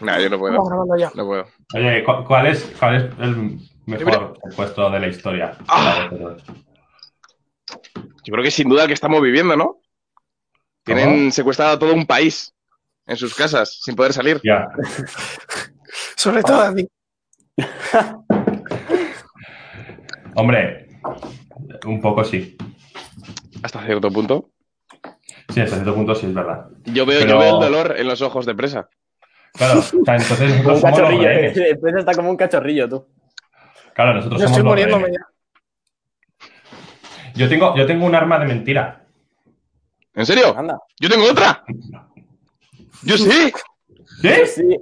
No, yo no puedo. Vamos grabando ya. No puedo. Oye, ¿cu- ¿cuál es, cuál es el mejor puesto de la historia? Ah. Yo creo que sin duda el que estamos viviendo, ¿no? Tienen secuestrado a todo un país en sus casas sin poder salir. Ya. Sobre todo a ti. Hombre, un poco sí. Hasta cierto punto. Sí, hasta cierto punto sí es verdad. Yo veo, Pero- yo veo el dolor en los ojos de presa. Claro, o sea, entonces Como un cachorrillo. rehenes. El pez está como un cachorrillo, tú. Claro, nosotros Yo somos estoy los muriéndome ya. Yo tengo, yo tengo un arma de mentira. ¿En serio? Anda. Yo tengo otra. Yo sí. ¿Sí? Sí.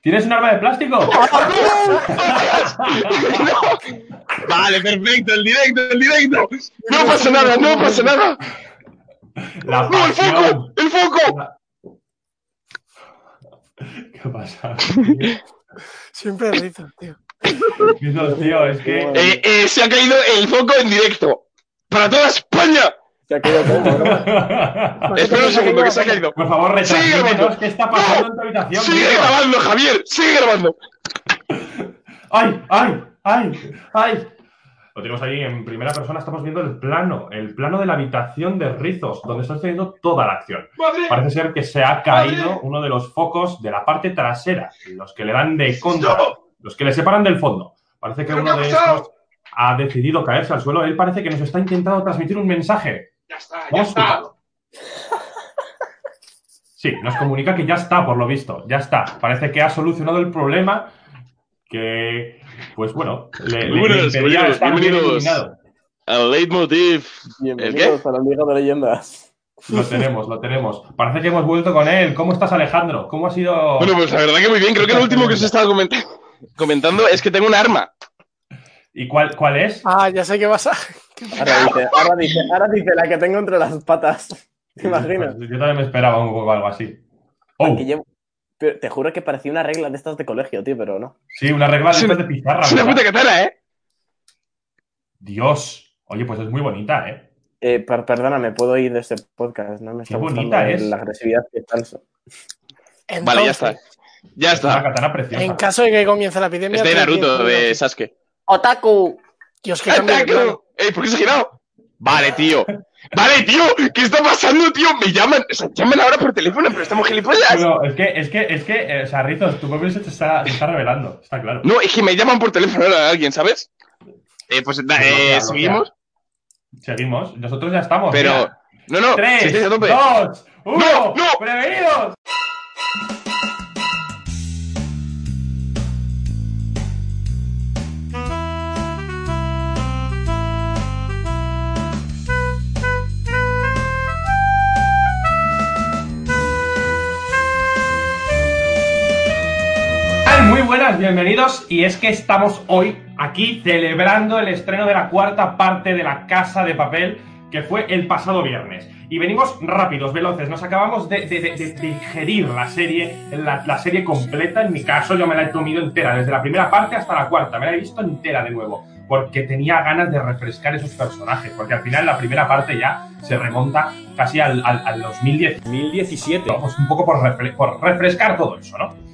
¿Tienes un arma de plástico? Vale, perfecto, el directo, el directo. No pasa nada, no pasa nada. La ¡No, el foco! ¡El foco! ¿Qué pasa? Siempre rizos, tío. Dios, tío, es que. Eh, eh, se ha caído el foco en directo. ¡Para toda España! Se ha caído todo, ¿no? Espera un segundo, que se ha caído. Por favor, Sigue grabando. retransmítenos qué está pasando en tu habitación. Sigue tío. grabando, Javier, sigue grabando. ¡Ay, ay, ay, ay! Lo tenemos ahí en primera persona, estamos viendo el plano, el plano de la habitación de Rizos, donde está sucediendo toda la acción. Parece ser que se ha caído uno de los focos de la parte trasera, los que le dan de contra, los que le separan del fondo. Parece que ¿Pero uno de estos ha decidido caerse al suelo. Él parece que nos está intentando transmitir un mensaje. Ya está, Vamos a escucharlo. Sí, nos comunica que ya está, por lo visto. Ya está. Parece que ha solucionado el problema que, pues bueno, le, le- le bienvenidos. iluminado. Al leitmotiv. Bienvenidos a la Liga de Leyendas. Lo tenemos, lo tenemos. Parece que hemos vuelto con él. ¿Cómo estás, Alejandro? ¿Cómo ha sido...? Bueno, pues la verdad que muy bien. Creo que lo último que os estaba coment- comentando es que tengo un arma. ¿Y cuál, cuál es? Ah, ya sé qué vas a. Ahora dice, ahora dice, ahora dice la que tengo entre las patas. ¿Te imaginas? Pues yo también me esperaba un poco algo así. Oh, Que llevo- te juro que parecía una regla de estas de colegio, tío, pero no. sí, una regla de Es estas una- de pizarra. Es una puta katana, ¿eh? Dios. Oye, pues es muy bonita, ¿eh? Eh, per- perdóname, puedo ir de este podcast. No me está Qué gustando bonita es. la agresividad que eso. Vale, ya está. Ya Es una está. katana preciosa. En caso de que comience la epidemia. Es de Naruto, de Sasuke. ¡Otaku! Dios, que. ¡Ataco! ¡Ey, por qué se ha girado! Vale, tío. Vale, tío. ¿Qué está pasando, tío? Me llaman. O sea, llaman ahora por teléfono, pero estamos gilipollas. Bueno, es que, es que, es que, eh, o sea, Rizos, tu móvil se te está, se está revelando, está claro. No, es que me llaman por teléfono ahora alguien, ¿sabes? Eh, pues da- Pues eh, seguimos. Seguimos, nosotros ya estamos. Pero. mira. No, no. Tres, si estáis a tope. dos, uno, No, no. ¡prevenidos! Buenas, bienvenidos. Y es que estamos hoy aquí celebrando el estreno de la cuarta parte de La Casa de Papel, que fue el pasado viernes. Y venimos rápidos, veloces. Nos acabamos de, de- de- de digerir la serie, la, la serie completa. En mi caso, yo me la he comido entera, desde la primera parte hasta la cuarta. Me la he visto entera de nuevo. Porque tenía ganas de refrescar esos personajes. Porque al final, la primera parte ya se remonta casi al, al, al 2010. 2017. Vamos, un poco por, refre- por refrescar todo eso, ¿no?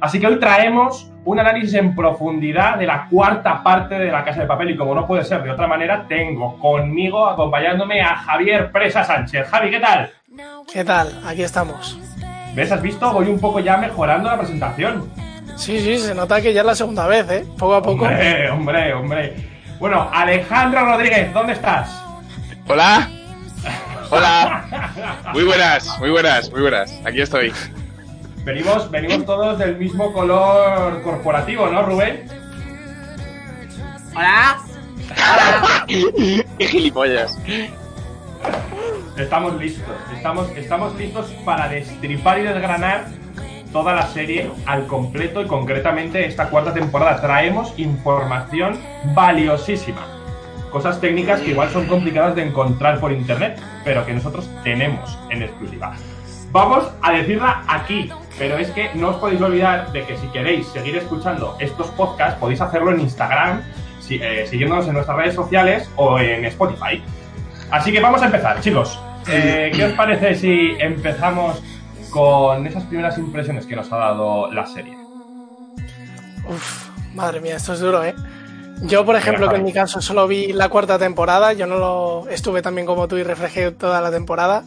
Así que hoy traemos un análisis en profundidad de la cuarta parte de La Casa de Papel y como no puede ser de otra manera, tengo conmigo acompañándome a Javier Presa Sánchez. Javi, ¿qué tal? ¿Qué tal? Aquí estamos. ¿Ves? ¿Has visto? Voy un poco ya mejorando la presentación. Sí, sí, se nota que ya es la segunda vez, ¿eh? Poco a poco. Hombre, hombre, hombre. Bueno, Alejandro Rodríguez, ¿dónde estás? Hola. Hola. Muy buenas, muy buenas, muy buenas. Aquí estoy. Venimos, venimos todos del mismo color corporativo, ¿no, Rubén? Qué gilipollas. Estamos listos, estamos, estamos listos para destripar y desgranar toda la serie al completo y concretamente esta cuarta temporada. Traemos información valiosísima. Cosas técnicas que igual son complicadas de encontrar por internet, pero que nosotros tenemos en exclusiva. Vamos a decirla aquí, pero es que no os podéis olvidar de que si queréis seguir escuchando estos podcasts, podéis hacerlo en Instagram, si- eh, siguiéndonos en nuestras redes sociales o en Spotify. Así que vamos a empezar, chicos. Eh, ¿Qué os parece si empezamos con esas primeras impresiones que nos ha dado la serie. Uf, madre mía, esto es duro, ¿eh? Yo, por ejemplo, que en mi caso solo vi la cuarta temporada, yo no lo estuve también como tú y reflejé toda la temporada.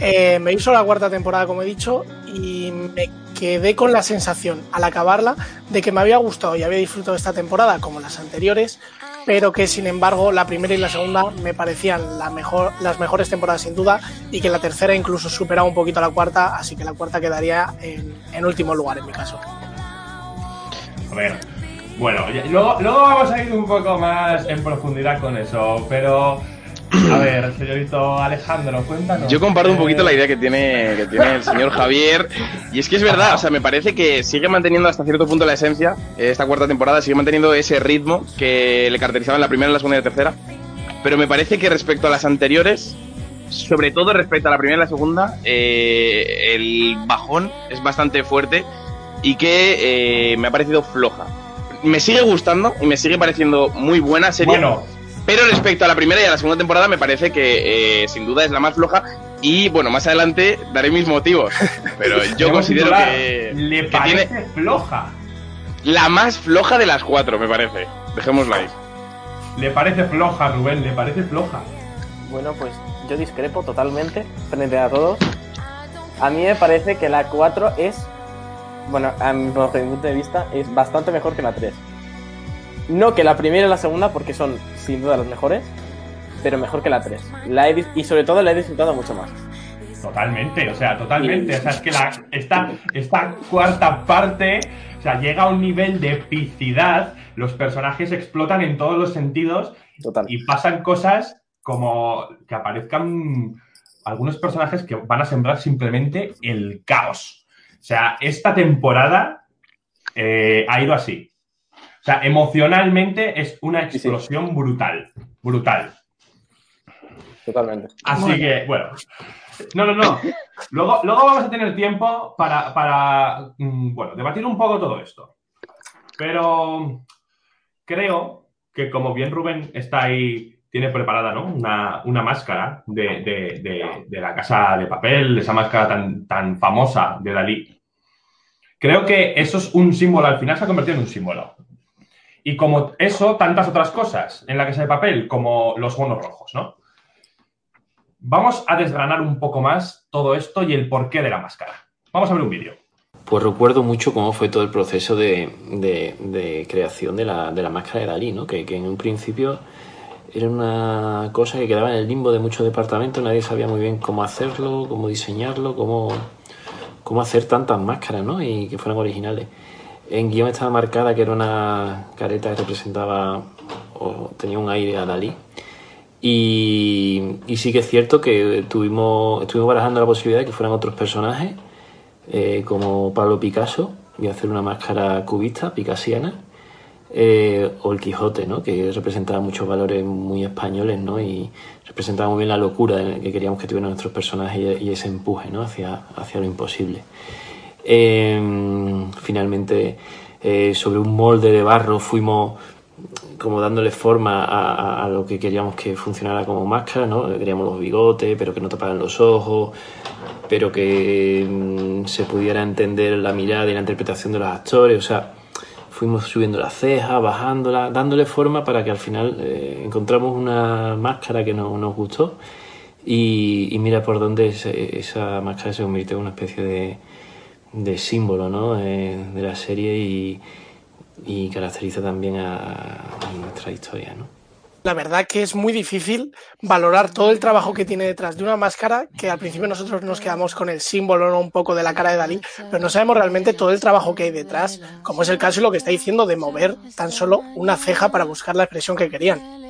Eh, me hizo la cuarta temporada, como he dicho, y me quedé con la sensación, al acabarla, de que me había gustado y había disfrutado esta temporada como las anteriores, pero que sin embargo la primera y la segunda me parecían las mejores temporadas sin duda y que la tercera incluso superaba un poquito a la cuarta, así que la cuarta quedaría en, último lugar en mi caso. A ver, bueno, luego vamos a ir un poco más en profundidad con eso, pero a ver, señorito Alejandro, cuéntanos. Yo comparto un Eh, poquito la idea que tiene, que tiene el señor Javier. Y es que es verdad, o sea, me parece que sigue manteniendo hasta cierto punto la esencia. eh, Esta cuarta temporada sigue manteniendo ese ritmo que le caracterizaba en la primera, la segunda y la tercera. Pero me parece que respecto a las anteriores, sobre todo respecto a la primera y la segunda, eh, el bajón es bastante fuerte y que eh, me ha parecido floja. Me sigue gustando y me sigue pareciendo muy buena serie. Bueno, Pero respecto a la primera y a la segunda temporada, me parece que eh, sin duda es la más floja. Y bueno, más adelante daré mis motivos. Pero yo considero que, Le que parece tiene floja. la más floja de las cuatro, me parece. Dejémosla ahí. Le parece floja, Rubén, le parece floja. Bueno, pues yo discrepo totalmente frente a todos. A mí me parece que la 4 es, bueno, a mi punto de vista, es bastante mejor que la 3. No que la primera y la segunda, porque son sin duda las mejores, pero mejor que la 3. La he y sobre todo la he disfrutado mucho más. Totalmente, o sea, totalmente. O sea, es que la, esta, esta cuarta parte, o sea, llega a un nivel de epicidad, los personajes explotan en todos los sentidos Total. y pasan cosas como que aparezcan algunos personajes que van a sembrar simplemente el caos. O sea, esta temporada eh, ha ido así. O sea, emocionalmente es una Sí, sí. explosión brutal. Brutal. Totalmente. Así Bueno. que, bueno. No, no, no. Luego, luego vamos a tener tiempo para, para, mm, bueno, debatir un poco todo esto. Pero creo que como bien Rubén está ahí, tiene preparada, ¿no? Una, una máscara de, de- de- de la casa de papel, esa máscara tan, tan famosa de Dalí. Creo que eso es un símbolo, al final se ha convertido en un símbolo. Y como eso, tantas otras cosas en la casa de papel, como los bonos rojos, ¿no? Vamos a desgranar un poco más todo esto y el porqué de la máscara. Vamos a ver un vídeo. Pues recuerdo mucho cómo fue todo el proceso de, creación de la, de la máscara de Dalí, ¿no? Que, que en un principio era una cosa que quedaba en el limbo de muchos departamentos, nadie sabía muy bien cómo hacerlo, cómo diseñarlo, cómo, cómo hacer tantas máscaras, ¿no? Y que fueran originales. En guion estaba marcada que era una careta que representaba o tenía un aire a Dalí. Y, sí que es cierto que tuvimos, estuvimos barajando la posibilidad de que fueran otros personajes, eh, como Pablo Picasso, y hacer una máscara cubista, picasiana, eh, o el Quijote, ¿no? que representaba muchos valores muy españoles ¿no? y representaba muy bien la locura que queríamos que tuvieran nuestros personajes y, y ese empuje ¿no? hacia, hacia lo imposible. Eh, finalmente, eh, sobre un molde de barro fuimos como dándole forma a, a- a lo que queríamos que funcionara como máscara, ¿no? Queríamos los bigotes, pero que no taparan los ojos, pero que mm, se pudiera entender la mirada y la interpretación de los actores, o sea, fuimos subiendo las cejas, bajándolas, dándole forma para que al final eh, encontramos una máscara que no- nos gustó y, y mira por dónde ese- esa máscara se convirtió en una especie de, de símbolo ¿no? Eh, de la serie y, caracteriza también a, nuestra historia. ¿no? La verdad que es muy difícil valorar todo el trabajo que tiene detrás de una máscara que al principio nosotros nos quedamos con el símbolo ¿no? un poco de la cara de Dalí, pero no sabemos realmente todo el trabajo que hay detrás, como es el caso y lo que está diciendo de mover tan solo una ceja para buscar la expresión que querían.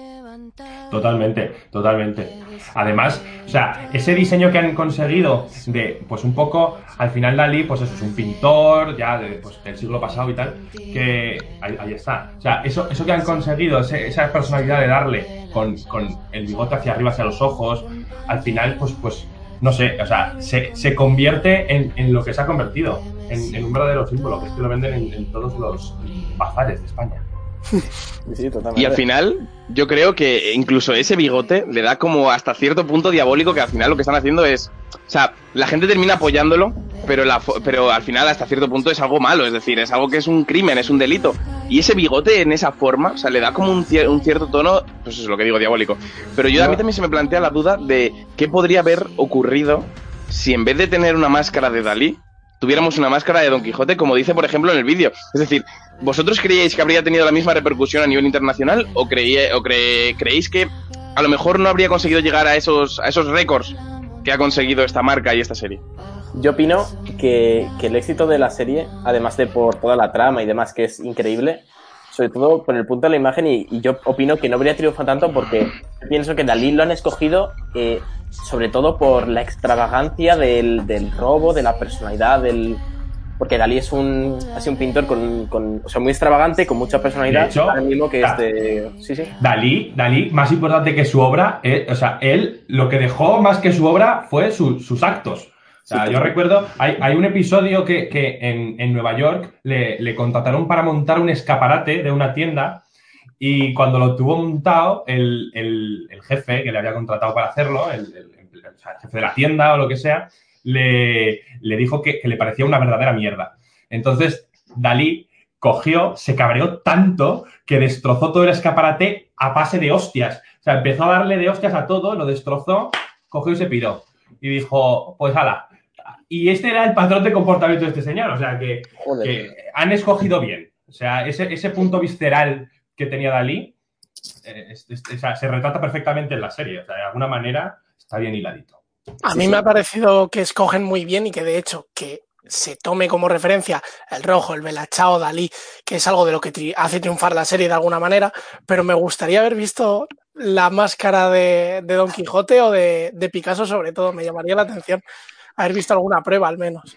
Totalmente, totalmente. Además, o sea, ese diseño que han conseguido de, pues un poco, al final Dalí, pues eso es un pintor ya de, pues, del siglo pasado y tal, que ahí, está. O sea, eso, eso que han conseguido, ese- esa personalidad de darle con, con el bigote hacia arriba, hacia los ojos, al final, pues, pues, no sé, o sea, se, se convierte en, en lo que se ha convertido, en, un verdadero símbolo, que es que lo venden en, en todos los bazares de España. Sí, sí, totalmente. Y al final, yo creo que incluso ese bigote le da como hasta cierto punto diabólico que al final lo que están haciendo es. O sea, la gente termina apoyándolo pero, la, pero al final hasta cierto punto es algo malo, es decir, es algo que es un crimen, es un delito. Y ese bigote en esa forma, o sea, le da como un, un cierto tono, pues eso es lo que digo, diabólico. Pero yo a mí también se me plantea la duda de qué podría haber ocurrido si en vez de tener una máscara de Dalí, tuviéramos una máscara de Don Quijote, como dice, por ejemplo, en el vídeo. Es decir, ¿vosotros creíais que habría tenido la misma repercusión a nivel internacional o, creí, o creéis que a lo mejor no habría conseguido llegar a esos, a esos récords que ha conseguido esta marca y esta serie? Yo opino que, el éxito de la serie, además de por toda la trama y demás, que es increíble, sobre todo por el punto de la imagen, y, yo opino que no habría triunfado tanto porque pienso que Dalí lo han escogido eh, sobre todo por la extravagancia del, del, robo, de la personalidad, del... Porque Dalí es un, así un pintor con, con, o sea, muy extravagante, con mucha personalidad. Hecho, mismo que este... sí, sí. Dalí, Dalí, más importante que su obra, eh, o sea, él lo que dejó más que su obra fue sus actos. O sea, yo recuerdo, hay, hay, un episodio que, que en, en, Nueva York le, le, contrataron para montar un escaparate de una tienda y cuando lo tuvo montado, el, el, el jefe que le había contratado para hacerlo, el, jefe de la tienda o lo que sea, le, le dijo que, que le parecía una verdadera mierda. Entonces, Dalí cogió, se cabreó tanto que destrozó todo el escaparate a base de hostias. O sea, empezó a darle de hostias a todo, lo destrozó, cogió y se piró. Y dijo, pues ala, y este era el patrón de comportamiento de este señor. O sea, que, han escogido bien. O sea, ese, ese, punto visceral que tenía Dalí eh, se retrata perfectamente en la serie. O sea, de alguna manera está bien hiladito. A mí me ha parecido que escogen muy bien y que de hecho que se tome como referencia el rojo, el Belachao, Dalí, que es algo de lo que tri hace triunfar la serie de alguna manera, pero me gustaría haber visto la máscara de, de Don Quijote o de, de Picasso sobre todo, me llamaría la atención haber visto alguna prueba al menos.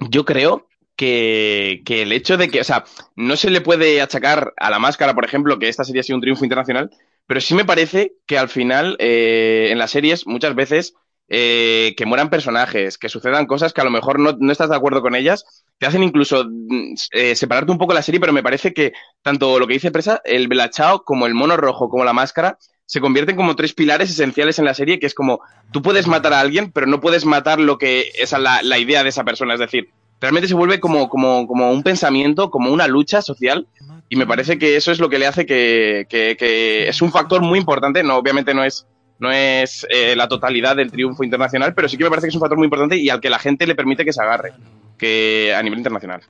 Yo creo que, que, el hecho de que, o sea, no se le puede achacar a la máscara, por ejemplo, que esta sería sido un triunfo internacional, pero sí me parece que al final, eh, en las series, muchas veces, eh, que mueran personajes, que sucedan cosas que a lo mejor no, no estás de acuerdo con ellas, te hacen incluso mm, eh, separarte un poco la serie, pero me parece que tanto lo que dice Presa, el Belachao, como el mono rojo, como la máscara, se convierten como tres pilares esenciales en la serie, que es como, tú puedes matar a alguien, pero no puedes matar lo que es la, la idea de esa persona. Es decir, realmente se vuelve como, como, como un pensamiento, como una lucha social, y me parece que eso es lo que le hace que, que, es un factor muy importante, no, obviamente no es, no es eh, la totalidad del triunfo internacional, pero sí que me parece que es un factor muy importante y al que la gente le permite que se agarre, a nivel internacional.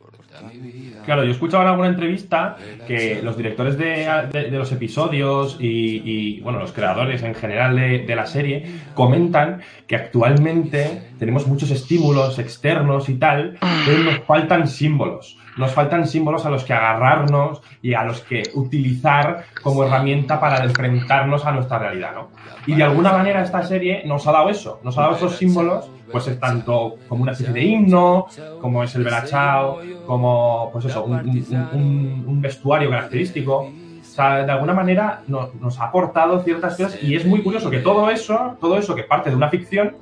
Claro, yo he escuchado en alguna entrevista que los directores de, los episodios y, y, bueno, los creadores en general de, de, la serie comentan que actualmente tenemos muchos estímulos externos y tal, pero nos faltan símbolos. Nos faltan símbolos a los que agarrarnos y a los que utilizar como herramienta para enfrentarnos a nuestra realidad, ¿no? Y de alguna manera esta serie nos ha dado eso, nos ha dado esos símbolos, pues es tanto como una especie de himno, como es el Belachao, como pues eso, un, vestuario característico. De alguna manera nos, nos, ha aportado ciertas cosas y es muy curioso que todo eso, todo eso que parte de una ficción,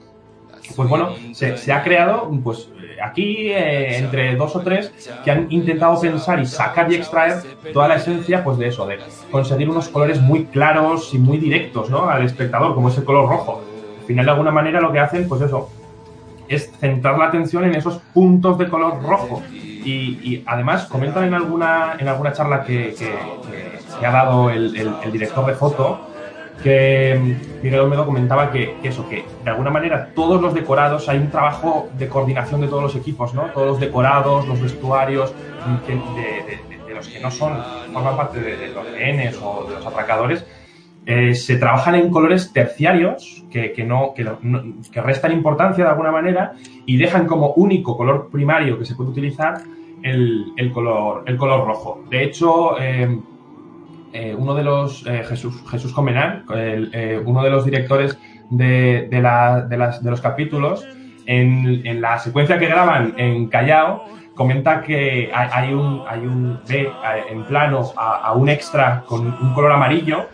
pues bueno, se, se ha creado, pues aquí eh, entre dos o tres que han intentado pensar y sacar y extraer toda la esencia pues de eso, de conseguir unos colores muy claros y muy directos ¿no? al espectador, como es el color rojo. Al final, de alguna manera, lo que hacen, pues eso, es centrar la atención en esos puntos de color rojo. Y, y además comentan en alguna, en alguna charla que, que, que ha dado el, el, el director de foto, que Miguel Olmedo comentaba que, que, eso, que de alguna manera todos los decorados, hay un trabajo de coordinación de todos los equipos, ¿no? Todos los decorados, los vestuarios, de, de, de, de los que no son, forman parte de, los rehenes o de los atracadores, eh, se trabajan en colores terciarios que, que, no, que, no, que restan importancia de alguna manera y dejan como único color primario que se puede utilizar el, el color, el color rojo. De hecho, eh, eh, uno de los, eh, Jesús, Jesús Comenán, el, eh, uno de los directores de, de, la, de, las, de los capítulos, en, en, la secuencia que graban en Callao, comenta que hay, un, hay un ve en plano a, a, un extra con un color amarillo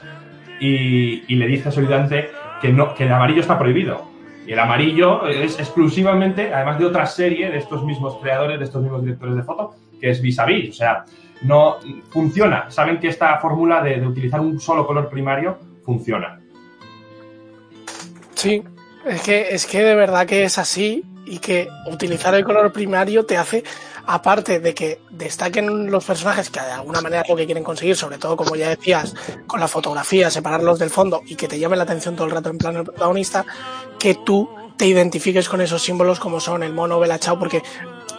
y, y le dice a su ayudante que, no, que el amarillo está prohibido. Y el amarillo es exclusivamente, además de otra serie de estos mismos creadores, de estos mismos directores de foto, que es Vis a Vis. O sea, no funciona. Saben que esta fórmula de, utilizar un solo color primario funciona. Sí, es que, es que de verdad que es así y que utilizar el color primario te hace, aparte de que destaquen los personajes que de alguna manera es lo que quieren conseguir, sobre todo como ya decías, con la fotografía, separarlos del fondo y que te llame la atención todo el rato en plano el protagonista, que tú te identifiques con esos símbolos como son el mono, Bella Chao, porque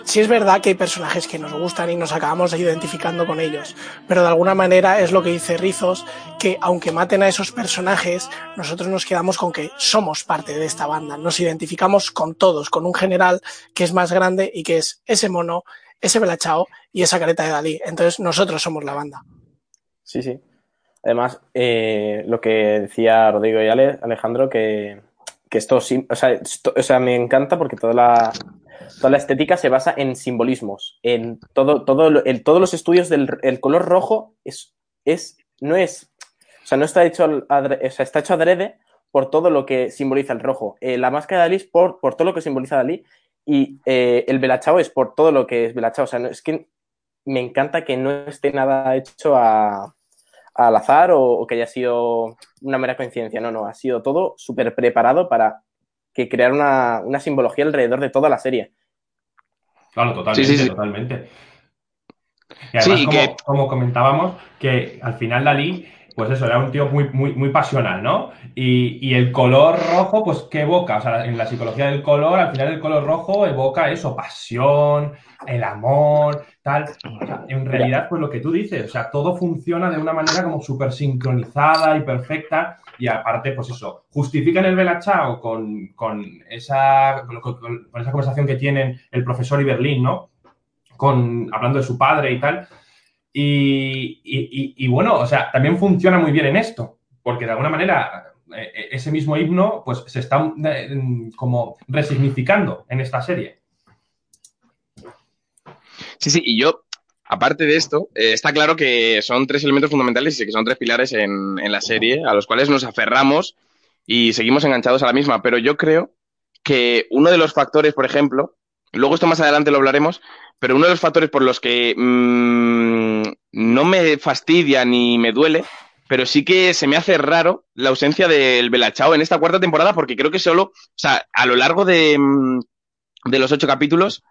sí es verdad que hay personajes que nos gustan y nos acabamos identificando con ellos, pero de alguna manera es lo que dice Rizos, que aunque maten a esos personajes, nosotros nos quedamos con que somos parte de esta banda, nos identificamos con todos, con un general que es más grande y que es ese mono, ese Belachao y esa careta de Dalí. Entonces nosotros somos la banda. Sí, sí. Además, eh, lo que decía Rodrigo y Alejandro, que, esto sí, o sea, o sea, me encanta porque toda la, toda la estética se basa en simbolismos. En todo, todo, el, todos los estudios del el color rojo es, es, no es, o sea, no está hecho, adrede, o sea, está hecho por todo lo que simboliza el rojo. Eh, la máscara de Dalí es por, por todo lo que simboliza Dalí y eh, el Belachao es por todo lo que es Belachao. O sea, no, es que me encanta que no esté nada hecho a, al azar o, o, que haya sido una mera coincidencia. No, no, ha sido todo súper preparado para que crear una, una, simbología alrededor de toda la serie. Claro, totalmente, sí, sí, sí. totalmente. Y además, como, que... como, comentábamos, que al final Dalí, pues eso, era un tío muy, muy, muy pasional, ¿no? Y, y, el color rojo, pues, ¿qué evoca? O sea, en la psicología del color, al final el color rojo evoca eso, pasión, el amor, tal. O sea, en realidad, pues lo que tú dices, o sea, todo funciona de una manera como súper sincronizada y perfecta. Y aparte, pues eso, justifican el Belachao con, con, esa, con, con, esa conversación que tienen el profesor y Berlín, ¿no? Con, hablando de su padre y tal. Y, bueno, o sea, también funciona muy bien en esto, porque de alguna manera eh, ese mismo himno pues se está eh, como resignificando en esta serie. Sí, sí, y yo, aparte de esto, eh, está claro que son tres elementos fundamentales y que son tres pilares en la serie a los cuales nos aferramos y seguimos enganchados a la misma, pero yo creo que uno de los factores, por ejemplo, luego esto más adelante lo hablaremos, pero uno de los factores por los que mmm, no me fastidia ni me duele, pero sí que se me hace raro la ausencia del Belachao en esta cuarta temporada, porque creo que solo, o sea, a lo largo de, de los ocho capítulos,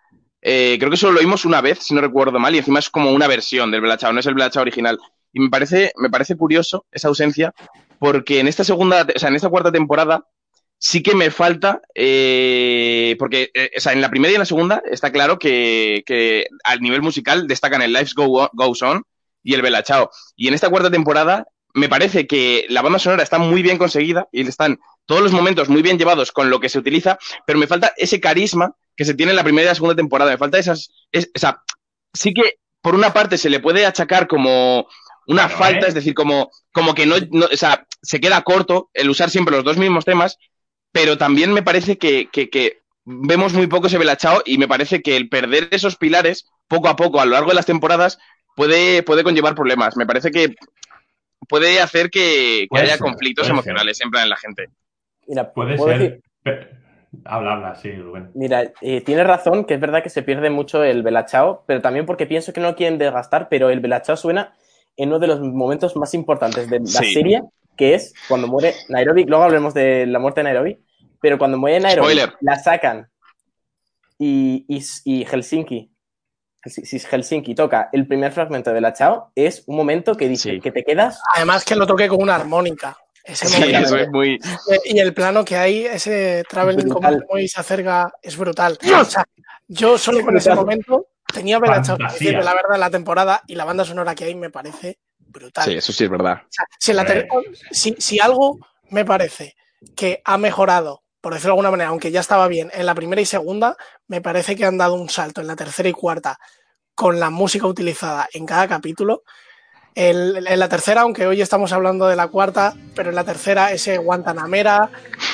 eh, creo que solo lo vimos una vez, si no recuerdo mal, y encima es como una versión del Belachao, no es el Belachao original. Y me parece, me parece curioso esa ausencia, porque en esta segunda, o sea, en esta cuarta temporada, sí que me falta, eh, porque eh, o sea, en la primera y en la segunda está claro que, que al nivel musical destacan el Life Go Goes On y el Belachao. Y en esta cuarta temporada me parece que la banda sonora está muy bien conseguida y están todos los momentos muy bien llevados con lo que se utiliza, pero me falta ese carisma que se tiene en la primera y la segunda temporada. Me falta esas. Es, o sea, sí que por una parte se le puede achacar como una falta, ¿eh? es decir, como, como que no, no, o sea, se queda corto el usar siempre los dos mismos temas, pero también me parece que, que, que vemos muy poco ese Belachao y me parece que el perder esos pilares poco a poco a lo largo de las temporadas puede, puede conllevar problemas. Me parece que puede hacer que, que haya ser, conflictos emocionales ser. siempre en la gente. Mira, puede ser. Decir? Habla, habla, sí, Rubén. Mira, eh, tienes razón que es verdad que se pierde mucho el Belachao, pero también porque pienso que no lo quieren desgastar, pero el Belachao suena en uno de los momentos más importantes de la sí. serie, que es cuando muere Nairobi. Luego hablemos de la muerte de Nairobi, pero cuando muere Nairobi, Spoiler. la sacan y, y, y Helsinki si Helsinki toca el primer fragmento de la Chao, es un momento que dice sí. que te quedas. Además, que lo toque con una armónica. Ese sí, momento. eso es muy. Y el plano que hay, ese traveling como y se acerca, es brutal. O sea, yo solo con ese momento tenía ver la Chao, la verdad, la temporada y la banda sonora que hay me parece brutal. Sí, eso sí es verdad. O sea, si, la si, si algo me parece que ha mejorado por decirlo de alguna manera, aunque ya estaba bien en la primera y segunda, me parece que han dado un salto en la tercera y cuarta con la música utilizada en cada capítulo. El, en la tercera, aunque hoy estamos hablando de la cuarta, pero en la tercera ese Guantanamera,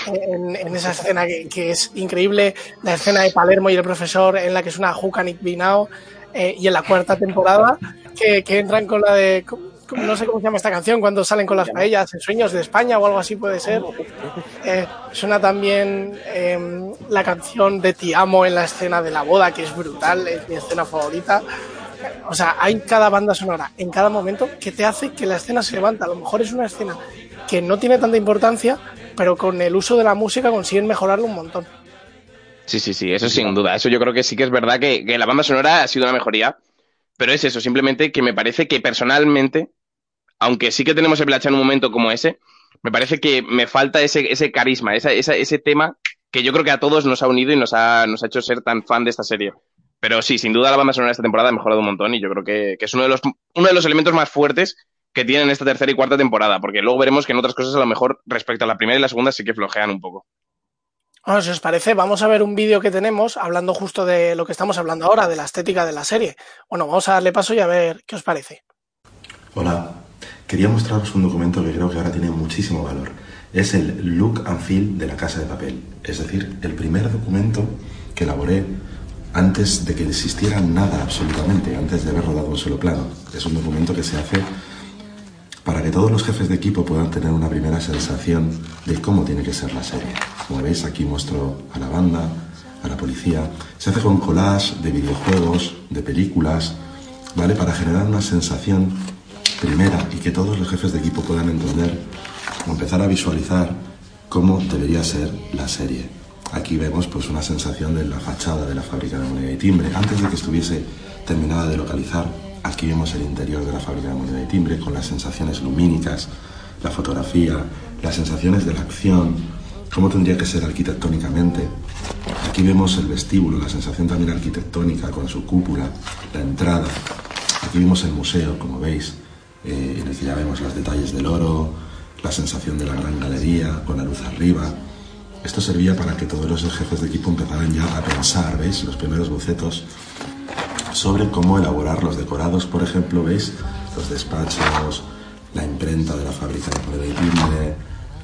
en, en esa escena que, que, es increíble, la escena de Palermo y el profesor en la que es una Hukanik Binao, eh, y en la cuarta temporada que, que entran con la de no sé cómo se llama esta canción, cuando salen con las paellas, en Sueños de España o algo así puede ser. Eh, suena también eh, la canción de Te Amo en la escena de la boda, que es brutal, es mi escena favorita. O sea, hay cada banda sonora en cada momento que te hace que la escena se levanta. A lo mejor es una escena que no tiene tanta importancia, pero con el uso de la música consiguen mejorarlo un montón. Sí, sí, sí, eso sin duda. Eso yo creo que sí que es verdad que, que la banda sonora ha sido una mejoría, pero es eso, simplemente que me parece que personalmente, aunque sí que tenemos el Blacha en un momento como ese, me parece que me falta ese, ese carisma, esa, esa, ese tema que yo creo que a todos nos ha unido y nos ha, nos ha hecho ser tan fan de esta serie. Pero sí, sin duda la banda sonora de esta temporada ha mejorado un montón y yo creo que, que es uno de, los, uno de los elementos más fuertes que tienen esta tercera y cuarta temporada, porque luego veremos que en otras cosas a lo mejor respecto a la primera y la segunda sí que flojean un poco. Bueno, si os parece, vamos a ver un vídeo que tenemos hablando justo de lo que estamos hablando ahora, de la estética de la serie. Bueno, vamos a darle paso y a ver qué os parece. Hola, quería mostraros un documento que creo que ahora tiene muchísimo valor. Es el Look and Feel de la Casa de Papel, es decir, el primer documento que elaboré antes de que existiera nada absolutamente, antes de haber rodado un solo plano. Es un documento que se hace para que todos los jefes de equipo puedan tener una primera sensación de cómo tiene que ser la serie. Como veis, aquí muestro a la banda, a la policía. Se hace con collage de videojuegos, de películas, ¿vale? Para generar una sensación primera y que todos los jefes de equipo puedan entender o empezar a visualizar cómo debería ser la serie. Aquí vemos pues una sensación de la fachada de la fábrica de moneda y timbre. Antes de que estuviese terminada de localizar, aquí vemos el interior de la fábrica de moneda y timbre con las sensaciones lumínicas, la fotografía, las sensaciones de la acción, cómo tendría que ser arquitectónicamente. Aquí vemos el vestíbulo, la sensación también arquitectónica con su cúpula, la entrada. Aquí vemos el museo, como veis, eh, en el que ya vemos los detalles del oro, la sensación de la gran galería con la luz arriba. Esto servía para que todos los jefes de equipo empezaran ya a pensar, ¿veis? Los primeros bocetos sobre cómo elaborar los decorados, por ejemplo, ¿veis? Los despachos, la imprenta de la fábrica de timbre,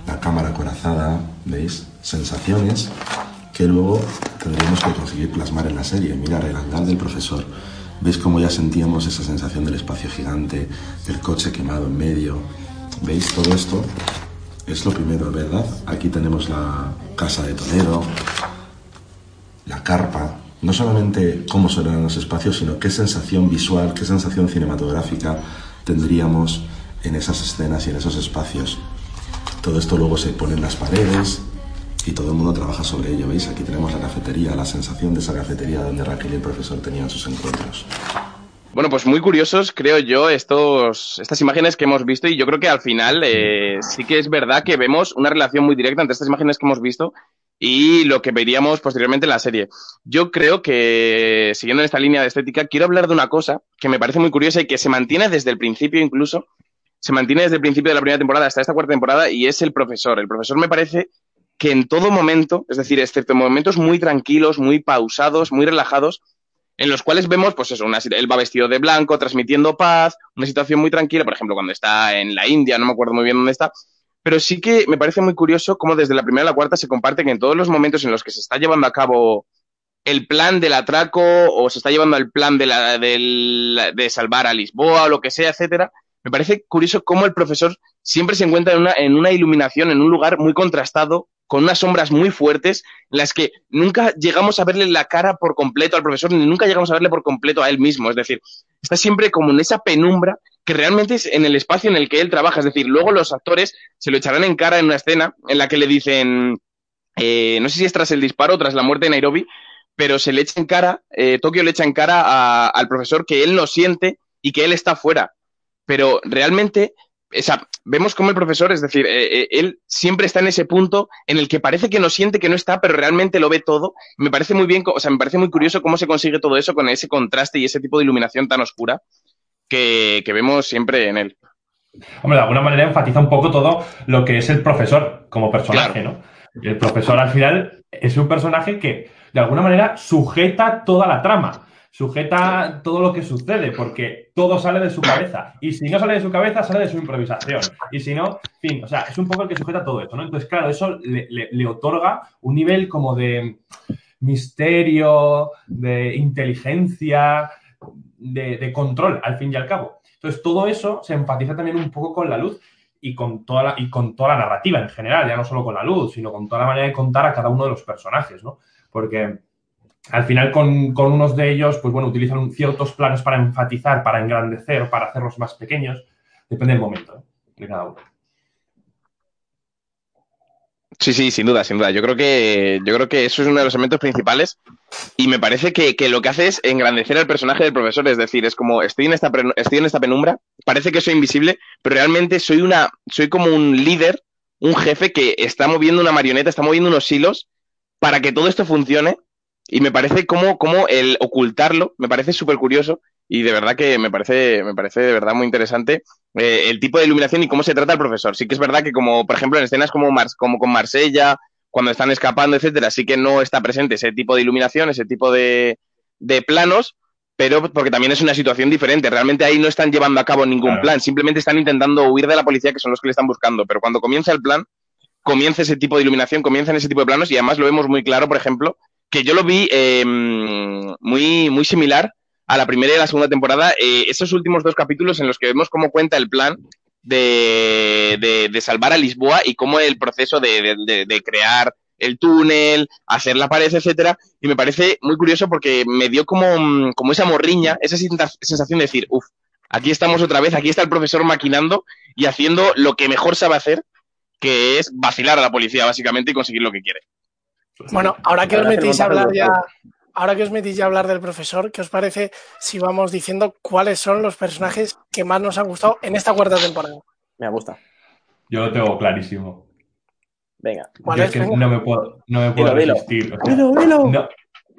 la cámara corazada, ¿veis? Sensaciones que luego tendríamos que conseguir plasmar en la serie. Mirar el hangar del profesor. ¿Veis cómo ya sentíamos esa sensación del espacio gigante, del coche quemado en medio? ¿Veis todo esto? Es lo primero, ¿verdad? Aquí tenemos la casa de Toledo, la carpa. No solamente cómo serán los espacios, sino qué sensación visual, qué sensación cinematográfica tendríamos en esas escenas y en esos espacios. Todo esto luego se pone en las paredes y todo el mundo trabaja sobre ello. ¿Veis? Aquí tenemos la cafetería, la sensación de esa cafetería donde Raquel y el profesor tenían sus encuentros. Bueno, pues muy curiosos, creo yo, estos, estas imágenes que hemos visto y yo creo que al final eh, sí que es verdad que vemos una relación muy directa entre estas imágenes que hemos visto y lo que veríamos posteriormente en la serie. Yo creo que, siguiendo en esta línea de estética, quiero hablar de una cosa que me parece muy curiosa y que se mantiene desde el principio incluso, se mantiene desde el principio de la primera temporada hasta esta cuarta temporada y es el profesor. El profesor me parece que en todo momento, es decir, excepto en momentos muy tranquilos, muy pausados, muy relajados, en los cuales vemos, pues eso, él va vestido de blanco, transmitiendo paz, una situación muy tranquila, por ejemplo, cuando está en la India, no me acuerdo muy bien dónde está, pero sí que me parece muy curioso cómo desde la primera a la cuarta se comparte que en todos los momentos en los que se está llevando a cabo el plan del atraco o se está llevando el plan de, la, del, de salvar a Lisboa o lo que sea, etcétera, me parece curioso cómo el profesor siempre se encuentra en una, en una iluminación, en un lugar muy contrastado, con unas sombras muy fuertes, en las que nunca llegamos a verle la cara por completo al profesor, ni nunca llegamos a verle por completo a él mismo. Es decir, está siempre como en esa penumbra que realmente es en el espacio en el que él trabaja. Es decir, luego los actores se lo echarán en cara en una escena en la que le dicen, eh, no sé si es tras el disparo tras la muerte de Nairobi, pero se le echa en cara, eh, Tokio le echa en cara al profesor que él no siente y que él está fuera. Pero realmente o sea, vemos como el profesor, es decir, eh, eh, él siempre está en ese punto en el que parece que no siente que no está, pero realmente lo ve todo. Me parece muy bien, o sea, me parece muy curioso cómo se consigue todo eso con ese contraste y ese tipo de iluminación tan oscura que, que vemos siempre en él. Hombre, de alguna manera enfatiza un poco todo lo que es el profesor como personaje, Claro. ¿no? El profesor al final es un personaje que de alguna manera sujeta toda la trama, sujeta todo lo que sucede, porque todo sale de su cabeza. Y si no sale de su cabeza, sale de su improvisación. Y si no, fin, o sea, es un poco el que sujeta todo esto, ¿no? Entonces, claro, eso le, otorga un nivel como de misterio, de inteligencia, de, de control, al fin y al cabo. Entonces, todo eso se enfatiza también un poco con la luz y con, toda la, y con toda la narrativa en general, ya no solo con la luz, sino con toda la manera de contar a cada uno de los personajes, ¿no? Porque al final con, con unos de ellos, pues bueno, utilizan ciertos planos para enfatizar, para engrandecer, para hacerlos más pequeños. Depende del momento ¿eh? de cada uno. Sí, sí, sin duda, sin duda. Yo creo que, yo creo que eso es uno de los elementos principales y me parece que, que lo que hace es engrandecer al personaje del profesor. Es decir, es como estoy en esta, estoy en esta penumbra, parece que soy invisible, pero realmente soy una, soy como un líder, un jefe que está moviendo una marioneta, está moviendo unos hilos para que todo esto funcione. Y me parece como, como el ocultarlo, me parece súper curioso y de verdad que me parece, me parece de verdad muy interesante eh, el tipo de iluminación y cómo se trata el profesor. Sí que es verdad que como, por ejemplo, en escenas como, Mars, como con Marsella, cuando están escapando, etcétera, sí que no está presente ese tipo de iluminación, ese tipo de, de planos, pero porque también es una situación diferente. Realmente ahí no están llevando a cabo ningún Claro. plan, simplemente están intentando huir de la policía, que son los que le están buscando. Pero cuando comienza el plan, comienza ese tipo de iluminación, comienzan ese tipo de planos y además lo vemos muy claro, por ejemplo, que yo lo vi eh, muy, muy similar a la primera y la segunda temporada, eh, esos últimos dos capítulos en los que vemos cómo cuenta el plan de, de, de salvar a Lisboa y cómo el proceso de, de- crear el túnel, hacer la pared, etcétera, y me parece muy curioso porque me dio como, mm, como esa morriña, esa sensación de decir, uff, aquí estamos otra vez, aquí está el profesor maquinando y haciendo lo que mejor sabe hacer, que es vacilar a la policía, básicamente, y conseguir lo que quiere. Bueno, ahora que os metís a hablar ya, ahora que os metís ya a hablar del profesor, ¿qué os parece si vamos diciendo cuáles son los personajes que más nos han gustado en esta cuarta temporada? Me gusta. Yo lo tengo clarísimo. Venga. ¿Cuál Yo es? es que Venga. no me puedo, no me puedo Dilo, dilo. resistir. o sea, Dilo, dilo. no-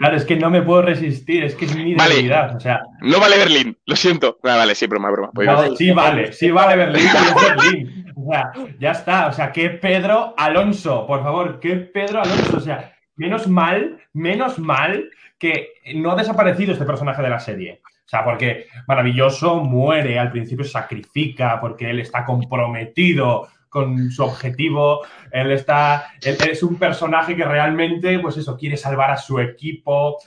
claro, es que no me puedo resistir, es que es mi Vale. debilidad. O sea, No vale Berlín, lo siento. Ah, vale, sí, broma, broma. No, sí vale, sí vale Berlín, pero es Berlín. O sea, ya está. O sea, que Pedro Alonso, por favor, que Pedro Alonso. O sea, menos mal, menos mal que no ha desaparecido este personaje de la serie. O sea, porque maravilloso muere, al principio sacrifica porque él está comprometido con su objetivo, él está, es un personaje que realmente, pues eso, quiere salvar a su equipo.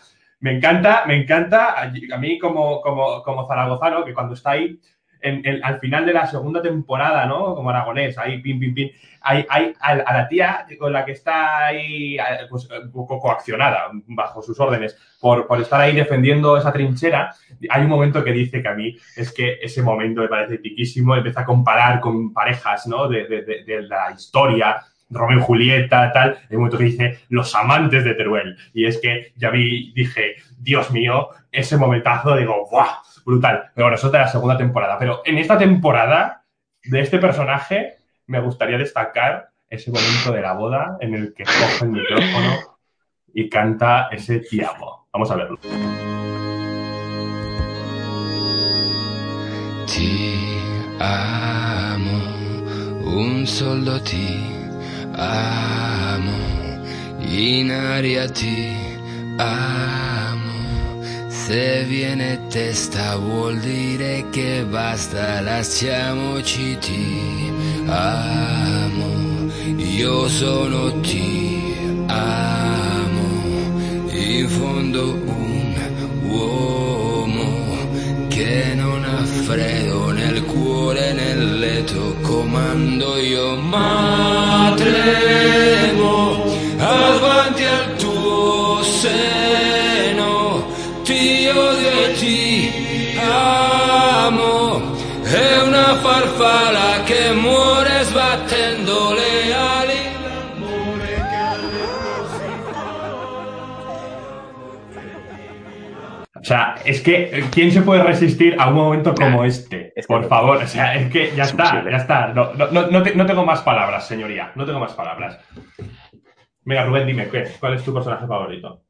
Me encanta, me encanta, a mí como, como, como zaragozano, que cuando está ahí, en- al final de la segunda temporada, ¿no? Como aragonés, ahí, pim, pim, pim, hay, hay a, a la tía con la que está ahí, pues, poco coaccionada, bajo sus órdenes, por, por estar ahí defendiendo esa trinchera, hay un momento que dice que a mí es que ese momento me parece piquísimo, empieza a comparar con parejas, ¿no? De, de- de- de la historia, Romeo y Julieta, tal, hay un momento que dice los amantes de Teruel. Y es que ya vi, dije, Dios mío, ese momentazo, digo, ¡buah! Brutal. Pero bueno, eso es de la segunda temporada. Pero en esta temporada, de este personaje, me gustaría destacar ese momento de la boda en el que coge el micrófono y canta ese Ti amo. Vamos a verlo. Ti amo, un solo ti amo, in aria ti amo. Se viene testa vuol dire che basta, lasciamoci ti amo, io sono ti amo, in fondo un uomo che non ha freddo nel cuore nel letto comando io ma tremo avanti al tuo seno amo è una farfalla che muore sbattendo le ali l'amore O sea, es que, ¿quién se puede resistir a un momento como este? Es que Por no. favor, o sea, es que ya Es está, ya está. No, no, no, no te- no tengo más palabras, señoría. No tengo más palabras. Venga, Rubén, dime, ¿qué? ¿cuál es tu personaje favorito?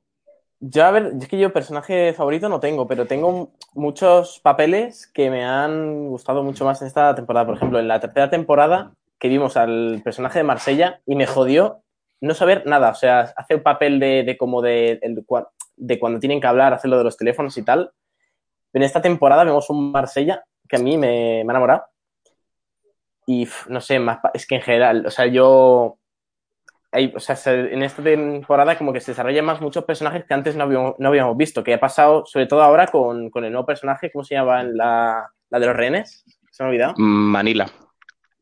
Yo, a ver, es que yo personaje favorito no tengo, pero tengo muchos papeles que me han gustado mucho más en esta temporada. Por ejemplo, en la tercera temporada que vimos al personaje de Marsella y me jodió no saber nada. O sea, hace un papel de, de como de, el de cuando tienen que hablar, hacer lo de los teléfonos y tal. En esta temporada vemos un Marsella que a mí me, me ha enamorado. Y no sé, más, es que en general, o sea, yo hay- o sea, se- en esta temporada como que se desarrollan más muchos personajes que antes no habíamos, no habíamos visto, que ha pasado sobre todo ahora con, con el nuevo personaje, ¿cómo se llama? La, la de los rehenes, se me ha olvidado. Manila.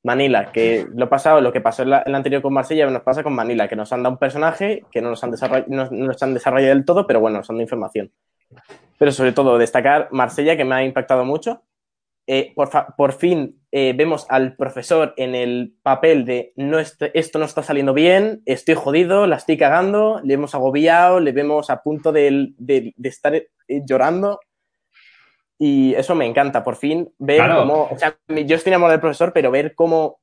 Manila, que lo pasado, lo que pasó en la, en la anterior con Marsella nos pasa con Manila, que nos han dado un personaje que no nos han desarrollado, no, no nos han desarrollado del todo, pero bueno, nos han dado información. Pero sobre todo destacar Marsella, que me ha impactado mucho. Eh, por, fin eh, vemos al profesor en el papel de no est- esto no está saliendo bien, estoy jodido, la estoy cagando, le vemos agobiado, le vemos a punto de, de- de estar eh, llorando. Y eso me encanta, por fin, ver Claro. cómo, o sea, yo estoy enamorado del profesor, pero ver cómo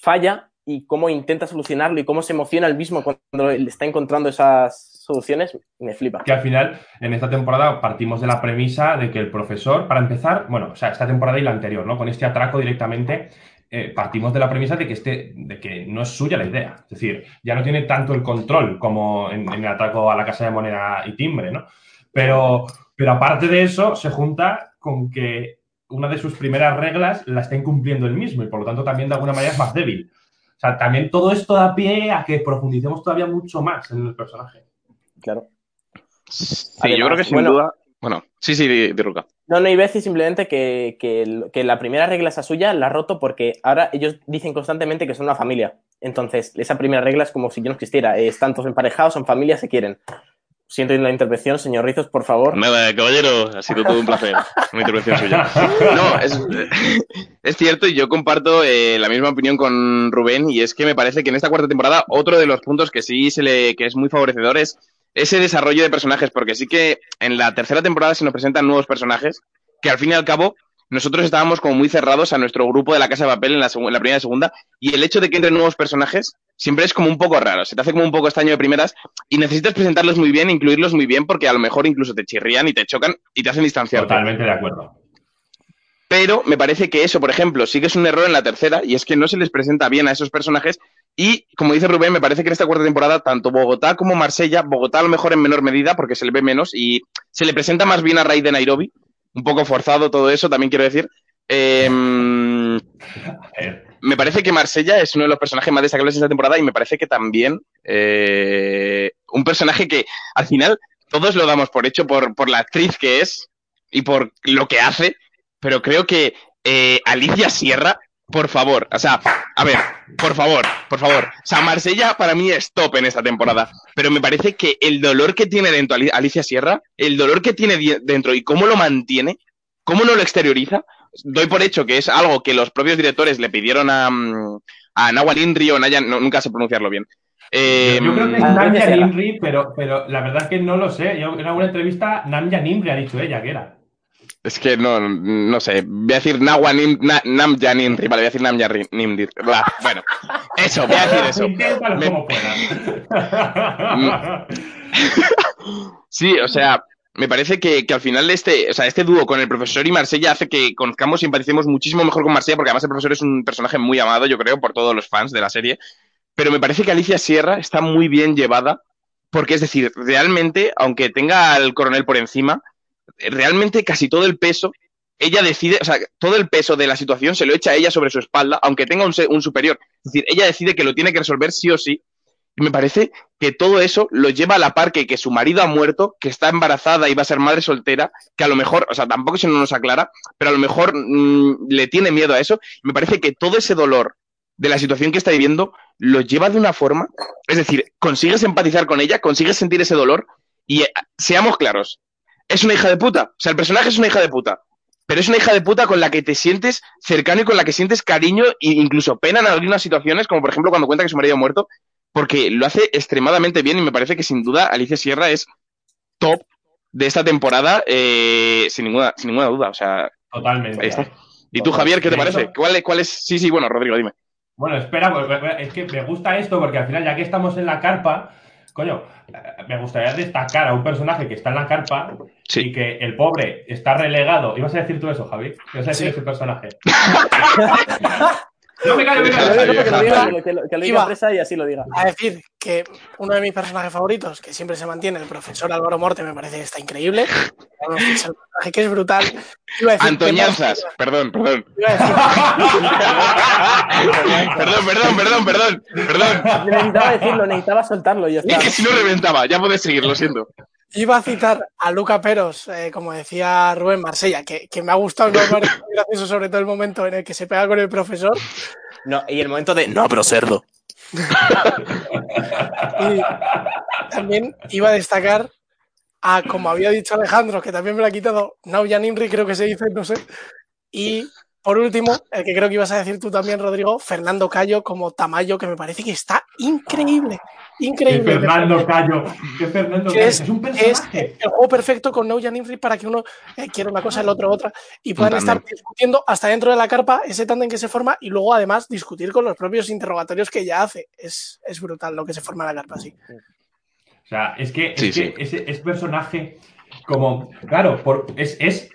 falla y cómo intenta solucionarlo y cómo se emociona el mismo cuando le está encontrando esas soluciones, me flipa. que al final, en esta temporada, partimos de la premisa de que el profesor, para empezar, bueno, o sea, esta temporada y la anterior, ¿no? Con este atraco directamente, eh, partimos de la premisa de que, este, de que no es suya la idea. Es decir, ya no tiene tanto el control como en, en el atraco a la casa de moneda y timbre, ¿no? Pero, pero aparte de eso, se junta con que una de sus primeras reglas la está incumpliendo él mismo y por lo tanto también de alguna manera es más débil. O sea, también todo esto da pie a que profundicemos todavía mucho más en el personaje. Claro. Sí, Además, yo creo que sin bueno- duda. Bueno, sí, sí, di, Ruka. No, no, iba a decir simplemente que, que que la primera regla esa suya la ha roto porque ahora ellos dicen constantemente que son una familia. Entonces, esa primera regla es como si yo no existiera. Eh, están todos emparejados, son familia, se quieren. Siento la intervención, señor Rizos, por favor. Nada, caballero, ha sido todo un placer. Una intervención suya. No, es, es cierto y yo comparto eh, la misma opinión con Rubén y es que me parece que en esta cuarta temporada otro de los puntos que sí se le que es muy favorecedor es ese desarrollo de personajes porque sí que en la tercera temporada se nos presentan nuevos personajes que al fin y al cabo nosotros estábamos como muy cerrados a nuestro grupo de la Casa de Papel en la, segu- en la primera y segunda y el hecho de que entren nuevos personajes siempre es como un poco raro, se te hace como un poco extraño de primeras y necesitas presentarlos muy bien, incluirlos muy bien porque a lo mejor incluso te chirrían y te chocan y te hacen distanciarte. Totalmente de acuerdo. Pero me parece que eso, por ejemplo, sí que es un error en la tercera y es que no se les presenta bien a esos personajes. Y como dice Rubén, me parece que en esta cuarta temporada, tanto Bogotá como Marsella, Bogotá a lo mejor en menor medida porque se le ve menos y se le presenta más bien a raíz de Nairobi. Un poco forzado todo eso, también quiero decir. Em, me parece que Marsella es uno de los personajes más destacables de esta temporada y me parece que también eh, un personaje que al final todos lo damos por hecho por, por la actriz que es y por lo que hace, pero creo que eh, Alicia Sierra, por favor, o sea, a ver, por favor, por favor, o sea, Marsella para mí es top en esta temporada, pero me parece que el dolor que tiene dentro Ali- Alicia Sierra, el dolor que tiene dentro y cómo lo mantiene, cómo no lo exterioriza, doy por hecho que es algo que los propios directores le pidieron a, mm, a Nawal Indri o Naya, no, nunca sé pronunciarlo bien. Eh, yo creo que es Ah, Namja. Nimri, pero, pero la verdad es que no lo sé. Yo en alguna entrevista Namja Nimri ha dicho ella que era. Es que no, no sé. Voy a decir Nawa Nim, Na- vale, voy a decir Nimri. Blah, Bueno, eso, voy a decir eso. Me-. Sí, o sea, me parece que, que al final este, o sea, este dúo con el profesor y Marsella hace que conozcamos y empaticemos muchísimo mejor con Marsella, porque además el profesor es un personaje muy amado, yo creo, por todos los fans de la serie. Pero me parece que Alicia Sierra está muy bien llevada, porque es decir, realmente, aunque tenga al coronel por encima, realmente casi todo el peso, ella decide, o sea, todo el peso de la situación se lo echa a ella sobre su espalda, aunque tenga un, un superior. Es decir, ella decide que lo tiene que resolver sí o sí. Y me parece que todo eso lo lleva a la par que, que su marido ha muerto, que está embarazada y va a ser madre soltera, que a lo mejor, o sea, tampoco se nos aclara, pero a lo mejor mm, le tiene miedo a eso. Y me parece que todo ese dolor de la situación que está viviendo lo lleva de una forma, es decir, consigues empatizar con ella, consigues sentir ese dolor y eh, seamos claros, es una hija de puta, o sea, el personaje es una hija de puta, pero es una hija de puta con la que te sientes cercano y con la que sientes cariño e incluso pena en algunas situaciones, como por ejemplo cuando cuenta que su marido ha muerto, porque lo hace extremadamente bien y me parece que sin duda Alicia Sierra es top de esta temporada eh, sin ninguna sin ninguna duda, o sea, Totalmente. ahí está. ¿Y tú, Javier, qué te parece? ¿Cuál es, cuál es? Sí, sí, bueno, Rodrigo, dime. Bueno, espera, porque es que me gusta esto porque al final, ya que estamos en la carpa, coño, eh, me gustaría destacar a un personaje que está en la carpa Sí. y que el pobre está relegado. ¿Ibas a decir tú eso, Javi? ¿Ibas a decir Sí. ese personaje? no me callo, me Que callo. lo diga, que lo diga, que lo- que lo Iba. diga presa y así lo diga. A decir que uno de mis personajes favoritos, que siempre se mantiene, el profesor Álvaro Morte, me parece que está increíble. Vamos, que es el personaje que es brutal. Iba a decir que Antoñanzas, perdón, perdón. Iba a decir- perdón, perdón, perdón, perdón, perdón. Necesitaba decirlo, necesitaba soltarlo y ya Es que si no reventaba, ya puedes seguir, lo siento. Iba a citar a Luca Peros, eh, como decía Rubén Marsella, que, que me ha gustado, me ha gracioso, sobre todo el momento en el que se pega con el profesor. No, y el momento de. No, pero cerdo. Y también iba a destacar a, como había dicho Alejandro, que también me lo ha quitado, Naujan Inri, creo que se dice, no sé. Y por último, el que creo que ibas a decir tú también, Rodrigo, Fernando Cayo como Tamayo, que me parece que está increíble. Increíble. Que Fernando Cayo. Que Fernando Cayo. Es, un personaje. el juego perfecto con No Infri para que uno eh, quiera una cosa, el otro otra. Y puedan estar discutiendo hasta dentro de la carpa ese tándem que se forma y luego además discutir con los propios interrogatorios que ella hace. Es, es brutal lo que se forma en la carpa, sí. O sea, es que, es que Ese, personaje como, claro, por, es, es,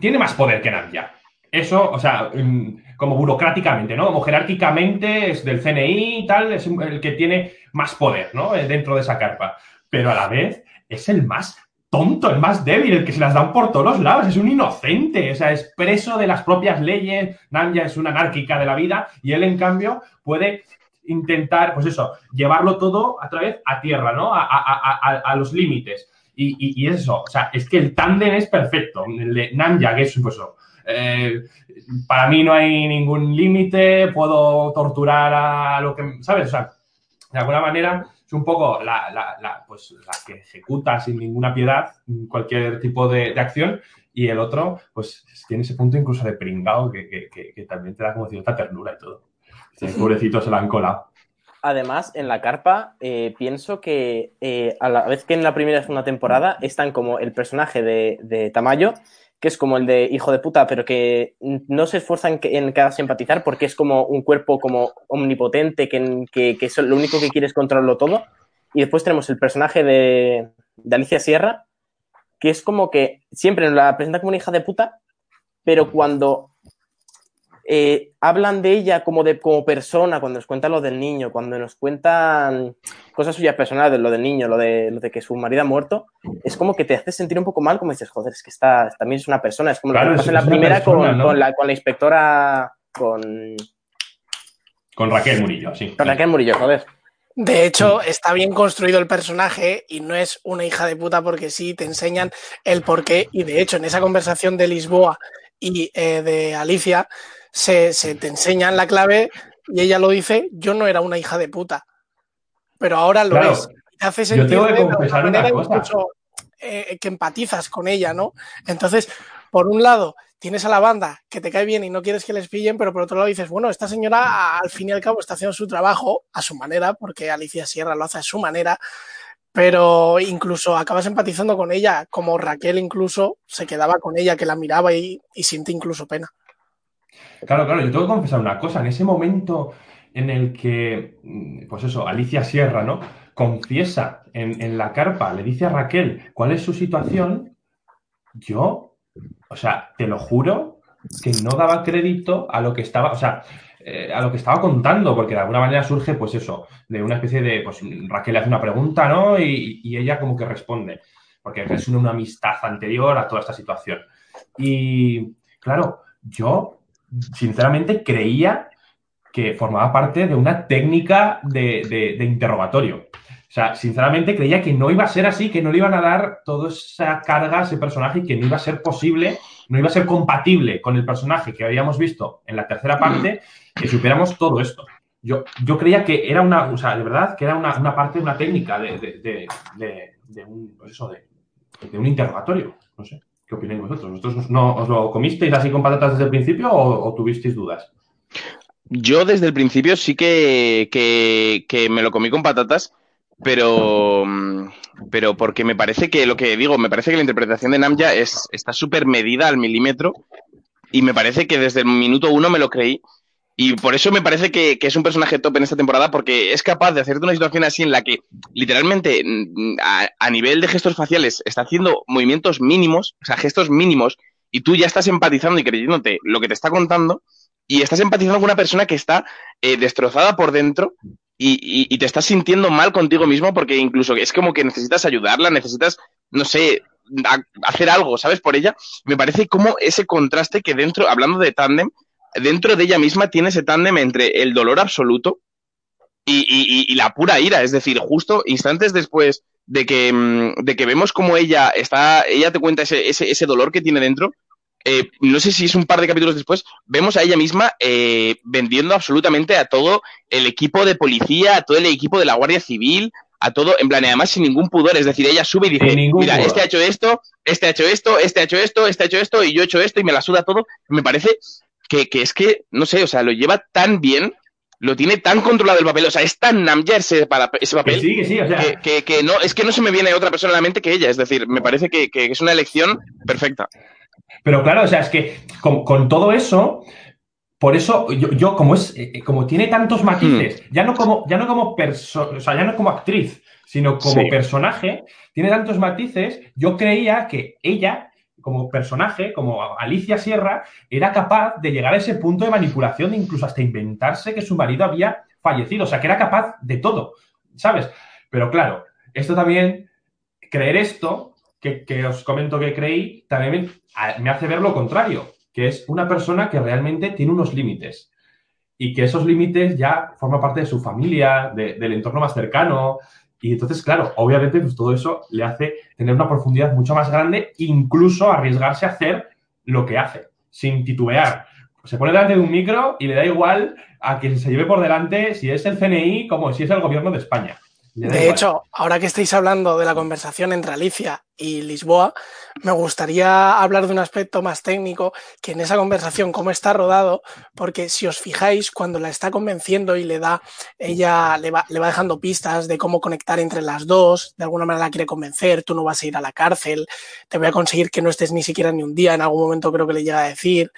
tiene más poder que Nadia eso, o sea, mm, como burocráticamente, ¿no? Como jerárquicamente es del CNI y tal, es el que tiene más poder, ¿no? Eh, dentro de esa carpa. Pero a la vez es el más tonto, el más débil, el que se las dan por todos los lados, es un inocente, o sea, es preso de las propias leyes, Nanya es una anárquica de la vida y él, en cambio, puede intentar, pues eso, llevarlo todo a través a tierra, ¿no? A, los límites. Y, eso, o sea, es que el tándem es perfecto. Nanya, que es, pues eh, para mí no hay ningún límite, puedo torturar a lo que, ¿sabes? O sea, de alguna manera es un poco la, la, pues, la que ejecuta sin ninguna piedad cualquier tipo de, acción y el otro, pues tiene ese punto incluso de pringao que, que, también te da como cierta ternura y todo. Este pobrecito se la han colado. Además, en la carpa, eh, pienso que eh, a la vez que en la primera y segunda temporada están como el personaje de, de Tamayo que es como el de hijo de puta, pero que no se esfuerzan en que hagas empatizar porque es como un cuerpo como omnipotente, que, que, lo único que quiere es controlarlo todo. Y después tenemos el personaje de, de Alicia Sierra, que es como que siempre nos la presenta como una hija de puta, pero cuando eh, hablan de ella como, de, como persona, cuando nos cuentan lo del niño, cuando nos cuentan cosas suyas personales, lo del niño, lo de, lo de que su marido ha muerto, es como que te hace sentir un poco mal, como dices, joder, es que está, también es una persona, es como lo que pasa en la primera con, con, la, con la inspectora, con... Con Raquel Murillo, sí. Con Raquel Murillo, joder. De hecho, está bien construido el personaje y no es una hija de puta porque sí te enseñan el porqué. Y de hecho, en esa conversación de Lisboa y eh, de Alicia, se, se te enseñan la clave y ella lo dice, yo no era una hija de puta, pero ahora lo es. Te hace sentir yo tengo que confesar una cosa. Eh, que empatizas con ella, ¿no? Entonces, por un lado, tienes a la banda que te cae bien y no quieres que les pillen, pero por otro lado dices, bueno, esta señora al fin y al cabo está haciendo su trabajo a su manera, porque Alicia Sierra lo hace a su manera, pero incluso acabas empatizando con ella, como Raquel incluso se quedaba con ella, que la miraba y, y siente incluso pena. Claro, claro, yo tengo que confesar una cosa. En ese momento en el que, mm, pues eso, Alicia Sierra, ¿no? Confiesa en, la carpa, le dice a Raquel cuál es su situación, yo, o sea, te lo juro que no daba crédito a lo que estaba, o sea, eh, a lo que estaba contando, porque de alguna manera surge, pues eso, de una especie de, pues Raquel le hace una pregunta, ¿no? Y, y ella como que responde, porque es una amistad anterior a toda esta situación. Y, claro, yo sinceramente creía que formaba parte de una técnica de, interrogatorio. O sea, sinceramente creía que no iba a ser así, que no le iban a dar toda esa carga a ese personaje y que no iba a ser posible, no iba a ser compatible con el personaje que habíamos visto en la tercera parte, que supiéramos todo esto. Yo, yo creía que era una, o sea, de verdad, que era una, parte de una técnica de, un, pues de un interrogatorio. No sé. ¿Qué opináis vosotros? ¿Vosotros no os lo comisteis así con patatas desde el principio o, tuvisteis dudas? Yo desde el principio sí que, que, me lo comí con patatas, pero, pero porque me parece que lo que digo, me parece que la interpretación de Namja es, está súper medida al milímetro y me parece que desde el minuto uno me lo creí y por eso me parece que, es un personaje top en esta temporada, porque es capaz de hacerte una situación así en la que literalmente mm, a, nivel de gestos faciales está haciendo movimientos mínimos, o sea, gestos mínimos, y tú ya estás empatizando y creyéndote lo que te está contando, y estás empatizando con una persona que está eh, destrozada por dentro y, te estás sintiendo mal contigo mismo porque incluso es como que necesitas ayudarla, necesitas, no sé, hacer algo, ¿sabes? Por ella. Me parece como ese contraste que dentro, hablando de tándem, dentro de ella misma tiene ese tándem entre el dolor absoluto y, la pura ira. Es decir, justo instantes después de que, mm, de que vemos cómo ella está, ella te cuenta ese, ese, dolor que tiene dentro. Eh, no sé si es un par de capítulos después, vemos a ella misma eh, vendiendo absolutamente a todo el equipo de policía, a todo el equipo de la Guardia Civil, a todo, en plan, además sin ningún pudor, es decir, ella sube y dice, mira, este ha hecho esto, este ha hecho esto, este ha hecho esto, este ha hecho esto, y yo he hecho esto, y me la suda todo. Me parece que, que es que, no sé, o sea, lo lleva tan bien lo tiene tan controlado el papel, o sea, es tan Namja ese, para, ese papel, Que sí, que sí, o sea, que, no, es que no se me viene otra persona a la mente que ella, es decir, me parece que, que es una elección perfecta. Pero claro, o sea, es que con, con todo eso, por eso yo, yo como es, eh, como tiene tantos matices, ya no como, ya no como perso- o sea, ya no como actriz, sino como Sí. personaje, tiene tantos matices, yo creía que ella, como personaje, como Alicia Sierra, era capaz de llegar a ese punto de manipulación, incluso hasta inventarse que su marido había fallecido, o sea, que era capaz de todo, ¿sabes? Pero claro, esto también, creer esto, que, que os comento que creí, también me hace ver lo contrario, que es una persona que realmente tiene unos límites y que esos límites ya forman parte de su familia, de- del entorno más cercano. Y entonces, claro, obviamente pues todo eso le hace tener una profundidad mucho más grande, incluso arriesgarse a hacer lo que hace, sin titubear. Se pone delante de un micro y le da igual a quien se lleve por delante si es el CNI como si es el gobierno de España. De hecho, ahora que estáis hablando de la conversación entre Alicia y Lisboa, me gustaría hablar de un aspecto más técnico, que en esa conversación, cómo está rodado, porque si os fijáis, cuando la está convenciendo y le da, ella le va, le va dejando pistas de cómo conectar entre las dos, de alguna manera la quiere convencer, tú no vas a ir a la cárcel, te voy a conseguir que no estés ni siquiera ni un día, en algún momento creo que le llega a decir.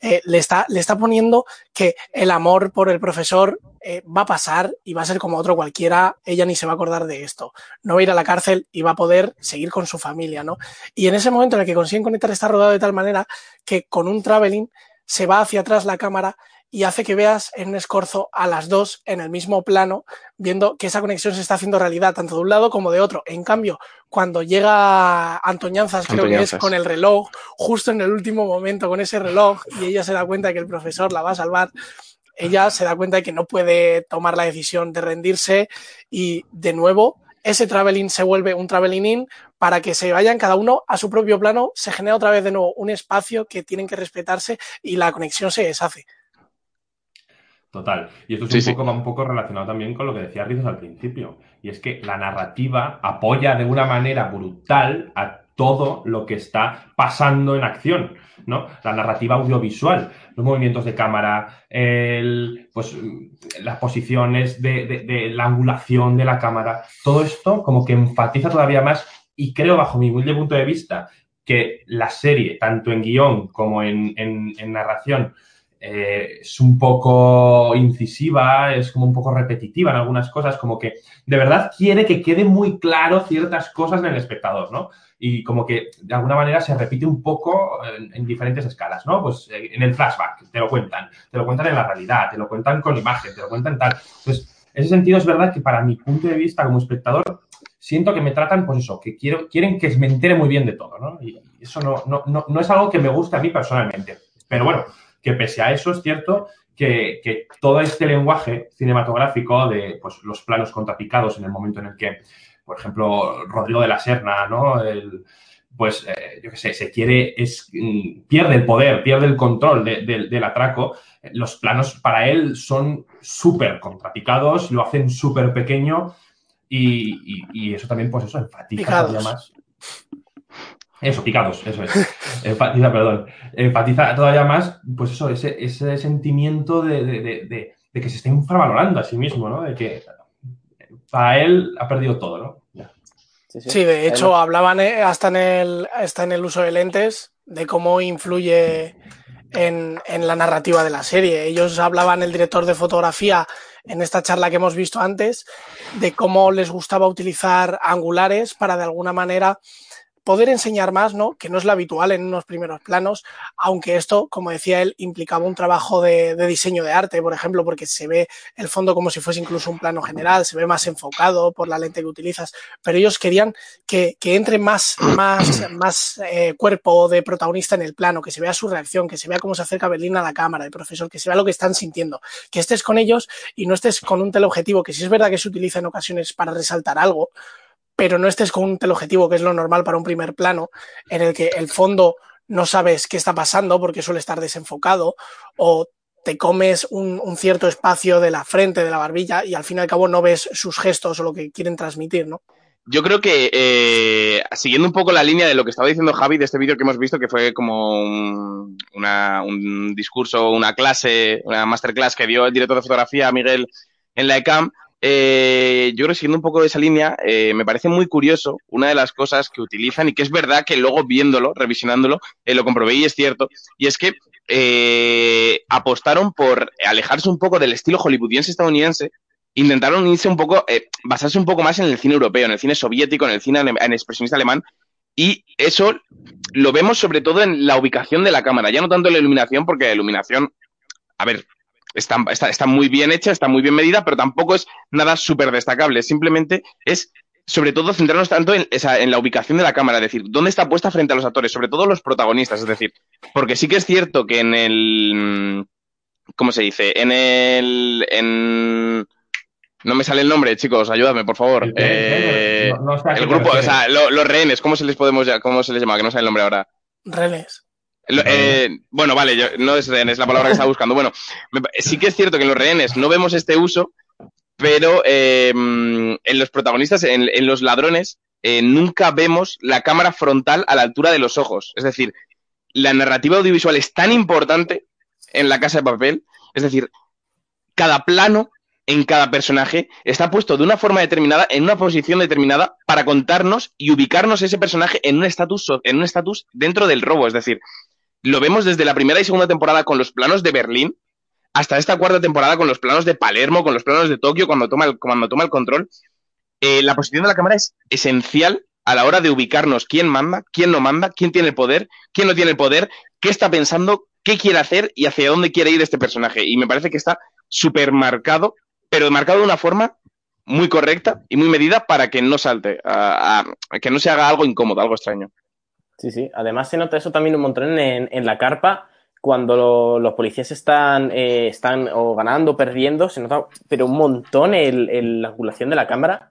Eh, le, está, le está poniendo que el amor por el profesor eh, va a pasar y va a ser como otro cualquiera, ella ni se va a acordar de esto, no va a ir a la cárcel y va a poder seguir con su familia, ¿no? Y en ese momento en el que consiguen conectar está rodado de tal manera que con un traveling se va hacia atrás la cámara y hace que veas en un escorzo a las dos en el mismo plano, viendo que esa conexión se está haciendo realidad, tanto de un lado como de otro. En cambio, cuando llega Antoñanzas, creo que es con el reloj, justo en el último momento con ese reloj, y ella se da cuenta de que el profesor la va a salvar, ella se da cuenta de que no puede tomar la decisión de rendirse y de nuevo ese traveling se vuelve un traveling in para que se vayan cada uno a su propio plano, se genera otra vez de nuevo un espacio que tienen que respetarse y la conexión se deshace. Total. Y esto es Sí, un, sí. poco, un poco relacionado también con lo que decía Rizos al principio. Y es que la narrativa apoya de una manera brutal a todo lo que está pasando en acción, ¿no? La narrativa audiovisual, los movimientos de cámara, el, pues, las posiciones de, de- de la angulación de la cámara, todo esto como que enfatiza todavía más y creo, bajo mi humilde punto de vista, que la serie, tanto en guion como en, en- en narración, eh, es un poco incisiva, es como un poco repetitiva en algunas cosas, como que de verdad quiere que quede muy claro ciertas cosas en el espectador, ¿no? Y como que de alguna manera se repite un poco en, en diferentes escalas, ¿no? Pues eh, en el flashback te lo cuentan, te lo cuentan en la realidad, te lo cuentan con imagen, te lo cuentan tal. Entonces, en ese sentido es verdad que para mi punto de vista como espectador, siento que me tratan, pues eso, que quiero, quieren que me entere muy bien de todo, ¿no? Y eso no, no, no, no es algo que me guste a mí personalmente. Pero bueno, que pese a eso es cierto que, que todo este lenguaje cinematográfico de pues, los planos contrapicados en el momento en el que, por ejemplo, Rodrigo de la Serna, ¿no? El, pues, eh, yo qué sé, se quiere, es, mm, pierde el poder, pierde el control de- de- del atraco. Los planos para él son súper contrapicados, lo hacen súper pequeño y, y- y eso también, pues eso, enfatiza todavía más. Eso, picados, eso es. Enfatiza, perdón. Enfatiza todavía más, pues eso, ese, ese sentimiento de, de- de- de- de que se está infravalorando a sí mismo, ¿no? De que para él ha perdido todo, ¿no? Ya. Sí, de hecho, hablaban eh, hasta en el, hasta en el uso de lentes de cómo influye en, en la narrativa de la serie. Ellos hablaban, el director de fotografía, en esta charla que hemos visto antes, de cómo les gustaba utilizar angulares para de alguna manera poder enseñar más, ¿no? Que no es lo habitual en unos primeros planos, aunque esto, como decía él, implicaba un trabajo de, de diseño de arte, por ejemplo, porque se ve el fondo como si fuese incluso un plano general, se ve más enfocado por la lente que utilizas, pero ellos querían que, que entre más, más, más eh, cuerpo de protagonista en el plano, que se vea su reacción, que se vea cómo se acerca Berlín a la cámara, el profesor, que se vea lo que están sintiendo, que estés con ellos y no estés con un teleobjetivo, que sí es verdad que se utiliza en ocasiones para resaltar algo, pero no estés con un teleobjetivo, que es lo normal para un primer plano, en el que el fondo no sabes qué está pasando porque suele estar desenfocado, o te comes un, cierto espacio de la frente, de la barbilla, y al fin y al cabo no ves sus gestos o lo que quieren transmitir, ¿no? yo creo que eh, siguiendo un poco la línea de lo que estaba diciendo Javi de este vídeo que hemos visto, que fue como un, un discurso, una clase, una masterclass que dio el director de fotografía Miguel en la ECAM, eh, yo creo siguiendo un poco esa línea, eh, me parece muy curioso una de las cosas que utilizan y que es verdad que luego viéndolo, revisionándolo, eh, lo comprobé y es cierto, y es que eh, apostaron por alejarse un poco del estilo hollywoodiense estadounidense intentaron irse un poco, eh, basarse un poco más en el cine europeo, en el cine soviético, en el cine en expresionista alemán, y eso lo vemos sobre todo en la ubicación de la cámara, ya no tanto en la iluminación, porque la iluminación, a ver, está, está, está muy bien hecha, está muy bien medida, pero tampoco es nada súper destacable, simplemente es sobre todo centrarnos tanto en, esa, en la ubicación de la cámara, es decir, dónde está puesta frente a los actores, sobre todo los protagonistas, es decir, porque sí que es cierto que en el... ¿Cómo se dice? En el... En, no me sale el nombre, chicos, ayúdame, por favor. El- Eh, no- no el grupo, o sea, lo- los rehenes, ¿cómo se les podemos cómo se les llama? Que no sale el nombre ahora. Reles. Eh, bueno, vale, yo- no es rehenes, la palabra que estaba buscando. Bueno, me sí que es cierto que en los rehenes no vemos este uso, pero eh, mm, en los protagonistas, en, en los ladrones, eh, nunca vemos la cámara frontal a la altura de los ojos. Es decir, la narrativa audiovisual es tan importante en la casa de papel, es decir, cada plano en cada personaje está puesto de una forma determinada, en una posición determinada, para contarnos y ubicarnos ese personaje en un estatus so- en un estatus dentro del robo. Es decir, lo vemos desde la primera y segunda temporada con los planos de Berlín hasta esta cuarta temporada con los planos de Palermo, con los planos de Tokio, cuando toma el, cuando toma el control. Eh, la posición de la cámara es esencial a la hora de ubicarnos quién manda, quién no manda, quién tiene el poder, quién no tiene el poder, qué está pensando, qué quiere hacer y hacia dónde quiere ir este personaje. Y me parece que está súper marcado, pero marcado de una forma muy correcta y muy medida para que no salte, que no se haga algo incómodo, algo extraño. Sí, sí. Además se nota eso también un montón en, en la carpa, cuando lo- los policías están, eh, están o ganando o perdiendo, se nota, pero un montón el, el- la angulación de la cámara.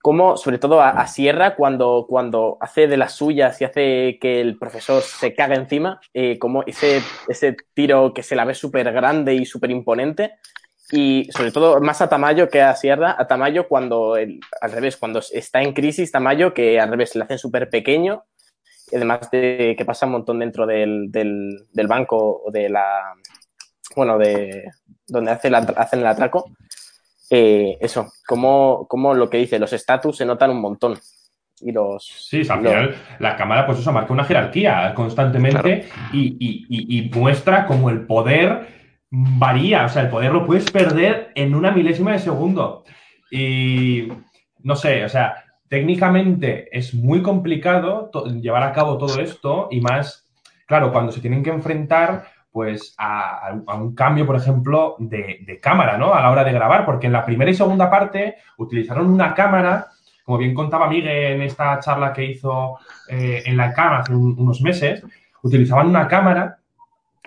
Como, sobre todo a, Sierra, cuando, cuando hace de las suyas y hace que el profesor se cague encima, eh, como ese, ese tiro que se la ve súper grande y súper imponente. Y sobre todo, más a Tamayo que a Sierra, a Tamayo cuando, al revés, cuando está en crisis, Tamayo, que al revés le hacen súper pequeño, además de que pasa un montón dentro del, del, del banco o de la, bueno, de donde hace la- hacen el atraco. Eh, eso, como, como lo que dice, los estatus se notan un montón. Y los. Sí, al los- final la cámara, pues eso, marca una jerarquía constantemente y, y- y- y muestra como el poder varía. O sea, el poder lo puedes perder en una milésima de segundo. Y no sé, o sea, técnicamente es muy complicado llevar a cabo todo esto y más, claro, cuando se tienen que enfrentar pues a, un cambio, por ejemplo, de, cámara, ¿no? A la hora de grabar, porque en la primera y segunda parte utilizaron una cámara como bien contaba Miguel en esta charla que hizo eh, en la cama hace un- unos meses, utilizaban una cámara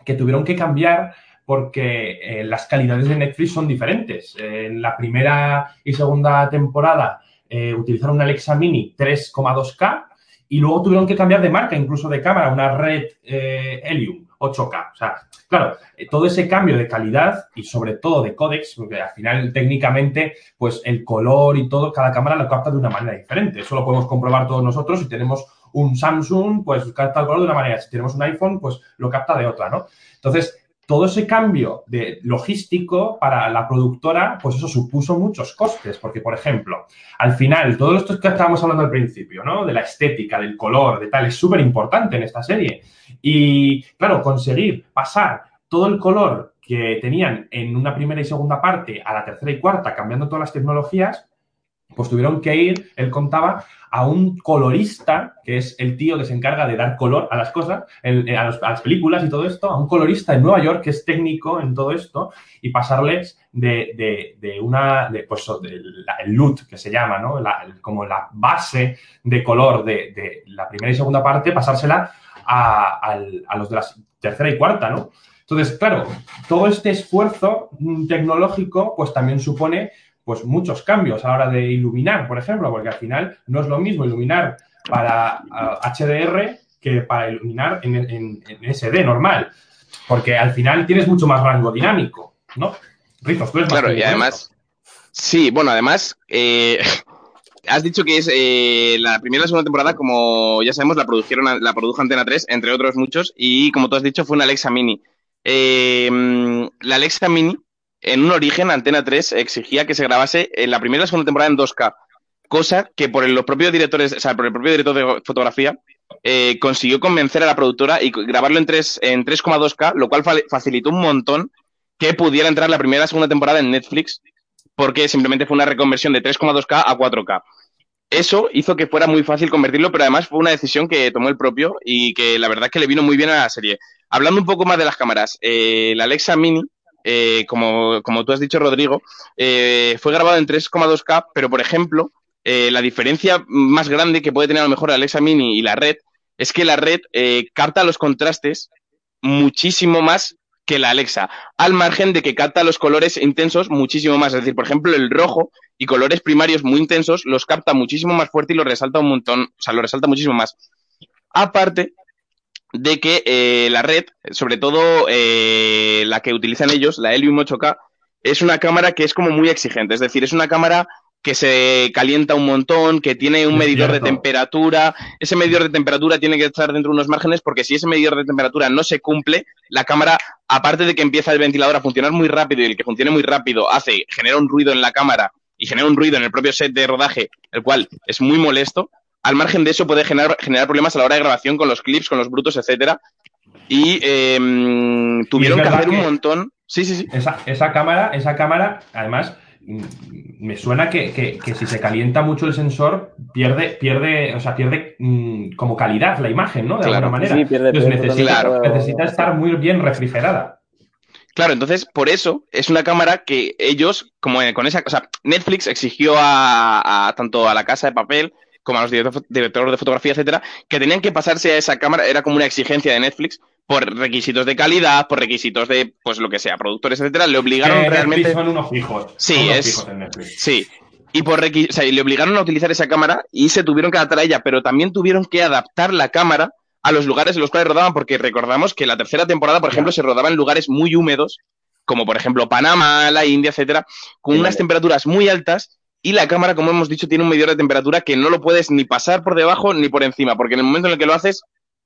que tuvieron que cambiar porque eh, las calidades de Netflix son diferentes. en la primera y segunda temporada eh, utilizaron una Alexa Mini 3,2K y luego tuvieron que cambiar de marca, incluso de cámara, una red eh, Helium 8K. O sea, claro, eh, todo ese cambio de calidad y sobre todo de códex, porque al final técnicamente, pues el color y todo, cada cámara lo capta de una manera diferente. Eso lo podemos comprobar todos nosotros. Si tenemos un Samsung, pues capta el color de una manera. Si tenemos un iPhone, pues lo capta de otra, ¿no? Entonces, todo ese cambio de logístico para la productora, pues eso supuso muchos costes, porque, por ejemplo, al final, todo esto que estábamos hablando al principio, ¿no? De la estética, del color, de tal, es súper importante en esta serie. Y, claro, conseguir pasar todo el color que tenían en una primera y segunda parte a la tercera y cuarta, cambiando todas las tecnologías, pues tuvieron que ir, él contaba, a un colorista, que es el tío que se encarga de dar color a las cosas, el- a, las películas y todo esto, a un colorista en Nueva York que es técnico en todo esto y pasarles de, de- una, de, pues, la- el LUT que se llama, ¿no? Como la base de color de, la primera y segunda parte, pasársela a, a los de la tercera y cuarta, ¿no? Entonces, claro, todo este esfuerzo mm, tecnológico, pues también supone pues muchos cambios a la hora de iluminar, por ejemplo, porque al final no es lo mismo iluminar para HDR que para iluminar en, en- en SD normal, porque al final tienes mucho más rango dinámico, ¿no? Rizos, tú eres más Claro, y además, sí, bueno, además, eh, has dicho que es eh, la primera y la segunda temporada, como ya sabemos, la produjeron, la produjo Antena 3, entre otros muchos, y como tú has dicho, fue una Alexa Mini. Eh, la Alexa Mini, en un origen, Antena 3 exigía que se grabase en la primera y la segunda temporada en 2K, cosa que por los propios directores, o sea, por el propio director de fotografía, eh, consiguió convencer a la productora y grabarlo en, 3, en 3,2K, lo cual fa- facilitó un montón que pudiera entrar la primera y la segunda temporada en Netflix, porque simplemente fue una reconversión de 3,2K a 4K. Eso hizo que fuera muy fácil convertirlo, pero además fue una decisión que tomó el propio y que la verdad es que le vino muy bien a la serie. Hablando un poco más de las cámaras, eh, la Alexa Mini, eh, como, como tú has dicho, Rodrigo, eh, fue grabado en 3,2K, pero por ejemplo, eh, la diferencia más grande que puede tener a lo mejor Alexa Mini y la red es que la red capta los contrastes muchísimo más que la Alexa, al margen de que capta los colores intensos muchísimo más. Es decir, por ejemplo, el rojo y colores primarios muy intensos los capta muchísimo más fuerte y los resalta un montón, o sea, lo resalta muchísimo más. Aparte de que eh, la red, sobre todo eh, la que utilizan ellos, la Helium 8K, es una cámara que es como muy exigente. Es decir, es una cámara que se calienta un montón, que tiene un medidor de temperatura. Ese medidor de temperatura tiene que estar dentro de unos márgenes porque si ese medidor de temperatura no se cumple, la cámara, aparte de que empieza el ventilador a funcionar muy rápido y el que funcione muy rápido hace, genera un ruido en la cámara y genera un ruido en el propio set de rodaje, el cual es muy molesto. Al margen de eso puede generar, generar problemas a la hora de grabación con los clips, con los brutos, etcétera. Y eh, tuvieron que hacer un montón. Sí, sí, sí. Esa, esa cámara, esa cámara, además, me suena que, que- que si se calienta mucho el sensor, pierde, pierde, o sea, pierde mm, como calidad la imagen, ¿no? De Claro. alguna manera. Sí, pierde- Entonces pierde necesita, totalmente necesita estar muy bien refrigerada. Claro, entonces por eso es una cámara que ellos, como con esa, o sea, Netflix exigió a, a tanto a la casa de papel como a los director- directores de fotografía, etcétera, que tenían que pasarse a esa cámara, era como una exigencia de Netflix por requisitos de calidad, por requisitos de, pues lo que sea, productores, etcétera, le obligaron Que realmente. Son unos fijos. Sí, son unos es- fijos en Netflix. Sí. Y por requi- o sea, y le obligaron a utilizar esa cámara y se tuvieron que adaptar a ella, pero también tuvieron que adaptar la cámara a los lugares en los cuales rodaban, porque recordamos que la tercera temporada, por ejemplo, se rodaba en lugares muy húmedos, como por ejemplo Panamá, la India, etcétera, con unas temperaturas muy altas y la cámara, como hemos dicho, tiene un medidor de temperatura que no lo puedes ni pasar por debajo ni por encima, porque en el momento en el que lo haces,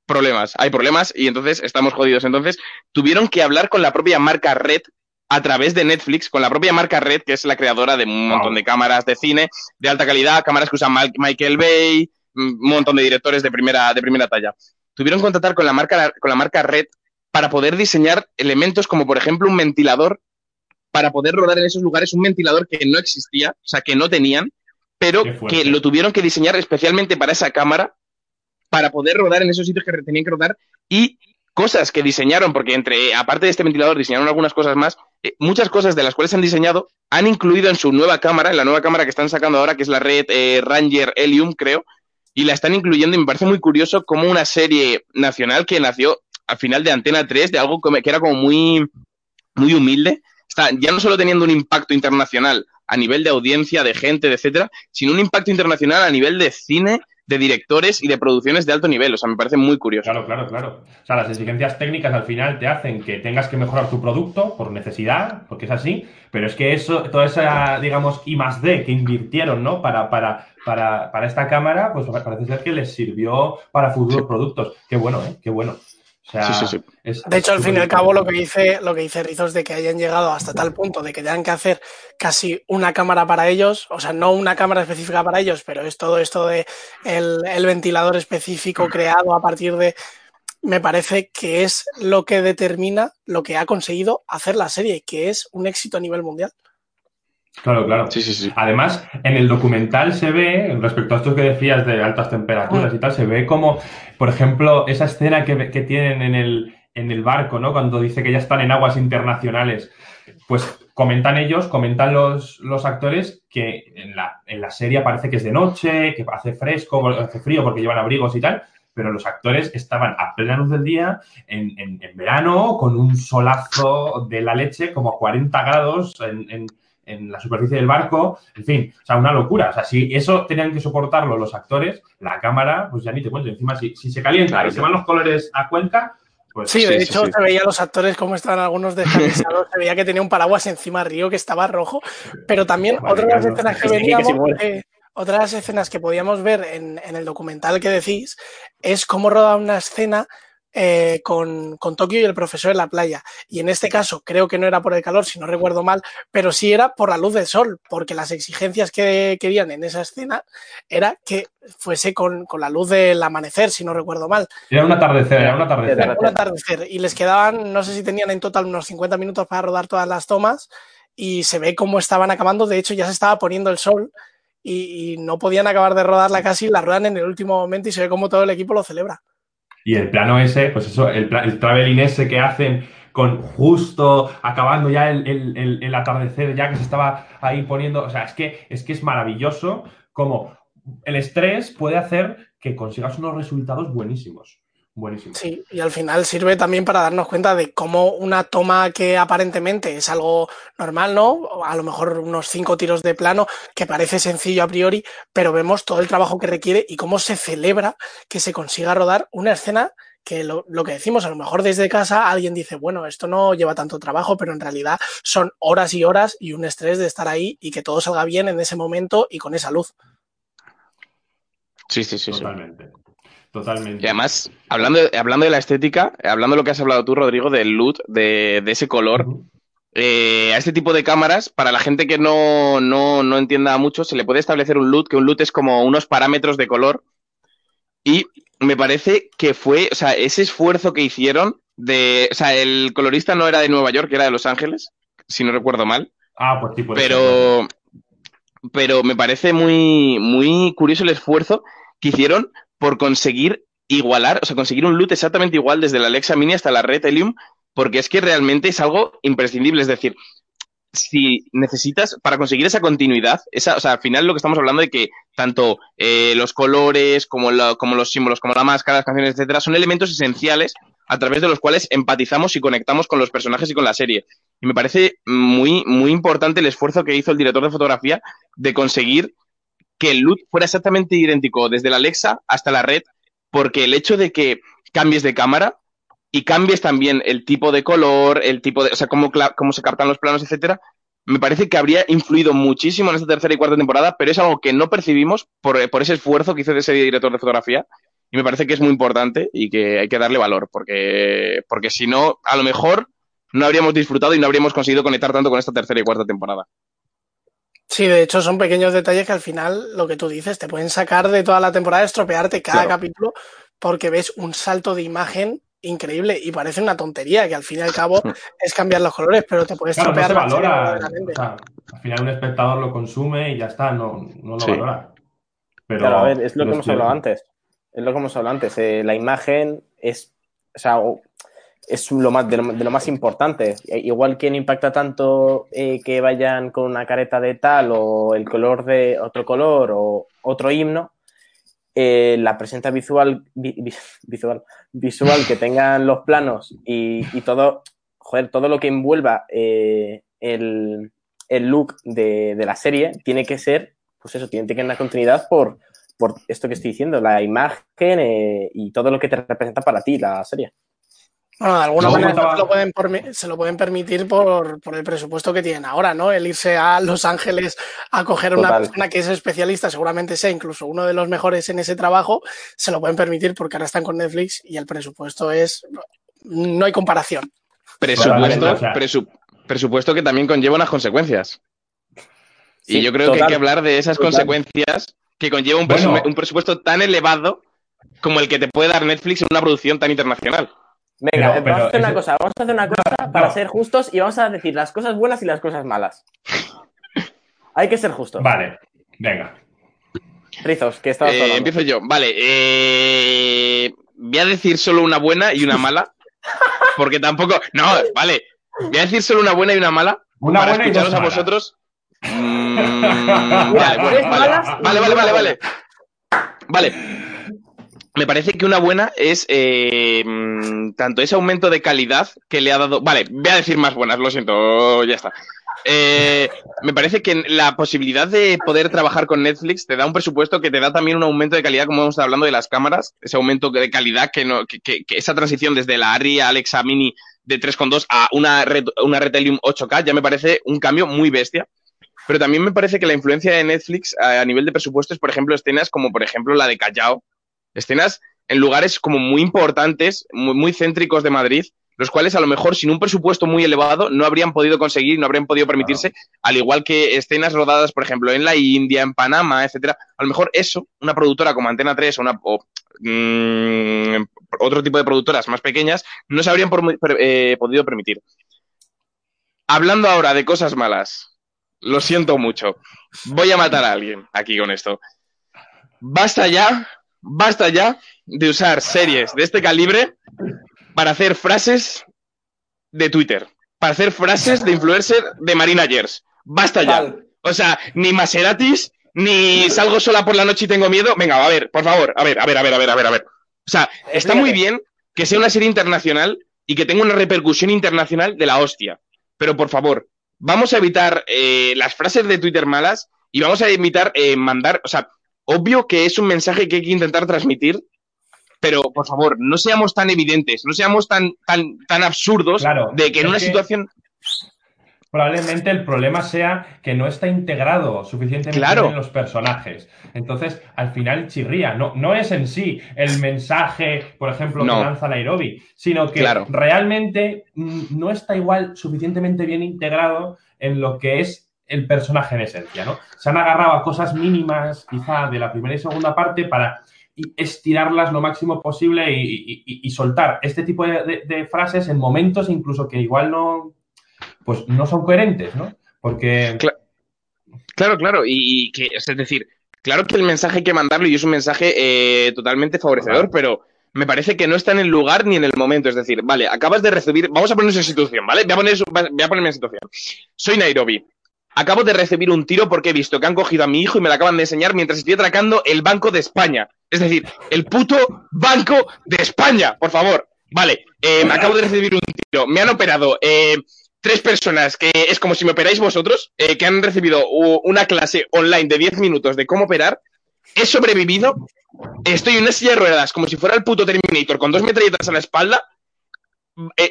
problemas, hay problemas y entonces estamos jodidos. Entonces tuvieron que hablar con la propia marca Red a través de Netflix, con la propia marca Red, que es la creadora de un montón de cámaras de cine de alta calidad, cámaras que usan Michael Bay, un montón de directores de primera, de primera talla. Tuvieron que contactar con la marca, con la marca Red para poder diseñar elementos como, por ejemplo, un ventilador, para poder rodar en esos lugares un ventilador que no existía, o sea, que no tenían, pero que lo tuvieron que diseñar especialmente para esa cámara, para poder rodar en esos sitios que tenían que rodar y cosas que diseñaron, porque entre, aparte de este ventilador, diseñaron algunas cosas más, eh, muchas cosas de las cuales han diseñado han incluido en su nueva cámara, en la nueva cámara que están sacando ahora, que es la red eh, Ranger Helium, creo, y la están incluyendo y me parece muy curioso como una serie nacional que nació al final de Antena 3, de algo que era como muy, muy humilde, está ya no solo teniendo un impacto internacional a nivel de audiencia, de gente, de etcétera, sino un impacto internacional a nivel de cine, de directores y de producciones de alto nivel. O sea, me parece muy curioso. Claro, claro, claro. O sea, las exigencias técnicas al final te hacen que tengas que mejorar tu producto por necesidad, porque es así, pero es que eso, toda esa, digamos, I más D que invirtieron, ¿no? Para, para, para, para esta cámara, pues parece ser que les sirvió para futuros productos. Qué bueno, ¿eh? Qué bueno. O sea, Sí, sí, sí. es- De hecho, al fin y al cabo, lo que dice, lo que dice Rizos de que hayan llegado hasta tal punto de que tengan que hacer casi una cámara para ellos, o sea, no una cámara específica para ellos, pero es todo esto de el, el ventilador específico creado a partir de. Me parece que es lo que determina lo que ha conseguido hacer la serie, que es un éxito a nivel mundial. Claro, claro. Sí, sí, sí. Además, en el documental se ve, respecto a esto que decías de altas temperaturas y tal, se ve como, por ejemplo, esa escena que, que tienen en el, en el barco, ¿no? Cuando dice que ya están en aguas internacionales. Pues comentan ellos, comentan los, los actores que en la, en la serie parece que es de noche, que hace fresco, hace frío porque llevan abrigos y tal, pero los actores estaban a plena luz del día, en, en- en verano, con un solazo de la leche, como a 40 grados en, en- en la superficie del barco, en fin, o sea, una locura. O sea, si eso tenían que soportarlo los actores, la cámara, pues ya ni te cuento. Encima, si, si se calienta Claro, y se van los colores a cuenca, pues Sí, de sí, hecho, sí. se veía a los actores cómo estaban algunos descamisados, se veía que tenía un paraguas encima Río que estaba rojo, pero también Vale, otra de las escenas que veníamos, eh, otra de las escenas que podíamos ver en, en el documental que decís es cómo roda una escena eh, con, con Tokio y el profesor en la playa. Y en este caso creo que no era por el calor, si no recuerdo mal, pero sí era por la luz del sol, porque las exigencias que querían en esa escena era que fuese con, con la luz del amanecer, si no recuerdo mal. Era un atardecer, era un atardecer. Era un atardecer. Y les quedaban, no sé si tenían en total unos 50 minutos para rodar todas las tomas y se ve cómo estaban acabando. De hecho, ya se estaba poniendo el sol y, y no podían acabar de rodarla casi, la ruedan en el último momento y se ve cómo todo el equipo lo celebra. Y el plano ese, pues eso, el, el traveling ese que hacen con justo acabando ya el, el- el- el atardecer, ya que se estaba ahí poniendo. O sea, es que es, que es maravilloso como el estrés puede hacer que consigas unos resultados buenísimos. Buenísimos. Sí, y al final sirve también para darnos cuenta de cómo una toma que aparentemente es algo normal, ¿no? A lo mejor unos cinco tiros de plano, que parece sencillo a priori, pero vemos todo el trabajo que requiere y cómo se celebra que se consiga rodar una escena que lo, lo que decimos, a lo mejor desde casa alguien dice, bueno, esto no lleva tanto trabajo, pero en realidad son horas y horas y un estrés de estar ahí y que todo salga bien en ese momento y con esa luz. Sí, sí, sí. sí. Totalmente. Y además, hablando de, hablando de la estética, hablando de lo que has hablado tú, Rodrigo, del loot, de, de ese color, eh, a este tipo de cámaras, para la gente que no, no, no entienda mucho, se le puede establecer un loot, que un loot es como unos parámetros de color. Y me parece que fue, o sea, ese esfuerzo que hicieron de, o sea, el colorista no era de Nueva York, era de Los Ángeles, si no recuerdo mal. Ah, pues sí, puede ser. pero, pero me parece muy, muy curioso el esfuerzo que hicieron por conseguir igualar, o sea, conseguir un loot exactamente igual desde la Alexa Mini hasta la red Helium, porque es que realmente es algo imprescindible. Es decir, si necesitas, para conseguir esa continuidad, esa, o sea, al final lo que estamos hablando de que tanto eh, los colores como, como los símbolos, como la máscara, las canciones, etcétera, son elementos esenciales a través de los cuales empatizamos y conectamos con los personajes y con la serie. Y me parece muy, muy importante el esfuerzo que hizo el director de fotografía de conseguir que el look fuera exactamente idéntico desde la Alexa hasta la red, porque el hecho de que cambies de cámara y cambies también el tipo de color, el tipo de, o sea, cómo, cómo se captan los planos, etcétera, me parece que habría influido muchísimo en esta tercera y cuarta temporada, pero es algo que no percibimos por, por ese esfuerzo que hizo ese director de fotografía. Y me parece que es muy importante y que hay que darle valor, porque, porque si no, a lo mejor no habríamos disfrutado y no habríamos conseguido conectar tanto con esta tercera y cuarta temporada. Sí, de hecho son pequeños detalles que al final, lo que tú dices, te pueden sacar de toda la temporada, estropearte cada Claro. capítulo, porque ves un salto de imagen increíble y parece una tontería, que al fin y al cabo es cambiar los colores, pero te puede Claro, no estropear se la serie valora. verdaderamente. o sea, al final un espectador lo consume y ya está, no, no lo Sí. valora. Pero, Claro, a ver, es lo que hemos hablado antes. Es lo que hemos hablado antes. eh, la imagen es, o sea, es lo más, de, lo, más importante. E- Igual que no impacta tanto eh, que vayan con una careta de tal o el color de otro color o otro himno, eh, la presencia visual, vi- vi- visual, visual que tengan los planos y, y todo, joder, todo lo que envuelva eh, el, el look de, de la serie tiene que ser, pues eso, tiene que tener continuidad por, por esto que estoy diciendo, la imagen y todo lo que te representa para ti la serie. Bueno, de alguna manera se, lo pueden pormi- se lo pueden permitir por, por el presupuesto que tienen ahora, ¿no? El irse a Los Ángeles a coger a una persona que es especialista, seguramente sea incluso uno de los mejores en ese trabajo, se lo pueden permitir porque ahora están con Netflix y el presupuesto es... No hay comparación. Presupuesto, presu- presupuesto que también conlleva unas consecuencias. y yo creo que hay que hablar de esas Total. consecuencias que conlleva un, presu- Bueno. un presupuesto tan elevado como el que te puede dar Netflix en una producción tan internacional. Venga, Pero- vamos a hacer una cosa, vamos a hacer una cosa no. para ser justos y vamos a decir las cosas buenas y las cosas malas. Hay que ser justos. Vale, venga. Rizos, que estabas Eh, empiezo yo. Vale, eh, voy a decir solo una buena y una mala. Porque tampoco. No, vale. Voy a decir solo una buena y una mala. Una para buena escucharos a vosotros. Mm, vale, bueno, tres vale. Vale, vale, vale, vale. Vale. Me parece que una buena es eh, tanto ese aumento de calidad que le ha dado. Vale, voy a decir más buenas, lo siento, ya está. Eh, me parece que la posibilidad de poder trabajar con Netflix te da un presupuesto que te da también un aumento de calidad, como hemos estado hablando de las cámaras, ese aumento de calidad que, no, que, que- que esa transición desde la ARRI Alexa Mini de 3.2 a una red, una red Helium 8K ya me parece un cambio muy bestia. pero también me parece que la influencia de Netflix a, a nivel de presupuestos, por ejemplo, escenas como por ejemplo la de Callao, escenas en lugares como muy importantes, muy, muy céntricos de Madrid, los cuales a lo mejor sin un presupuesto muy elevado no habrían podido conseguir, no habrían podido permitirse, al igual que escenas rodadas, por ejemplo, en la India, en Panamá, etcétera. A lo mejor eso, una productora como Antena 3 o, una, o, mm, otro tipo de productoras más pequeñas, no se habrían por- per- eh, podido permitir. Hablando ahora de cosas malas, lo siento mucho. Voy a matar a alguien aquí con esto. Basta ya, basta ya de usar series de este calibre para hacer frases de Twitter, para hacer frases de influencer de Marina Yers. Basta ya. O sea, ni Maseratis, ni salgo sola por la noche y tengo miedo. Venga, a ver, por favor, a ver, a ver, a ver, a ver, a ver, a ver. O sea, está muy bien que sea una serie internacional y que tenga una repercusión internacional de la hostia. Pero por favor, vamos a evitar eh, las frases de Twitter malas y vamos a evitar eh, mandar, o sea, obvio que es un mensaje que hay que intentar transmitir, pero por favor, no seamos tan evidentes, no seamos tan, tan, tan absurdos Claro, de que en una que- situación. Probablemente el problema sea que no está integrado suficientemente Claro. en los personajes. Entonces, al final chirría. No, no es en sí el mensaje, por ejemplo, No. que lanza Nairobi, sino que Claro. realmente mm, no está igual suficientemente bien integrado en lo que es el personaje en esencia, ¿no? Se han agarrado a cosas mínimas, quizá, de la primera y segunda parte para estirarlas lo máximo posible y, y- y- y soltar este tipo de, de- de frases en momentos incluso que igual no, pues no son coherentes, ¿no? Porque Cla- Claro, claro, y, y que, es decir, claro que el mensaje hay que mandarlo y es un mensaje eh, totalmente favorecedor, pero me parece que no está en el lugar ni en el momento. Es decir, vale, acabas de recibir, vamos a ponernos en situación, ¿vale? Voy a, poner, voy a ponerme en situación. Soy Nairobi. Acabo de recibir un tiro porque he visto que han cogido a mi hijo y me lo acaban de enseñar mientras estoy atracando el Banco de España. Es decir, el puto Banco de España, por favor. Vale, eh, me acabo de recibir un tiro. Me han operado eh, tres personas, que es como si me operáis vosotros, eh, que han recibido una clase online de 10 minutos de cómo operar. He sobrevivido. Estoy en una silla de ruedas como si fuera el puto Terminator con dos metralletas a la espalda.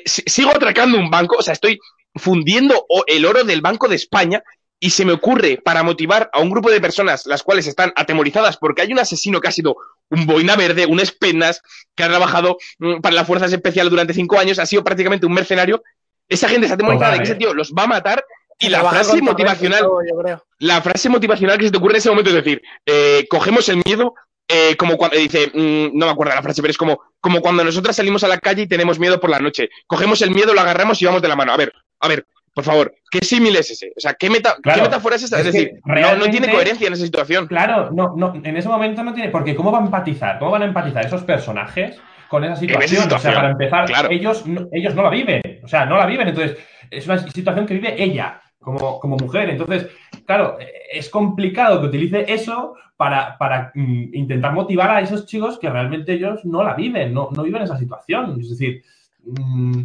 Si- sigo atracando un banco, o sea, estoy fundiendo el oro del Banco de España y se me ocurre para motivar a un grupo de personas las cuales están atemorizadas porque hay un asesino que ha sido un boina verde, un espenas, que ha trabajado mm, para las fuerzas especiales durante cinco años, ha sido prácticamente un mercenario. Esa gente está atemorizada de que ese ¿eh? tío los va a matar y la frase motivacional todo, yo creo. la frase motivacional que se te ocurre en ese momento es decir, eh, cogemos el miedo, eh, como cuando dice, mm, no me acuerdo la frase, pero es como, como cuando nosotras salimos a la calle y tenemos miedo por la noche. Cogemos el miedo, lo agarramos y vamos de la mano. A ver, a ver, por favor, ¿qué símil es ese? O sea, ¿qué, meta, Claro, ¿qué metáfora es esa? Es, decir, no, no tiene coherencia en esa situación. Claro, no, no, en ese momento no tiene. Porque ¿cómo va a empatizar? ¿Cómo van a empatizar esos personajes con esa situación? esa situación, O sea, para empezar, claro. ellos, no, ellos no la viven. O sea, no la viven. Entonces, es una situación que vive ella como, como mujer. Entonces, claro, es complicado que utilice eso para, para mm, intentar motivar a esos chicos que realmente ellos no la viven, no, no viven esa situación. Es decir, mm,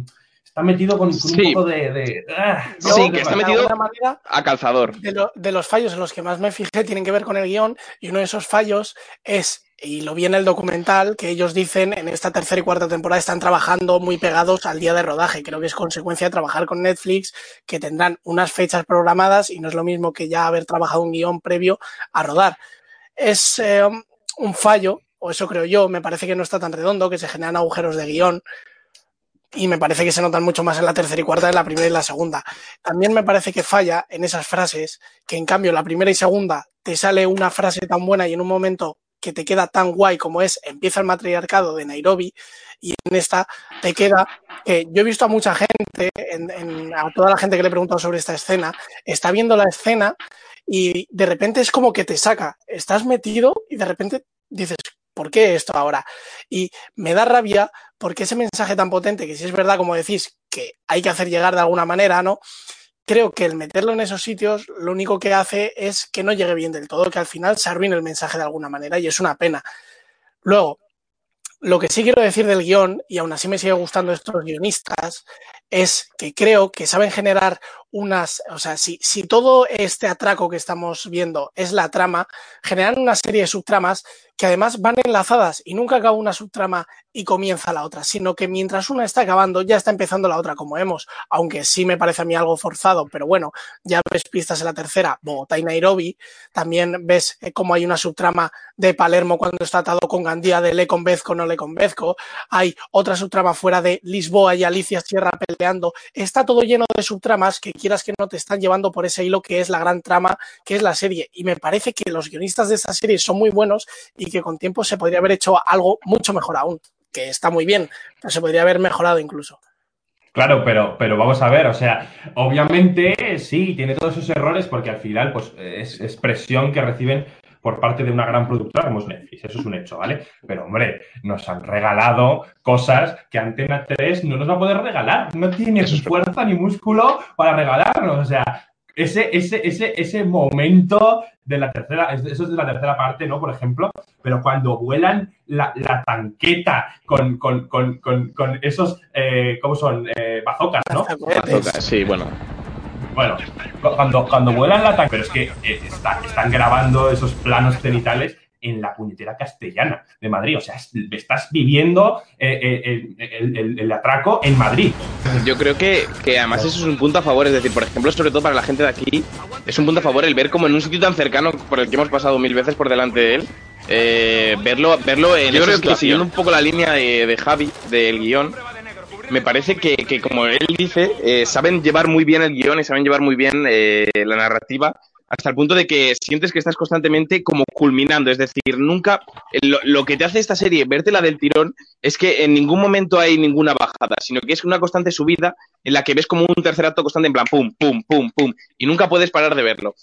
está metido con, con Sí. un poco de. de- ah, Sí, que está de metido- manera, A calzador. de, lo- de los fallos en los que más me fijé tienen que ver con el guion y uno de esos fallos es, y lo vi en el documental, que ellos dicen en esta tercera y cuarta temporada están trabajando muy pegados al día de rodaje. Creo que es consecuencia de trabajar con Netflix, que tendrán unas fechas programadas y no es lo mismo que ya haber trabajado un guion previo a rodar. Es eh, un fallo, o eso creo yo, me parece que no está tan redondo, que se generan agujeros de guion y me parece que se notan mucho más en la tercera y cuarta en la primera y la segunda. También me parece que falla en esas frases, que en cambio la primera y segunda te sale una frase tan buena y en un momento que te queda tan guay como es empieza el matriarcado de Nairobi y en esta te queda que yo he visto a mucha gente, en- en- a toda la gente que le he preguntado sobre esta escena, está viendo la escena y de repente es como que te saca, estás metido y de repente dices, ¿por qué esto ahora? Y me da rabia porque ese mensaje tan potente, que si es verdad, como decís, que hay que hacer llegar de alguna manera, ¿no? Creo que el meterlo en esos sitios lo único que hace es que no llegue bien del todo, que al final se arruine el mensaje de alguna manera y es una pena. Luego, lo que sí quiero decir del guion, y aún así me sigue gustando estos guionistas, es que creo que saben generar unas, o sea, si, si todo este atraco que estamos viendo es la trama, generan una serie de subtramas que además van enlazadas y nunca acaba una subtrama y comienza la otra, sino que mientras una está acabando ya está empezando la otra, como vemos, aunque sí me parece a mí algo forzado, pero bueno, ya ves pistas en la tercera, Bogotá y Nairobi, también ves eh, cómo hay una subtrama de Palermo cuando está atado con Gandía de le convezco, no le convezco, hay otra subtrama fuera de Lisboa y Alicia Sierra peleando, está todo lleno de subtramas que que no te están llevando por ese hilo que es la gran trama, que es la serie, y me parece que los guionistas de esta serie son muy buenos y que con tiempo se podría haber hecho algo mucho mejor aún, que está muy bien, pero se podría haber mejorado incluso. Claro, pero, pero vamos a ver, o sea, obviamente sí, tiene todos esos errores porque al final pues es, es presión que reciben por parte de una gran productora como es Netflix, eso es un hecho, ¿vale? Pero hombre, nos han regalado cosas que Antena 3 no nos va a poder regalar, no tiene fuerza ni músculo para regalarnos, o sea, ese, ese, ese, ese momento de la tercera, eso es de la tercera parte, ¿no? Por ejemplo, pero cuando vuelan la, la tanqueta con, con, con, con esos, eh, ¿cómo son? Eh, bazocas, ¿no? Bazocas, sí, bueno. Bueno, cuando, cuando vuelan la tanqueta, pero es que eh, está, están grabando esos planos cenitales en la puñetera castellana de Madrid. O sea, estás viviendo eh, eh, el, el, el, atraco en Madrid. Yo creo que, que, además eso es un punto a favor. Es decir, por ejemplo, sobre todo para la gente de aquí, es un punto a favor el ver como en un sitio tan cercano por el que hemos pasado mil veces por delante de él, eh, verlo, verlo en Yo creo que siguiendo un poco la línea de, de Javi, del guion, me parece que, que como él dice, eh, saben llevar muy bien el guion y saben llevar muy bien eh, la narrativa hasta el punto de que sientes que estás constantemente como culminando, es decir, nunca lo, lo, que te hace esta serie, verte la del tirón, es que en ningún momento hay ninguna bajada, sino que es una constante subida en la que ves como un tercer acto constante en plan pum, pum, pum, pum, y nunca puedes parar de verlo.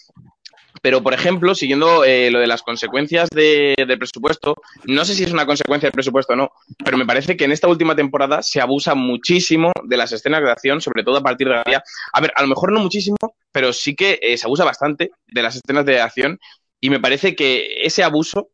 Pero, por ejemplo, siguiendo eh, lo de las consecuencias de, del presupuesto, no sé si es una consecuencia del presupuesto o no, pero me parece que en esta última temporada se abusa muchísimo de las escenas de acción, sobre todo a partir de la. A ver, a lo mejor no muchísimo, pero sí que eh, se abusa bastante de las escenas de acción y me parece que ese abuso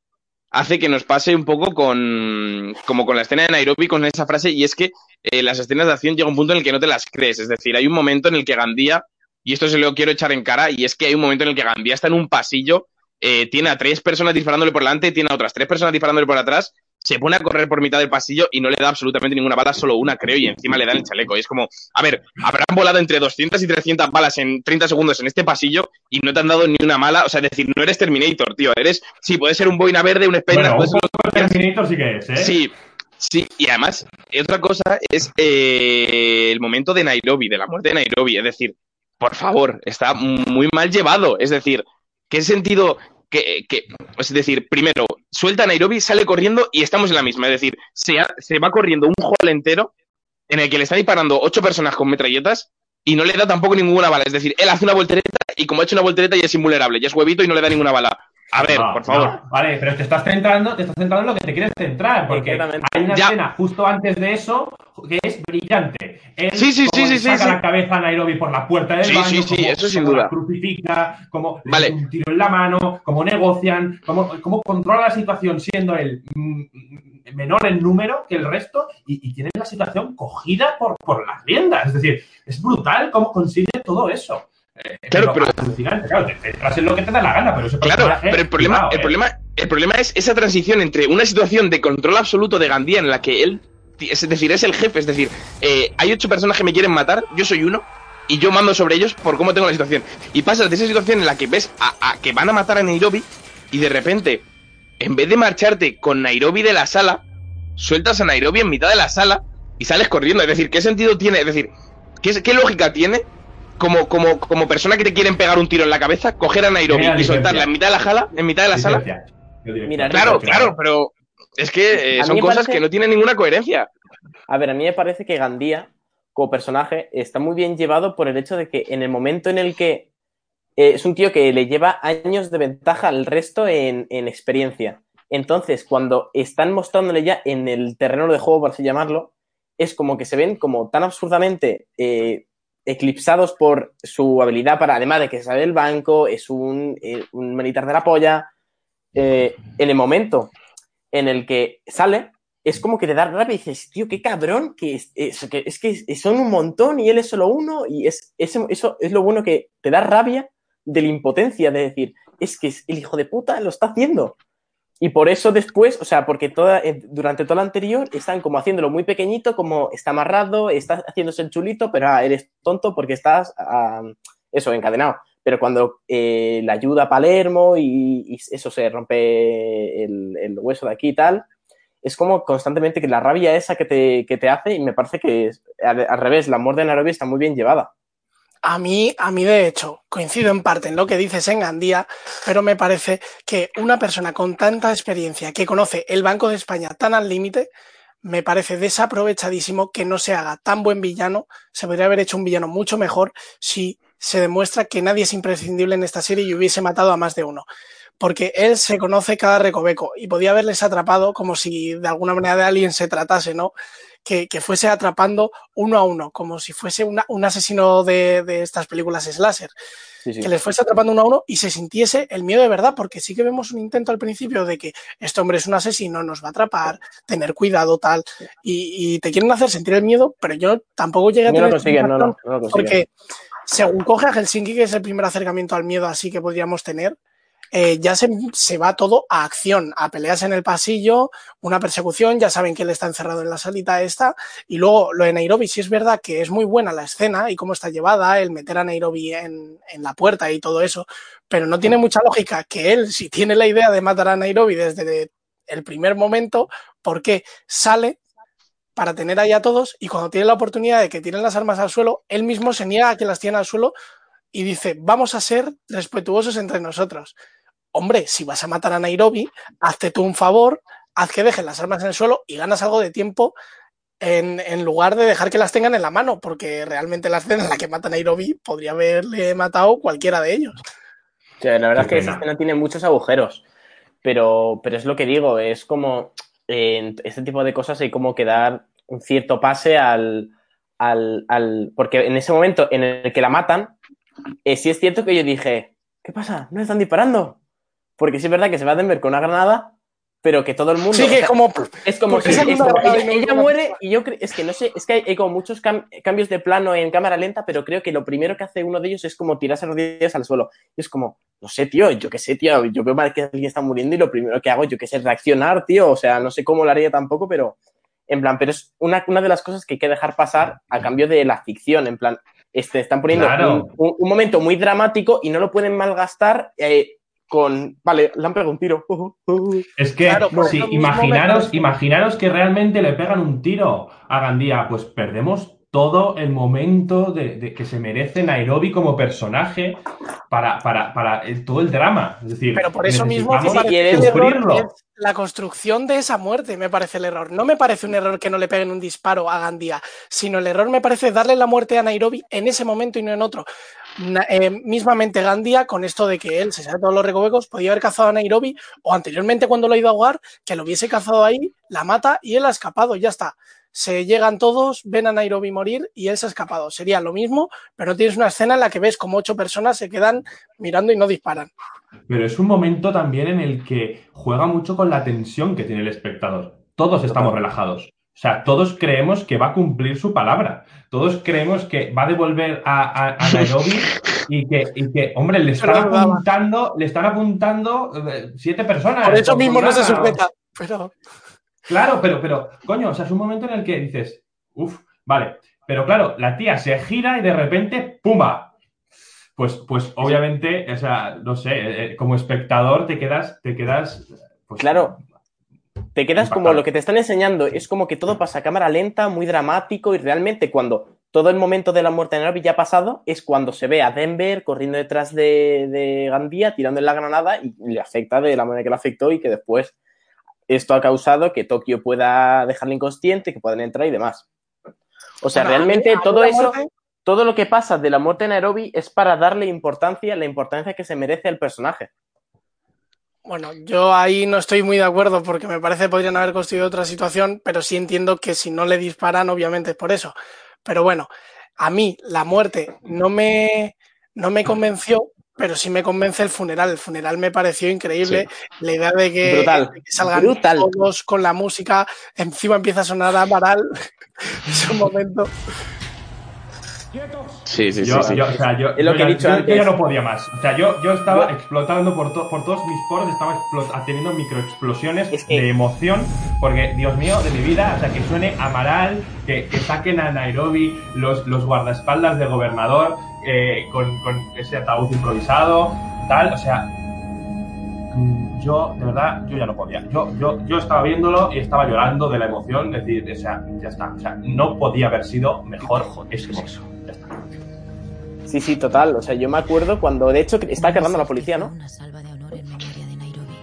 hace que nos pase un poco con como con la escena de Nairobi con esa frase y es que eh, las escenas de acción llega un punto en el que no te las crees, es decir, hay un momento en el que Gandía y esto se lo quiero echar en cara, y es que hay un momento en el que Gandía está en un pasillo, eh, tiene a tres personas disparándole por delante, tiene a otras tres personas disparándole por atrás, se pone a correr por mitad del pasillo y no le da absolutamente ninguna bala, solo una creo, y encima le da el chaleco. Y es como, a ver, habrán volado entre 200 y 300 balas en 30 segundos en este pasillo y no te han dado ni una mala, o sea, es decir, no eres Terminator, tío, eres, sí, puede ser un boina verde, un Spectre, bueno, un Terminator sí que es, ¿eh? Sí, Sí, y además, otra cosa es eh, el momento de Nairobi, de la muerte de Nairobi. Es decir, por favor, está muy mal llevado. Es decir, ¿qué sentido? Que, que, es decir, primero, suelta Nairobi, sale corriendo y estamos en la misma. Es decir, se, se va corriendo un hall entero en el que le están disparando ocho personas con metralletas y no le da tampoco ninguna bala. Es decir, él hace una voltereta y como ha hecho una voltereta ya es invulnerable, ya es huevito y no le da ninguna bala. A ver, no, por favor. No, vale, pero te estás centrando, te estás centrando en lo que te quieres centrar, porque hay una Ya. escena justo antes de eso que es brillante. Él, Sí, sí, como sí, le sí, saca sí, la cabeza a Nairobi por la puerta del Sí, baño, sí, sí, como- eso sin como duda. la crucifica, como le Vale. un tiro en la mano, cómo negocian, cómo, cómo controla la situación siendo él mm, menor en número que el resto y, y tiene la situación cogida por, por las riendas. Es decir, es brutal cómo consigue todo eso. Eh, Claro, pero-. Claro, te lo que te da la gana, pero ese Claro, pero el problema, el eh. problema, el problema es esa transición entre una situación de control absoluto de Gandía en la que él, es decir, es el jefe, es decir, eh, hay ocho personas que me quieren matar, yo soy uno, y yo mando sobre ellos por cómo tengo la situación. Y pasas de esa situación en la que ves a, a que van a matar a Nairobi, y de repente, en vez de marcharte con Nairobi de la sala, sueltas a Nairobi en mitad de la sala y sales corriendo. Es decir, ¿qué sentido tiene? Es decir, ¿qué, qué lógica tiene? Como, como, como persona que te quieren pegar un tiro en la cabeza, coger a Nairobi y soltarla en mitad de la sala, en mitad de la sala. Mira, Claro, claro, pero es que eh, son cosas parece- que no tienen ninguna coherencia. A ver, a mí me parece que Gandía, como personaje, está muy bien llevado por el hecho de que en el momento en el que eh, es un tío que le lleva años de ventaja al resto en, en experiencia. Entonces, cuando están mostrándole ya en el terreno de juego, por así llamarlo, es como que se ven como tan absurdamente eh, eclipsados por su habilidad para, además de que sabe el banco, es un, eh, un militar de la polla. eh, en el momento en el que sale, es como que te da rabia y dices, tío, qué cabrón, que es, es- que, es que son un montón y él es solo uno y es, es- eso es lo bueno que te da rabia de la impotencia, de decir, es que el hijo de puta lo está haciendo. Y por eso después, o sea, porque toda, eh, durante todo lo anterior están como haciéndolo muy pequeñito, como está amarrado, está haciéndose el chulito, pero ah, eres tonto porque estás, ah, eso, encadenado. Pero cuando eh, le ayuda a Palermo y, eso se rompe el, hueso de aquí y tal, es como constantemente que la rabia esa que te, que te hace y me parece que al, revés, la muerte de Nairobi está muy bien llevada. A mí, a mí, de hecho, coincido en parte en lo que dices en Gandía, pero me parece que una persona con tanta experiencia que conoce el Banco de España tan al límite, me parece desaprovechadísimo que no se haga tan buen villano. Se podría haber hecho un villano mucho mejor si se demuestra que nadie es imprescindible en esta serie y hubiese matado a más de uno. Porque él se conoce cada recoveco y podía haberles atrapado como si de alguna manera de alguien se tratase, ¿no? Que, que fuese atrapando uno a uno, como si fuese una- un asesino de, de estas películas slasher Sí, sí. que les fuese atrapando uno a uno y se sintiese el miedo de verdad, porque sí que vemos un intento al principio de que este hombre es un asesino, nos va a atrapar, tener cuidado, tal, y, y te quieren hacer sentir el miedo, pero yo tampoco llegué a No tener lo consiguen, no, no, no lo consiguen. porque según coge a Helsinki, que es el primer acercamiento al miedo así que podríamos tener, eh, ya se, se va todo a acción, a peleas en el pasillo, una persecución, ya saben que él está encerrado en la salita esta, y luego lo de Nairobi, sí es verdad que es muy buena la escena y cómo está llevada, el meter a Nairobi en, en la puerta y todo eso, pero no tiene mucha lógica que él, si tiene la idea de matar a Nairobi desde el primer momento, ¿por qué sale para tener ahí a todos y cuando tiene la oportunidad de que tiren las armas al suelo, él mismo se niega a que las tiene al suelo y dice, vamos a ser respetuosos entre nosotros. Hombre, si vas a matar a Nairobi, hazte tú un favor, haz que dejen las armas en el suelo y ganas algo de tiempo en, en lugar de dejar que las tengan en la mano, porque realmente la escena en la que mata a Nairobi podría haberle matado cualquiera de ellos. O sea, la verdad Qué es que pena. esa escena tiene muchos agujeros, pero, pero es lo que digo, es como en este tipo de cosas hay como que dar un cierto pase al, al, al- porque en ese momento en el que la matan, eh, sí es cierto que yo dije, ¿qué pasa? ¿No le están disparando? Porque sí es verdad que se va a Denver con una granada, pero que todo el mundo... Sí, o que sea, como es como ¿Por si es como- granada ella, no ella muere y yo creo, es que no sé, es que hay, hay como muchos cam- cambios de plano en cámara lenta, pero creo que lo primero que hace uno de ellos es como tirarse rodillas al suelo. Y es como, no sé, tío, yo qué sé, tío, yo veo mal que alguien está muriendo y lo primero que hago, yo qué sé, es reaccionar, tío, o sea, no sé cómo lo haría tampoco, pero en plan, pero es una, una de las cosas que hay que dejar pasar a cambio de la ficción, en plan, este, están poniendo Claro. un, un- un momento muy dramático y no lo pueden malgastar eh, con, vale, le han pegado un tiro. Es que, Claro, sí, imaginaros, imaginaros que realmente le pegan un tiro a Gandía, pues perdemos todo el momento de, de que se merece Nairobi como personaje para, para, para el- todo el drama. Es decir, Pero por eso mismo la construcción de esa muerte, me parece el error. No me parece un error que no le peguen un disparo a Gandía, sino el error me parece darle la muerte a Nairobi en ese momento y no en otro. Eh, mismamente Gandía, con esto de que él se sabe todos los recovecos, podía haber cazado a Nairobi o anteriormente cuando lo ha ido a ahogar, que lo hubiese cazado ahí, la mata y él ha escapado, ya está. Se llegan todos, ven a Nairobi morir y él se ha escapado. Sería lo mismo, pero tienes una escena en la que ves como ocho personas se quedan mirando y no disparan. Pero es un momento también en el que juega mucho con la tensión que tiene el espectador. Todos estamos relajados. O sea, todos creemos que va a cumplir su palabra. Todos creemos que va a devolver a, a- a Nairobi y que, y que, hombre, le están Pero apuntando, le están apuntando eh, siete personas. Por eso mismo no se sujeta. Pero Claro, pero, pero, coño, o sea, es un momento en el que dices, uff, vale. Pero claro, la tía se gira y de repente, ¡pumba! Pues, pues obviamente, o sea, no sé, eh, como espectador te quedas, te quedas. Pues, Claro. Te quedas como lo que te están enseñando, es como que todo pasa a cámara lenta, muy dramático, y realmente cuando todo el momento de la muerte de Nairobi ya ha pasado, es cuando se ve a Denver corriendo detrás de, de Gandía, tirando en la granada, y le afecta de la manera que le afectó, y que después esto ha causado que Tokio pueda dejarle inconsciente, que puedan entrar y demás. O sea, Bueno, realmente a todo eso, muerte- todo lo que pasa de la muerte de Nairobi es para darle importancia, la importancia que se merece al personaje. Bueno, yo ahí no estoy muy de acuerdo porque me parece que podrían haber construido otra situación, pero sí entiendo que si no le disparan, obviamente es por eso. Pero bueno, a mí la muerte no me, no me convenció pero sí me convence el funeral. El funeral me pareció increíble. La idea de que, Brutal. de que salgan Brutal. todos con la música, encima empieza a sonar Amaral. es un momento. Sí, sí, sí. Yo, sí. yo, o sea, yo, Es lo yo que he ya, dicho yo- yo antes. ya no podía más. O sea, yo, yo estaba Yo- explotando por, to- por todos mis poros, estaba teniendo microexplosiones Es que- de emoción, porque, Dios mío, de mi vida, o sea, que suene Amaral, que, que saquen a Nairobi los, los guardaespaldas del gobernador eh, con, con ese ataúd improvisado, tal, o sea, mm, yo, de verdad, yo ya no podía. Yo, yo, yo estaba viéndolo y estaba llorando de la emoción, es decir, o sea, ya está, o sea, no podía haber sido mejor ese momento. Sí, sí, total. O sea, yo me acuerdo cuando, de hecho, está cargando la policía, ¿no? De de.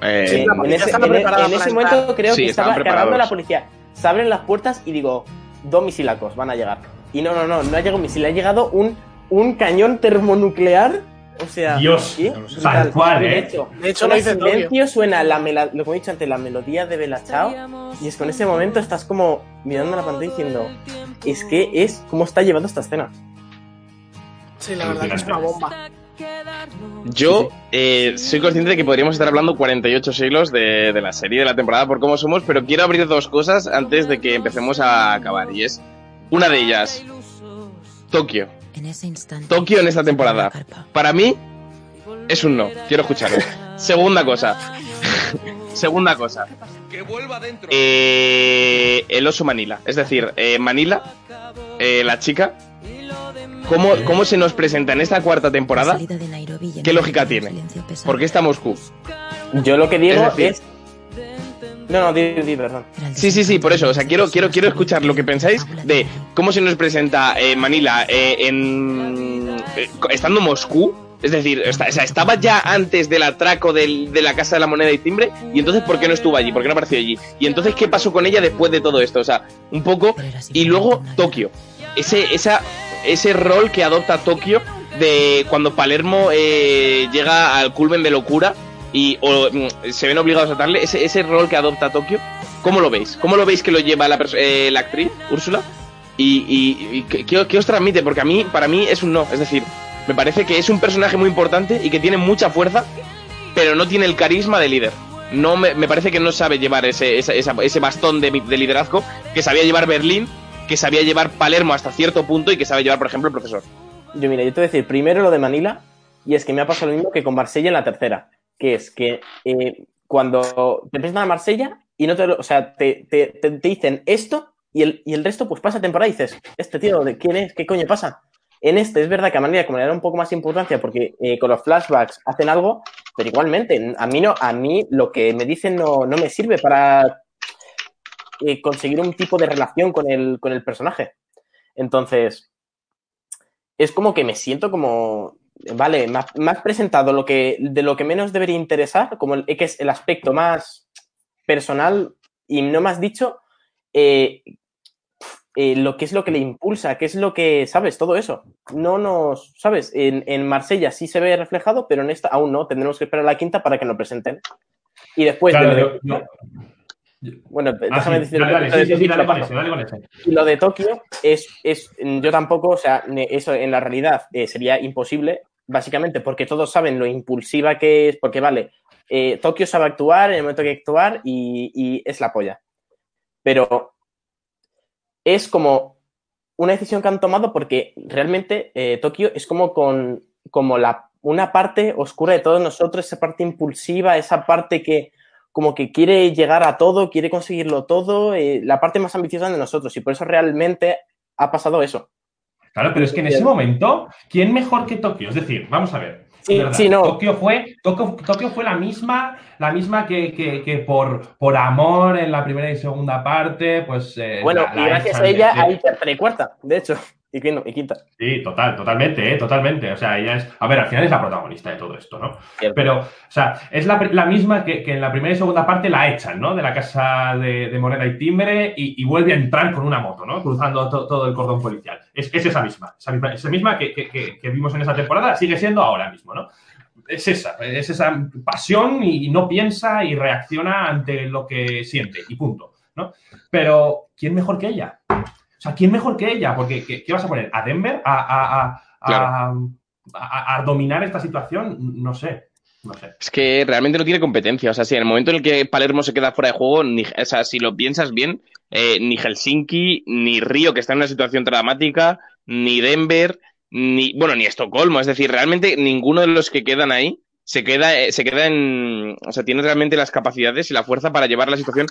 Eh, Sí, en ese, estaba en- preparada en para ese entrar. momento creo Sí, que estaba cargando la policía. Se abren las puertas y digo, dos misilacos van a llegar. Y no, no, no, no ha llegado un misil, ha llegado un, un cañón termonuclear. O sea, Dios, ¿qué? tal cual, De ¿eh? hecho, De hecho, suena lo dice silencio, suena la mela- lo que he dicho antes, la melodía de Bella Chao. Y es con ese momento estás como mirando la pantalla diciendo, es que es cómo está llevando esta escena. Sí, la verdad que es una bomba. Yo eh, soy consciente de que podríamos estar hablando 48 siglos de, de la serie, de la temporada, por cómo somos, pero quiero abrir dos cosas antes de que empecemos a acabar. Y es una de ellas, Tokio. Tokio en esta temporada. Para mí es un no. Quiero escucharlo. Segunda cosa. Segunda cosa. Eh, el oso Manila. Es decir, eh, Manila, eh, la chica. ¿Cómo, ¿Cómo se nos presenta en esta cuarta temporada? ¿Qué lógica tiene? ¿Por qué está Moscú? Yo lo que digo Es decir- es... No, no, di, di, perdón. Sí, sí, sí, por eso. O sea, quiero, quiero, quiero escuchar lo que pensáis de cómo se nos presenta eh, Manila eh, en eh, estando Moscú. Es decir, o sea, estaba ya antes del atraco del- de la Casa de la Moneda y Timbre. Y entonces, ¿por qué no estuvo allí? ¿Por qué no apareció allí? Y entonces, ¿qué pasó con ella después de todo esto? O sea, un poco. Y luego, Tokio. Ese, esa, ese rol que adopta Tokio de cuando Palermo eh, llega al culmen de locura y o, mm, se ven obligados a darle ese, ese rol que adopta Tokio. ¿Cómo lo veis? ¿Cómo lo veis que lo lleva la, eh, la actriz, Úrsula? Y, y- y ¿qué, qué- os transmite? Porque a mí, para mí, es un no. Es decir, me parece que es un personaje muy importante y que tiene mucha fuerza, pero no tiene el carisma de líder. No me, me parece que no sabe llevar ese, esa- esa- ese bastón de liderazgo que sabía llevar Berlín, que sabía llevar Palermo hasta cierto punto y que sabe llevar, por ejemplo, el profesor. Yo, mira, yo te voy a decir primero lo de Manila, y es que me ha pasado lo mismo que con Marsella en la tercera, que es que eh, cuando te presentan a Marsella y no te lo, o sea, te, te- te- te dicen esto y el, y el resto pues pasa temporada y dices, este tío, ¿de quién es? ¿Qué coño pasa? En este es verdad que a Manila como le da un poco más importancia porque eh, con los flashbacks hacen algo, pero igualmente, a mí no, a mí lo que me dicen no, no me sirve para eh, conseguir un tipo de relación con el, con el personaje. Entonces, es como que me siento como, vale, me has, me has presentado lo que, de lo que menos debería interesar, como el, que es el aspecto más personal y no me has dicho eh, eh, lo que es lo que le impulsa, qué es lo que, ¿sabes? Todo eso. No nos, ¿sabes? En, en Marsella sí se ve reflejado, pero en esta aún no. Tendremos que esperar a la quinta para que nos presenten. Y después, Claro, de- bueno, Ah, déjame sí, decir dale, dale, lo de sí, Tokio, dale lo con paso. ese, dale con ese. Y lo de Tokio es, es yo tampoco, o sea, eso en la realidad eh, sería imposible, básicamente porque todos saben lo impulsiva que es, porque vale, eh, Tokio sabe actuar en el momento que hay que actuar y, y es la polla. Pero es como una decisión que han tomado porque realmente eh, Tokio es como con como la, una parte oscura de todos nosotros, esa parte impulsiva, esa parte que como que quiere llegar a todo, quiere conseguirlo todo, eh, la parte más ambiciosa de nosotros y por eso realmente ha pasado eso. Claro, pero es que en ese momento, ¿quién mejor que Tokio? Es decir, vamos a ver. Sí, no. Tokio fue, Tokio, Tokio fue la misma, la misma que, que- que por, por amor en la primera y segunda parte, pues. eh, Bueno, la- y gracias a ella de- hay tercera y cuarta, de hecho, y, quin- y quinta. Sí, total, totalmente, ¿eh? totalmente. O sea, ella es. A ver, al final es la protagonista de todo esto, ¿no? Cierto. Pero, o sea, es la, la misma que, que en la primera y segunda parte la echan, ¿no? De la casa de, de Moneda y Timbre y, y vuelve a entrar con una moto, ¿no? Cruzando to- todo el cordón policial. Es, es esa misma, esa misma, esa misma que, que- que- que vimos en esa temporada, sigue siendo ahora mismo, ¿no? Es esa, es esa pasión y no piensa y reacciona ante lo que siente y punto, ¿no? Pero, ¿quién mejor que ella? Sea, ¿quién mejor que ella? Porque, ¿qué, qué vas a poner? ¿A Denver? ¿A, a, a- a- Claro. a, a dominar esta situación, no sé. No sé. Es que realmente no tiene competencia. O sea, si en el momento en el que Palermo se queda fuera de juego, ni, o sea, si lo piensas bien, eh, ni Helsinki, ni Río, que está en una situación dramática, ni Denver, ni, bueno, ni Estocolmo. Es decir, realmente ninguno de los que quedan ahí se queda, eh, se queda en, o sea, tiene realmente las capacidades y la fuerza para llevar la situación.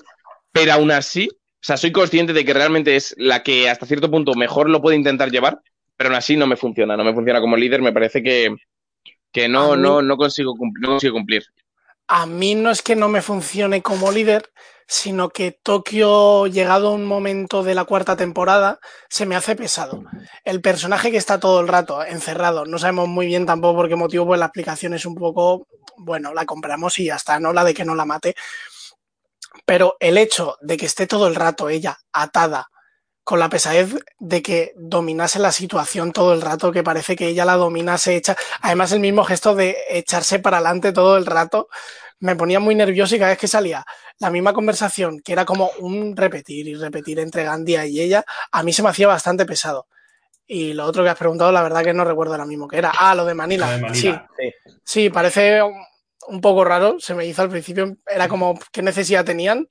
Pero aún así, sea, soy consciente de que realmente es la que hasta cierto punto mejor lo puede intentar llevar, pero aún así no me funciona, no me funciona como líder. Me parece que, que no, A mí- no, no consigo cumplir, no consigo cumplir. A mí no es que no me funcione como líder, sino que Tokio, llegado un momento de la cuarta temporada, se me hace pesado. El personaje que está todo el rato encerrado, no sabemos muy bien tampoco por qué motivo, pues la explicación es un poco, bueno, la compramos y ya está, no la de que no la mate. Pero el hecho de que esté todo el rato ella atada con la pesadez de que dominase la situación todo el rato, que parece que ella la dominase, echa, además el mismo gesto de echarse para adelante todo el rato, me ponía muy nervioso y cada vez que salía la misma conversación, que era como un repetir y repetir entre Gandia y ella, a mí se me hacía bastante pesado. Y lo otro que has preguntado, la verdad que no recuerdo ahora mismo que era. Ah, lo de Manila. Lo de Manila. Sí, Sí. sí, parece un, poco raro, se me hizo al principio, era como qué necesidad tenían,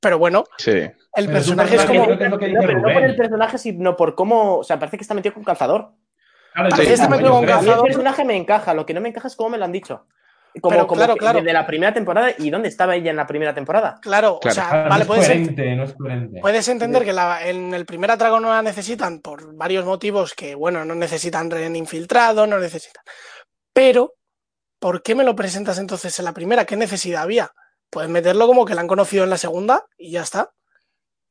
pero bueno, Sí. el Pero personaje es como... que No, pero no por el personaje, sino por cómo. O sea, parece que está metido con calzador. Claro, con mí el calzador. personaje me encaja, lo que no me encaja es cómo me lo han dicho. Como, Pero como claro, que claro. desde la primera temporada y dónde estaba ella en la primera temporada. Claro, Claro. o sea, Claro, vale, no puedes, ent- no puedes entender que la- en el primer atraco no la necesitan por varios motivos que, bueno, no necesitan ren infiltrado, no necesitan. Pero, ¿por qué me lo presentas entonces en la primera? ¿Qué necesidad había? Puedes meterlo como que la han conocido en la segunda y ya está.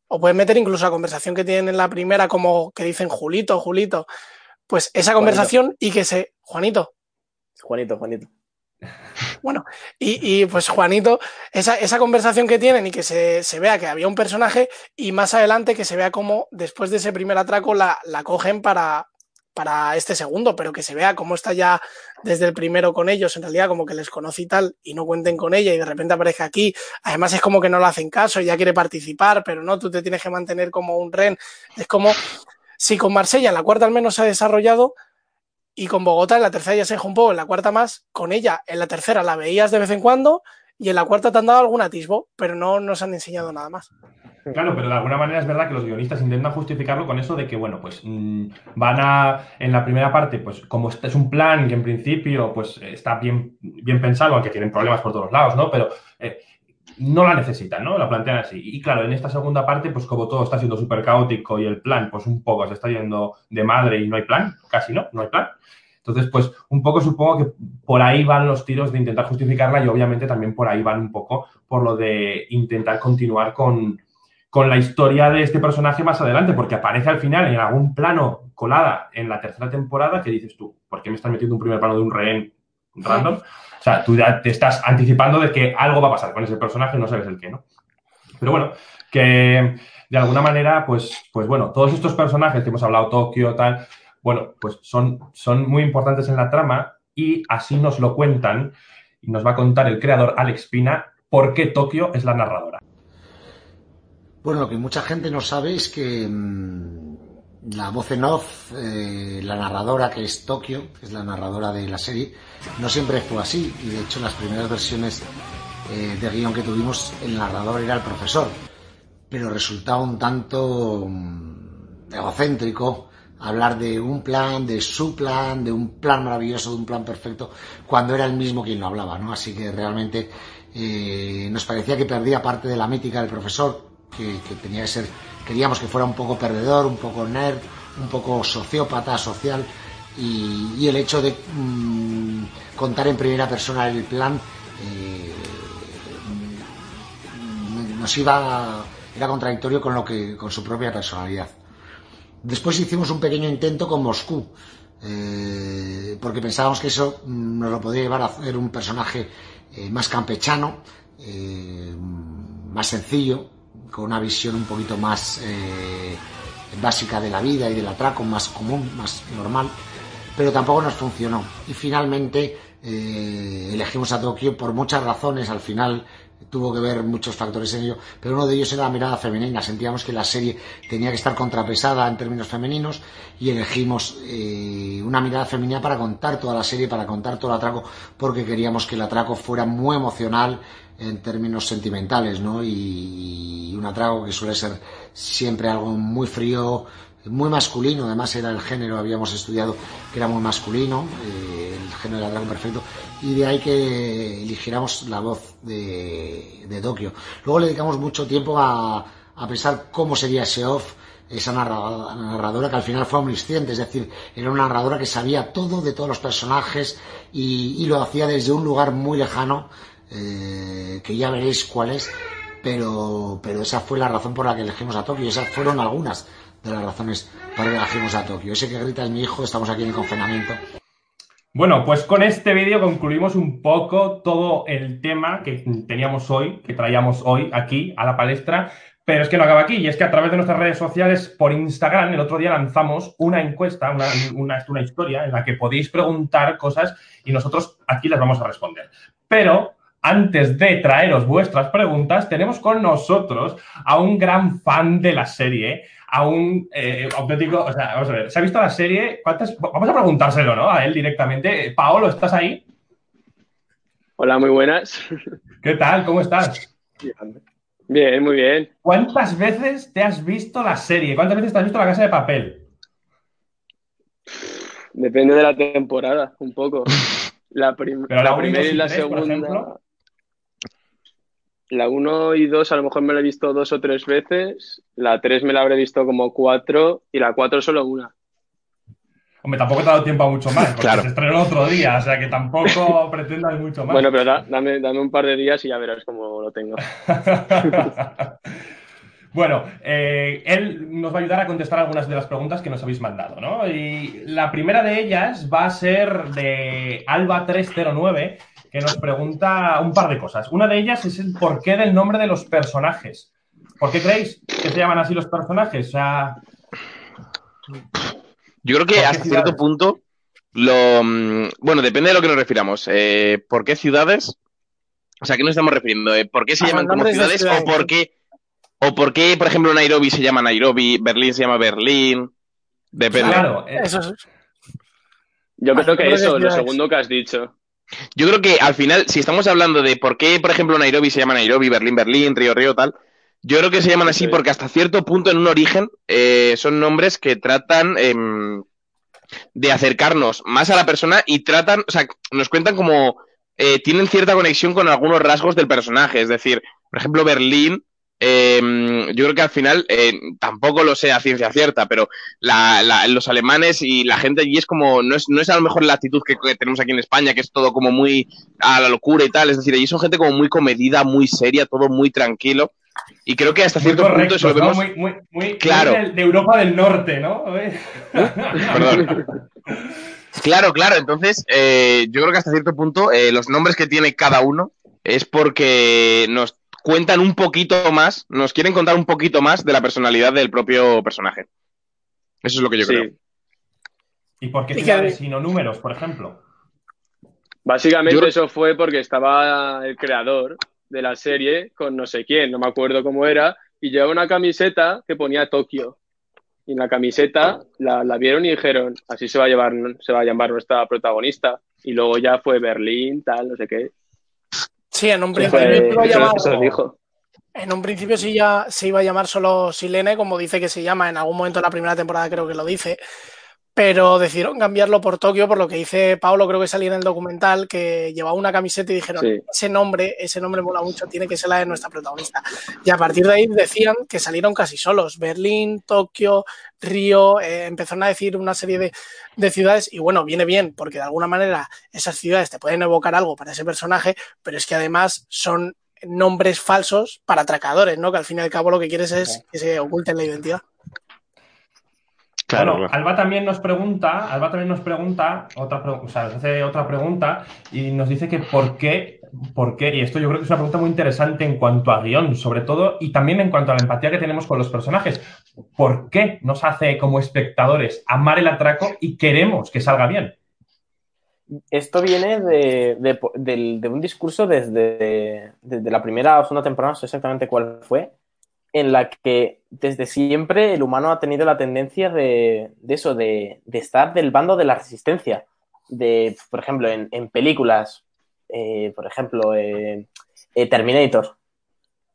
O puedes meter incluso la conversación que tienen en la primera, como que dicen Julito, Julito. Pues esa conversación y que se. Juanito, Juanito, Juanito. Bueno, y, y, pues Juanito, esa, esa conversación que tienen y que se, se vea que había un personaje y más adelante que se vea cómo después de ese primer atraco la, la cogen para, para este segundo, pero que se vea cómo está ya desde el primero con ellos, en realidad como que les conoce y tal, y no cuenten con ella y de repente aparece aquí. Además es como que no le hacen caso, ella quiere participar, pero no, tú te tienes que mantener como un ren. Es como si con Marsella en la cuarta al menos se ha desarrollado, y con Bogotá en la tercera ya se dejó un poco, en la cuarta más, con ella en la tercera la veías de vez en cuando y en la cuarta te han dado algún atisbo, pero no nos han enseñado nada más. Claro, pero de alguna manera es verdad que los guionistas intentan justificarlo con eso de que, bueno, pues mmm, van a, en la primera parte, pues como este es un plan que en principio pues está bien, bien pensado, aunque tienen problemas por todos lados, ¿no? Pero eh, no la necesitan, ¿no? La plantean así. Y claro, en esta segunda parte, pues como todo está siendo súper caótico y el plan, pues un poco se está yendo de madre y no hay plan, casi no, no hay plan. Entonces, pues un poco supongo que por ahí van los tiros de intentar justificarla y obviamente también por ahí van un poco por lo de intentar continuar con, con la historia de este personaje más adelante, porque aparece al final en algún plano colada en la tercera temporada que dices tú, ¿por qué me estás metiendo un primer plano de un rehén random? O sea, tú ya te estás anticipando de que algo va a pasar con ese personaje no sabes el qué, ¿no? Pero bueno, que de alguna manera, pues, pues bueno, todos estos personajes que hemos hablado, Tokio, tal, bueno, pues son, son muy importantes en la trama y así nos lo cuentan y nos va a contar el creador Alex Pina por qué Tokio es la narradora. Bueno, lo que mucha gente no sabe es que mmm, la voz en off, eh, la narradora que es Tokio, que es la narradora de la serie, no siempre fue así. Y de hecho, las primeras versiones eh, de guion que tuvimos, el narrador era el profesor. Pero resultaba un tanto mmm, egocéntrico hablar de un plan, de su plan, de un plan maravilloso, de un plan perfecto, cuando era el mismo quien lo hablaba, ¿no? Así que realmente eh, nos parecía que perdía parte de la mítica del profesor, que, tenía que ser, queríamos que fuera un poco perdedor, un poco nerd, un poco sociópata, social, y, el hecho de mmm, contar en primera persona el plan eh, nos iba, era contradictorio con lo que, con su propia personalidad. Después hicimos un pequeño intento con Moscú, eh, porque pensábamos que eso nos lo podía llevar a hacer un personaje eh, más campechano, más sencillo, con una visión un poquito más eh, básica de la vida y del atraco, más común, más normal, pero tampoco nos funcionó. Y finalmente eh, elegimos a Tokio por muchas razones. Al final tuvo que ver muchos factores en ello, pero uno de ellos era la mirada femenina. Sentíamos que la serie tenía que estar contrapesada en términos femeninos y elegimos eh, una mirada femenina para contar toda la serie, para contar todo el atraco, porque queríamos que el atraco fuera muy emocional en términos sentimentales, ¿no? Y, un atraco que suele ser siempre algo muy frío, muy masculino, además era el género, habíamos estudiado que era muy masculino, eh, el género del dragón perfecto, y de ahí que eligiéramos la voz de, de Tokio. Luego le dedicamos mucho tiempo a, a pensar cómo sería ese off, esa narra- narradora que al final fue omnisciente, es decir, era una narradora que sabía todo de todos los personajes y lo hacía desde un lugar muy lejano, eh, que ya veréis cuál es, pero, pero esa fue la razón por la que elegimos a Tokio, esas fueron algunas de las razones para que elegimos a Tokio. Ese que grita es mi hijo, estamos aquí en el confinamiento. Bueno, pues con este vídeo concluimos un poco todo el tema que teníamos hoy, que traíamos hoy aquí a la palestra, pero es que no acaba aquí, y es que a través de nuestras redes sociales, por Instagram, el otro día lanzamos una encuesta, una, una, una historia en la que podéis preguntar cosas y nosotros aquí las vamos a responder. Pero antes de traeros vuestras preguntas, tenemos con nosotros a un gran fan de la serie, a un eh, auténtico, o sea, vamos a ver, ¿se ha visto la serie? ¿Cuántas? Vamos a preguntárselo, ¿no? A él directamente. Paolo, ¿estás ahí? Hola, muy buenas. ¿Qué tal? ¿Cómo estás? Bien, muy bien. ¿Cuántas veces te has visto la serie? ¿Cuántas veces te has visto La Casa de Papel? Depende de la temporada, un poco. La, prim- primera y la segunda. La 1 y 2 a lo mejor me la he visto dos o tres veces. La 3 me la habré visto como cuatro. Y la 4 solo una. Hombre, tampoco te ha dado tiempo a mucho más, porque Claro. se estrenó otro día, o sea que tampoco pretendas mucho más. Bueno, pero da- dame, dame un par de días y ya verás cómo lo tengo. Bueno, eh, él nos va a ayudar a contestar algunas de las preguntas que nos habéis mandado, ¿no? Y la primera de ellas va a ser de Alba309, que nos pregunta un par de cosas. Una de ellas es el porqué del nombre de los personajes. ¿Por qué creéis que se llaman así los personajes? O sea, Yo creo que ¿Por qué hasta ciudades? cierto punto lo mm, bueno, depende de lo que nos refiramos. Eh, ¿Por qué ciudades? O sea, ¿a qué nos estamos refiriendo? Eh, ¿Por qué se A llaman como ciudades o por qué o por qué, por ejemplo, Nairobi se llama Nairobi, Berlín se llama Berlín? Depende. claro, eh, Eso es. Yo Ah, creo que eso, lo segundo que has dicho. Yo creo que al final, si estamos hablando de por qué, por ejemplo, Nairobi se llama Nairobi, Berlín, Berlín, Río, Río, tal, yo creo que se llaman así Sí. porque hasta cierto punto en un origen eh, son nombres que tratan em, de acercarnos más a la persona y tratan, o sea, nos cuentan como eh, tienen cierta conexión con algunos rasgos del personaje. Es decir, por ejemplo, Berlín, em, yo creo que al final, eh, tampoco lo sé a ciencia cierta, pero la- la- los alemanes y la gente allí es como, no es, no es a lo mejor la actitud que, que tenemos aquí en España, que es todo como muy a la locura y tal. Es decir, allí son gente como muy comedida, muy seria, todo muy tranquilo. Y creo que hasta cierto punto eso lo ¿no? vemos. Muy, muy, muy- Claro. de Europa del Norte, ¿no? Perdón. Claro, claro. Entonces, eh, yo creo que hasta cierto punto eh, los nombres que tiene cada uno es porque nos cuentan un poquito más, nos quieren contar un poquito más de la personalidad del propio personaje. Eso es lo que yo Sí. creo. ¿Y por qué ciudades y no números, por ejemplo? Básicamente Yo- eso fue porque estaba el creador de la serie con no sé quién, no me acuerdo cómo era, y llevaba una camiseta que ponía Tokio. Y en la camiseta la, la vieron y dijeron, así se va a llevar, se va a llamar nuestra protagonista. Y luego ya fue Berlín, tal, no sé qué. Sí, en un principio se iba a eso, llamar- eso dijo. En un principio sí ya se iba a llamar solo Silene, como dice que se llama, en algún momento de la primera temporada creo que lo dice, pero decidieron cambiarlo por Tokio, por lo que dice Pablo, creo que salía en el documental, que llevaba una camiseta y dijeron, Sí. ese nombre, ese nombre mola mucho, tiene que ser la de nuestra protagonista. Y a partir de ahí decían que salieron casi solos, Berlín, Tokio, Río, eh, empezaron a decir una serie de, de ciudades y bueno, viene bien, porque de alguna manera esas ciudades te pueden evocar algo para ese personaje, pero es que además son nombres falsos para atracadores, ¿no? Que al fin y al cabo lo que quieres es que se oculten la identidad. Claro, bueno, claro. Alba también nos pregunta, Alba también nos pregunta, otra, pre- o sea, nos hace otra pregunta y nos dice que por qué, por qué, y esto yo creo que es una pregunta muy interesante en cuanto a guion, sobre todo, y también en cuanto a la empatía que tenemos con los personajes. ¿Por qué nos hace como espectadores amar el atraco y queremos que salga bien? esto viene de, de- del- de un discurso desde, desde la primera o segunda temporada, no sé exactamente cuál fue, en la que desde siempre el humano ha tenido la tendencia de, de eso, de, de estar del bando de la resistencia. De, por ejemplo, en, en películas, eh, por ejemplo, eh, eh, Terminator.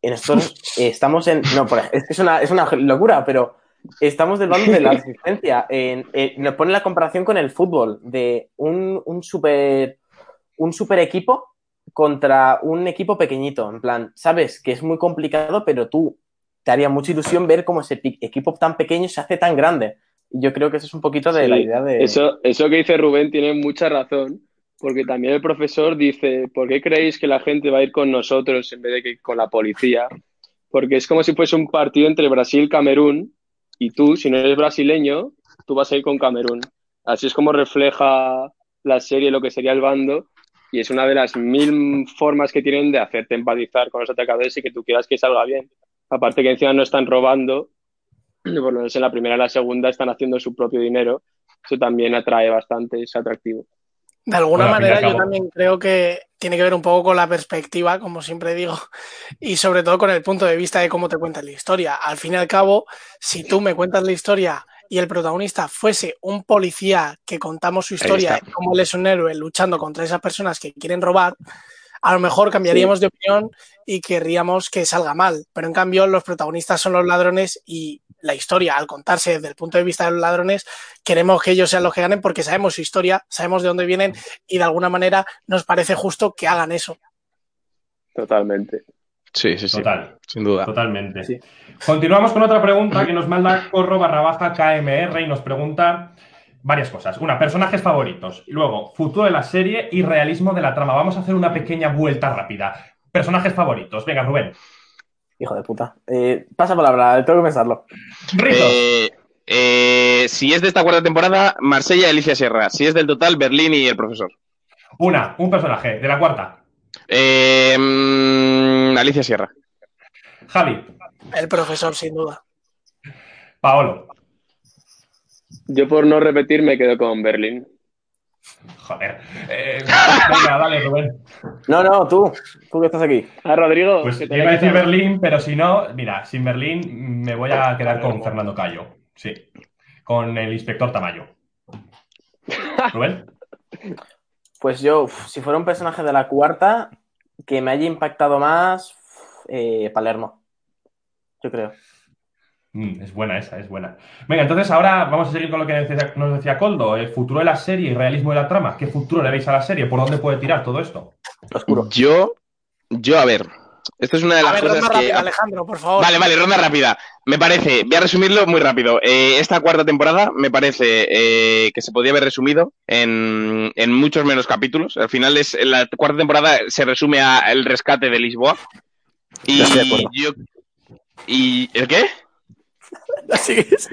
En estos eh, estamos en. No, por es una, es una locura, pero estamos del bando de la resistencia. En- nos pone la comparación con el fútbol, de un, un super un super equipo contra un equipo pequeñito. En plan, sabes que es muy complicado, pero tú te haría mucha ilusión ver cómo ese equipo tan pequeño se hace tan grande. Yo creo que eso es un poquito de Sí, la idea de. Eso, eso que dice Rubén tiene mucha razón, porque también el profesor dice, ¿por qué creéis que la gente va a ir con nosotros en vez de que con la policía? Porque es como si fuese un partido entre Brasil y Camerún, y tú, si no eres brasileño, tú vas a ir con Camerún. Así es como refleja la serie lo que sería el bando, y es una de las mil formas que tienen de hacerte empatizar con los atacadores y que tú quieras que salga bien. Aparte que encima no están robando, por lo menos en la primera y la segunda están haciendo su propio dinero. Eso también atrae bastante, es atractivo. De alguna Bueno, manera yo también creo que tiene que ver un poco con la perspectiva, como siempre digo, y sobre todo con el punto de vista de cómo te cuentas la historia. Al fin y al cabo, si tú me cuentas la historia y el protagonista fuese un policía que contamos su historia, y cómo él es un héroe luchando contra esas personas que quieren robar, a lo mejor cambiaríamos de opinión y querríamos que salga mal. Pero en cambio, los protagonistas son los ladrones y la historia, al contarse desde el punto de vista de los ladrones, queremos que ellos sean los que ganen porque sabemos su historia, sabemos de dónde vienen y de alguna manera nos parece justo que hagan eso. Totalmente. Sí, sí, sí. Total. Sin duda. Totalmente. Sí. Continuamos con otra pregunta que nos manda corro barra baja KMR y nos pregunta varias cosas. Una, personajes favoritos. Y luego, futuro de la serie y realismo de la trama. Vamos a hacer una pequeña vuelta rápida. Personajes favoritos. Venga, Rubén. Hijo de puta. Eh, pasa palabra, tengo que pensarlo. Rizos. Eh, eh, si es de esta cuarta temporada, Marsella y Alicia Sierra. Si es del total, Berlín y el profesor. Una, un personaje. De la cuarta. Eh, mm, Alicia Sierra. Javi. El profesor, sin duda. Paolo. Yo por no repetir me quedo con Berlín. Joder. Eh, venga, dale, Rubén. No, no, tú. Tú que estás aquí. Ah, Rodrigo. Pues te iba a decir. Berlín, pero si no, mira, sin Berlín me voy a quedar con Fernando Cayo. Sí. Con el inspector Tamayo. Rubén. Pues yo, si fuera un personaje de la cuarta, que me haya impactado más, eh, Palermo. Yo creo. Mm, es buena esa, es buena. Venga, entonces ahora vamos a seguir con lo que nos decía Coldo, el futuro de la serie y realismo de la trama. ¿Qué futuro le veis a la serie? ¿Por dónde puede tirar todo esto? Oscuro. Yo, yo, a ver. Esto es una de A las ver, cosas ronda que. rápida, Alejandro, por favor. Vale, vale, ronda rápida. Me parece, voy a resumirlo muy rápido. Eh, esta cuarta temporada me parece eh, que se podía haber resumido en, en muchos menos capítulos. Al final es la cuarta temporada se resume a el rescate de Lisboa. Y yo y ¿el qué? Así es.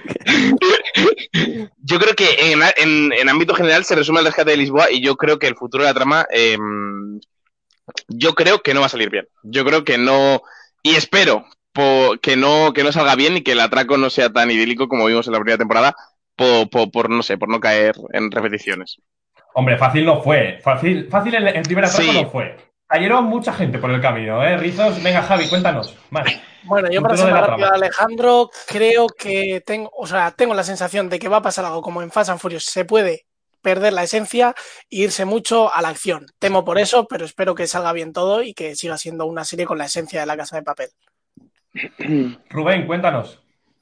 Yo creo que en, en- en ámbito general se resume el rescate de Lisboa y yo creo que el futuro de la trama, eh, yo creo que no va a salir bien. Yo creo que no, y espero po- que, no, que no salga bien y que el atraco no sea tan idílico como vimos en la primera temporada, po- po- por, no sé, por no caer en repeticiones. Hombre, fácil no fue. Fácil, fácil en, en primera Sí. etapa no fue. Cayeron mucha gente por el camino, ¿eh? Rizos, venga, Javi, cuéntanos. Más. Bueno, yo para ser rápido, Alejandro, creo que tengo, o sea, tengo la sensación de que va a pasar algo como en Fast and Furious. Se puede perder la esencia e irse mucho a la acción. Temo por eso, pero espero que salga bien todo y que siga siendo una serie con la esencia de la casa de papel. Rubén, cuéntanos.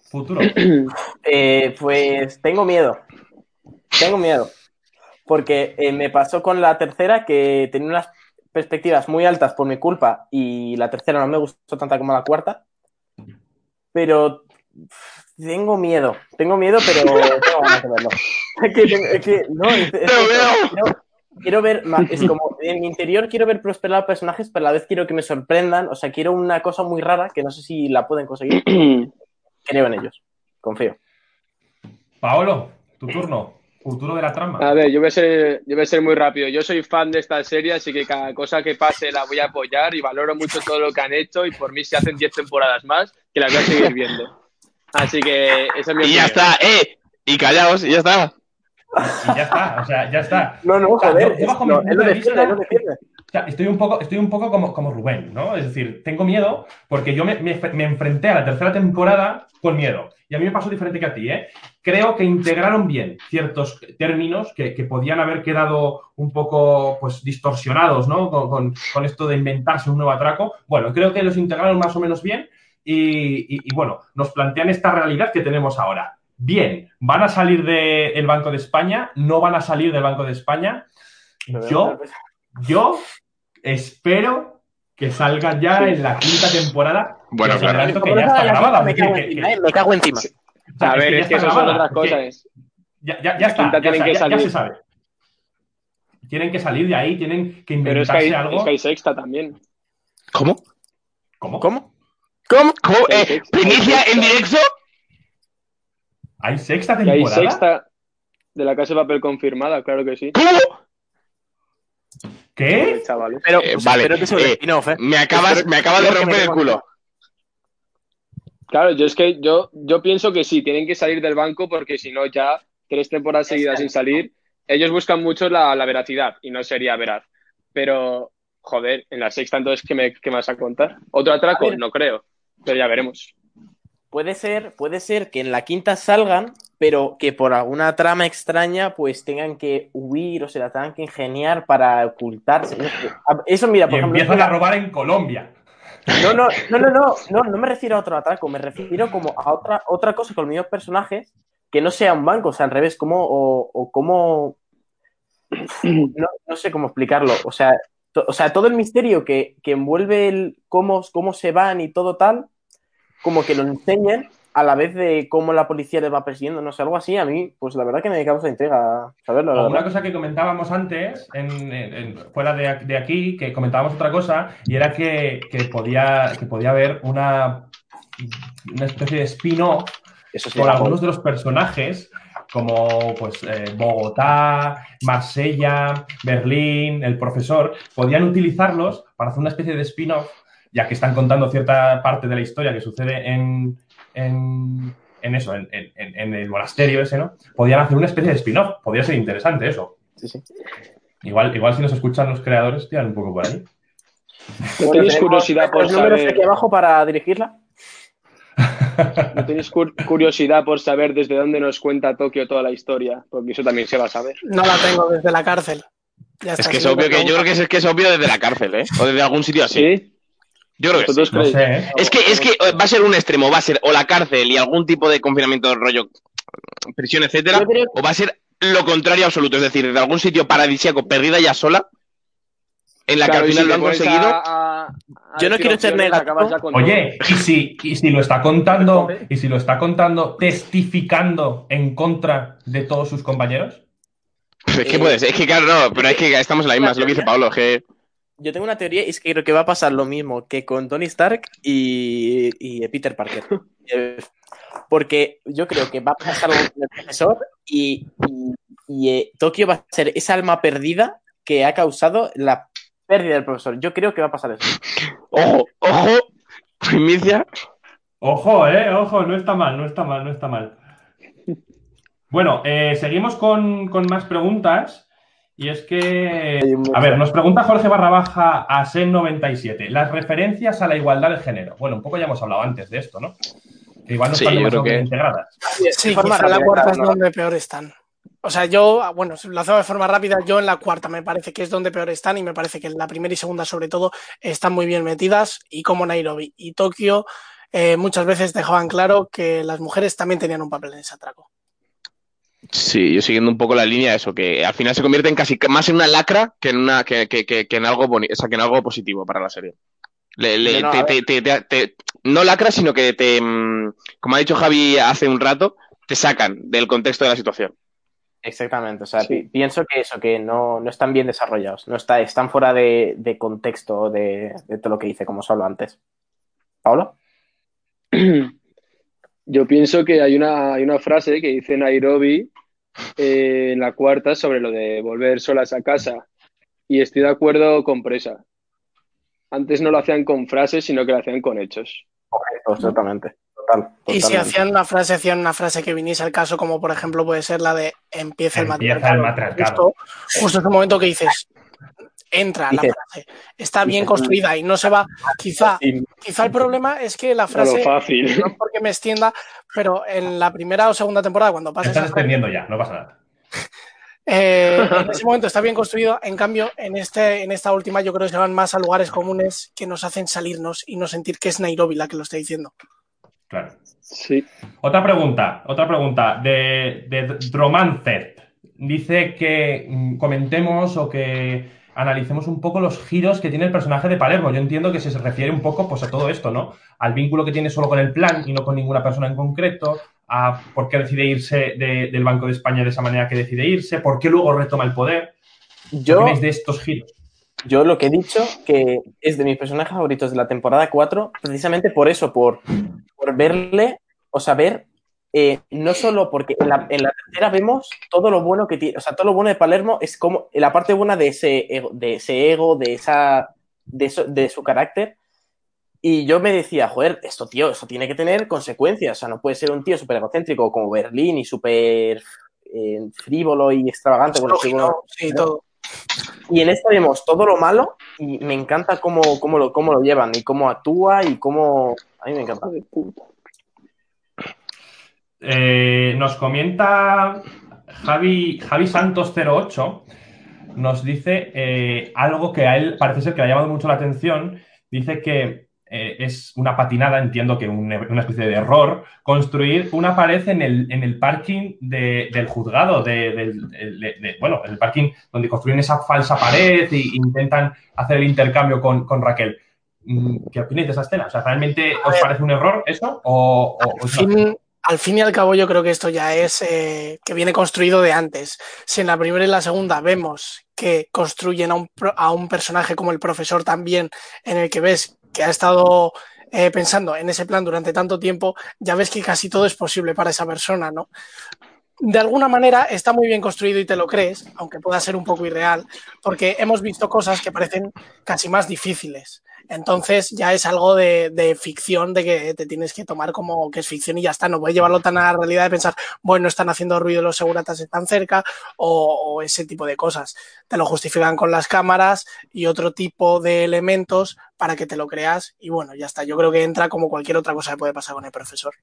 Futuro. Eh, pues tengo miedo. Tengo miedo. Porque eh, me pasó con la tercera que tenía unas perspectivas muy altas por mi culpa y la tercera no me gustó tanta como la cuarta. Pero tengo miedo. Tengo miedo, pero tengo ganas de verlo. Es que, tengo- es que- no, es- es- Lo veo. quiero, quiero ver más. Es como en mi interior quiero ver prosperar a personajes, pero a la vez quiero que me sorprendan. O sea, quiero una cosa muy rara que no sé si la pueden conseguir. Creo en ellos. Confío. Paolo, tu turno. Futuro de la trama. A ver, yo voy a, ser, yo voy a ser muy rápido. Yo soy fan de esta serie, así que cada cosa que pase la voy a apoyar y valoro mucho todo lo que han hecho y por mí si hacen 10 temporadas más, que las voy a seguir viendo. Así que esa es mi Y ya está, ¡eh! Y callaos, y ya está. Y ya está, o sea, ya está. No, no, joder. estoy un poco, estoy un poco como, como Rubén, ¿no? Es decir, tengo miedo porque yo me, me- me enfrenté a la tercera temporada con miedo. Y a mí me pasó diferente que a ti, ¿eh? Creo que integraron bien ciertos términos que, que podían haber quedado un poco pues, distorsionados, ¿no? Con, con- con esto de inventarse un nuevo atraco. Bueno, creo que los integraron más o menos bien y, y- y, bueno, nos plantean esta realidad que tenemos ahora. Bien, ¿van a salir del Banco de España? ¿No van a salir del Banco de España? Yo, yo espero que salgan ya en la quinta temporada. Bueno, claro. adelanto que ya no está grabada. me cago que- encima, que- eh, me cago encima. o sea, A ver, es que eso son otras cosas. Ya, ya, ya La está, ya, que ya- se sabe. Tienen que salir de ahí, tienen que Pero es que, inventarse hay, algo. es que hay sexta también. ¿Cómo? ¿Cómo? ¿Cómo? ¿Cómo? ¿Cómo? Eh, ¿Primicia en directo? ¿Hay sexta Y hay temporada? sexta de la casa de papel confirmada, claro que sí. ¿Cómo? ¿Qué? Chavales. Pero, Eh, o sea, vale, un eh, ¿eh? Me acabas, me acabas de romper el culo. Claro, yo es que yo, yo pienso que sí, tienen que salir del banco porque si no ya tres temporadas seguidas sin salir, ellos buscan mucho la, la veracidad y no sería veraz. Pero, joder, en la sexta entonces, ¿qué me, qué me vas a contar? ¿Otro atraco? No creo, pero ya veremos. Puede ser, puede ser que en la quinta salgan, pero que por alguna trama extraña pues tengan que huir o se la tengan que ingeniar para ocultarse. Eso, mira, Y por ejemplo. empiezan a robar en Colombia. No, no, no, no, no, no, no me refiero a otro atraco, me refiero como a otra, otra cosa con los mismos personajes que no sea un banco, o sea, al revés, como, o, o como, no, no sé cómo explicarlo, o sea, to- o sea, todo el misterio que, que envuelve el cómo, cómo se van y todo tal, como que lo enseñen a la vez de cómo la policía les va persiguiendo, no sé, algo así, a mí, pues la verdad que me causa intriga saberlo. una cosa que comentábamos antes, en, en- en- fuera de, de aquí, que comentábamos otra cosa, y era que, que podía, que podía haber una, una especie de spin-off sí, algunos de los personajes, como pues eh, Bogotá, Marsella, Berlín, el profesor, podían utilizarlos para hacer una especie de spin-off, ya que están contando cierta parte de la historia que sucede en, en, en eso, en, en- en- en el monasterio ese, ¿no? Podían hacer una especie de spin-off, podría ser interesante eso. Sí, sí. Igual, igual si nos escuchan los creadores, tiran un poco por ahí. ¿No tenéis curiosidad por los números saber, aquí abajo para dirigirla? ¿no tenéis cur- curiosidad por saber desde dónde nos cuenta Tokio toda la historia? Porque eso también se va a saber. No la tengo desde la cárcel. Ya Es que es obvio que yo creo que es, es que es obvio desde la cárcel, ¿eh? O desde algún sitio así. ¿Sí? Yo creo que sí. ¿Vosotros No creéis? sé, ¿eh? Es que, es que eh, va a ser un extremo, va a ser o la cárcel y algún tipo de confinamiento rollo prisión, etcétera, creo- o va a ser lo contrario absoluto, es decir, desde algún sitio paradisíaco, perdida ya sola, en la Claro, que al final si lo han conseguido. a- a- a Yo no quiero ser negativo. Oye, y si, y si lo está contando, y si lo está contando, testificando en contra de todos sus compañeros. Pues es que Eh, puede ser, es que claro, no, pero es que estamos en la misma, es lo que dice Pablo, es que Yo tengo una teoría y es que creo que va a pasar lo mismo que con Tony Stark y, y Peter Parker. Eh, Porque yo creo que va a pasar algo con el profesor y, y- y, eh, Tokio va a ser esa alma perdida que ha causado la pérdida del profesor. Yo creo que va a pasar eso. ojo, ojo, primicia. Ojo, eh, ojo, no está mal, no está mal, no está mal. Bueno, eh, seguimos con, con más preguntas. Y es que, a ver, nos pregunta Jorge barra baja a SEN97. Las referencias a la igualdad de género. Bueno, un poco ya hemos hablado antes de esto, ¿no? Que igual no Sí, están yo creo que- integradas. Sí, forma quizá la cuarta es donde peor están. O sea, yo, bueno, lo hacemos de forma rápida. Yo en la cuarta me parece que es donde peor están y me parece que en la primera y segunda, sobre todo, están muy bien metidas. Y como Nairobi y Tokio, eh, muchas veces dejaban claro que las mujeres también tenían un papel en ese atraco. Sí, yo siguiendo un poco la línea de eso, que al final se convierte en casi más en una lacra que en una que, que- que- que en algo boni- o sea, que en algo positivo para la serie. Le- le- No, no, te- a te- te- te- te- no lacra, sino que te, mm, como ha dicho Javi hace un rato, te sacan del contexto de la situación. Exactamente. O sea, Sí. pi- pienso que eso, que no, no están bien desarrollados. No está, están fuera de, de contexto de, de todo lo que hice, como os hablo antes. ¿Pablo? Yo pienso que hay una, hay una frase que dice Nairobi eh, en la cuarta sobre lo de volver solas a casa. Y estoy de acuerdo con Presa. Antes no lo hacían con frases, sino que lo hacían con hechos. Correcto, exactamente. Total, Y si hacían una frase, hacían una frase que viniese al caso, como por ejemplo puede ser la de empieza el Empieza matriarcado. el matriarcado. Justo, justo es un momento que dices, entra la frase, está bien construida y no se va. Quizá, quizá el problema es que la frase, fácil. no porque me extienda, pero en la primera o segunda temporada, cuando pasa estás extendiendo ya, no pasa nada. eh, en ese momento está bien construido. En cambio, en, este, en esta última, yo creo que se van más a lugares comunes que nos hacen salirnos y no sentir que es Nairobi la que lo está diciendo. Claro. Sí. Otra pregunta, otra pregunta de, de Dromancet. Dice que mm, comentemos o que analicemos un poco los giros que tiene el personaje de Palermo. Yo entiendo que se refiere un poco pues, a todo esto, ¿no? Al vínculo que tiene solo con el plan y no con ninguna persona en concreto, a por qué decide irse de- del Banco de España de esa manera que decide irse, por qué luego retoma el poder. ¿Qué opináis de estos giros? yo lo que he dicho, que es de mis personajes favoritos de la temporada 4, precisamente por eso, por, por verle, o saber, eh, no solo porque en la, en la tercera vemos todo lo bueno que tiene, o sea, todo lo bueno de Palermo es como la parte buena de ese ego, de, ese ego, de, esa, de, eso- de su carácter. Y yo me decía, joder, esto, tío, esto tiene que tener consecuencias. O sea, no puede ser un tío súper egocéntrico como Berlín y súper eh, frívolo y extravagante. Bueno, Lógico, frívolo- sí, todo. y en esta vemos todo lo malo y me encanta cómo, cómo, lo, cómo lo llevan y cómo actúa y cómo... A mí me encanta. Eh, nos comenta Javi, Javi Santos 08, nos dice eh, algo que a él parece ser que le ha llamado mucho la atención. Dice que eh, es una patinada, entiendo que un- una especie de error, construir una pared en el, en el parking de- del juzgado, de, bueno, el parking donde construyen esa falsa pared e intentan hacer el intercambio con, con Raquel. Mm, ¿Qué opináis de esa escena? O sea, ¿realmente os parece un error eso? ¿O, o- o Al fin, y al cabo, yo creo que esto ya es eh, que viene construido de antes. Si en la primera y la segunda vemos que construyen a un, a un personaje como el profesor también, en el que ves que ha estado eh, pensando en ese plan durante tanto tiempo, ya ves que casi todo es posible para esa persona, ¿no? De alguna manera está muy bien construido y te lo crees, aunque pueda ser un poco irreal, porque hemos visto cosas que parecen casi más difíciles. Entonces ya es algo de, de ficción, de que te tienes que tomar como que es ficción y ya está. No voy a llevarlo tan a la realidad de pensar, bueno, están haciendo ruido los seguratas están cerca o, o ese tipo de cosas. Te lo justifican con las cámaras y otro tipo de elementos para que te lo creas y bueno, ya está. Yo creo que entra como cualquier otra cosa que puede pasar con el profesor.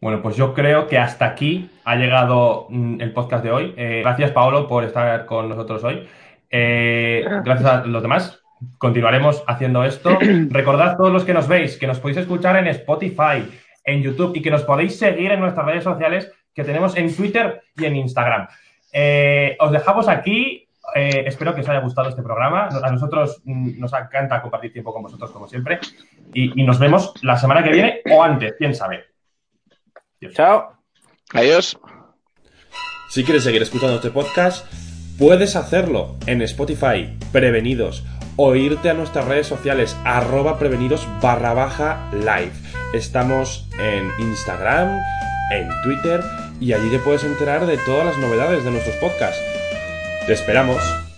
Bueno, pues yo creo que hasta aquí ha llegado mm, el podcast de hoy. Eh, gracias, Paolo, por estar con nosotros hoy. Eh, gracias a los demás. Continuaremos haciendo esto. Recordad todos los que nos veis que nos podéis escuchar en Spotify, en YouTube y que nos podéis seguir en nuestras redes sociales que tenemos en Twitter y en Instagram. Eh, os dejamos aquí. Eh, espero que os haya gustado este programa. A nosotros mm, nos encanta compartir tiempo con vosotros, como siempre. Y, y nos vemos la semana que viene o antes, quién sabe. Chao. Adiós. Si quieres seguir escuchando este podcast, puedes hacerlo en Spotify, Prevenidos, o irte a nuestras redes sociales, arroba prevenidos barra baja live. Estamos en Instagram, en Twitter, y allí te puedes enterar de todas las novedades de nuestros podcasts. Te esperamos.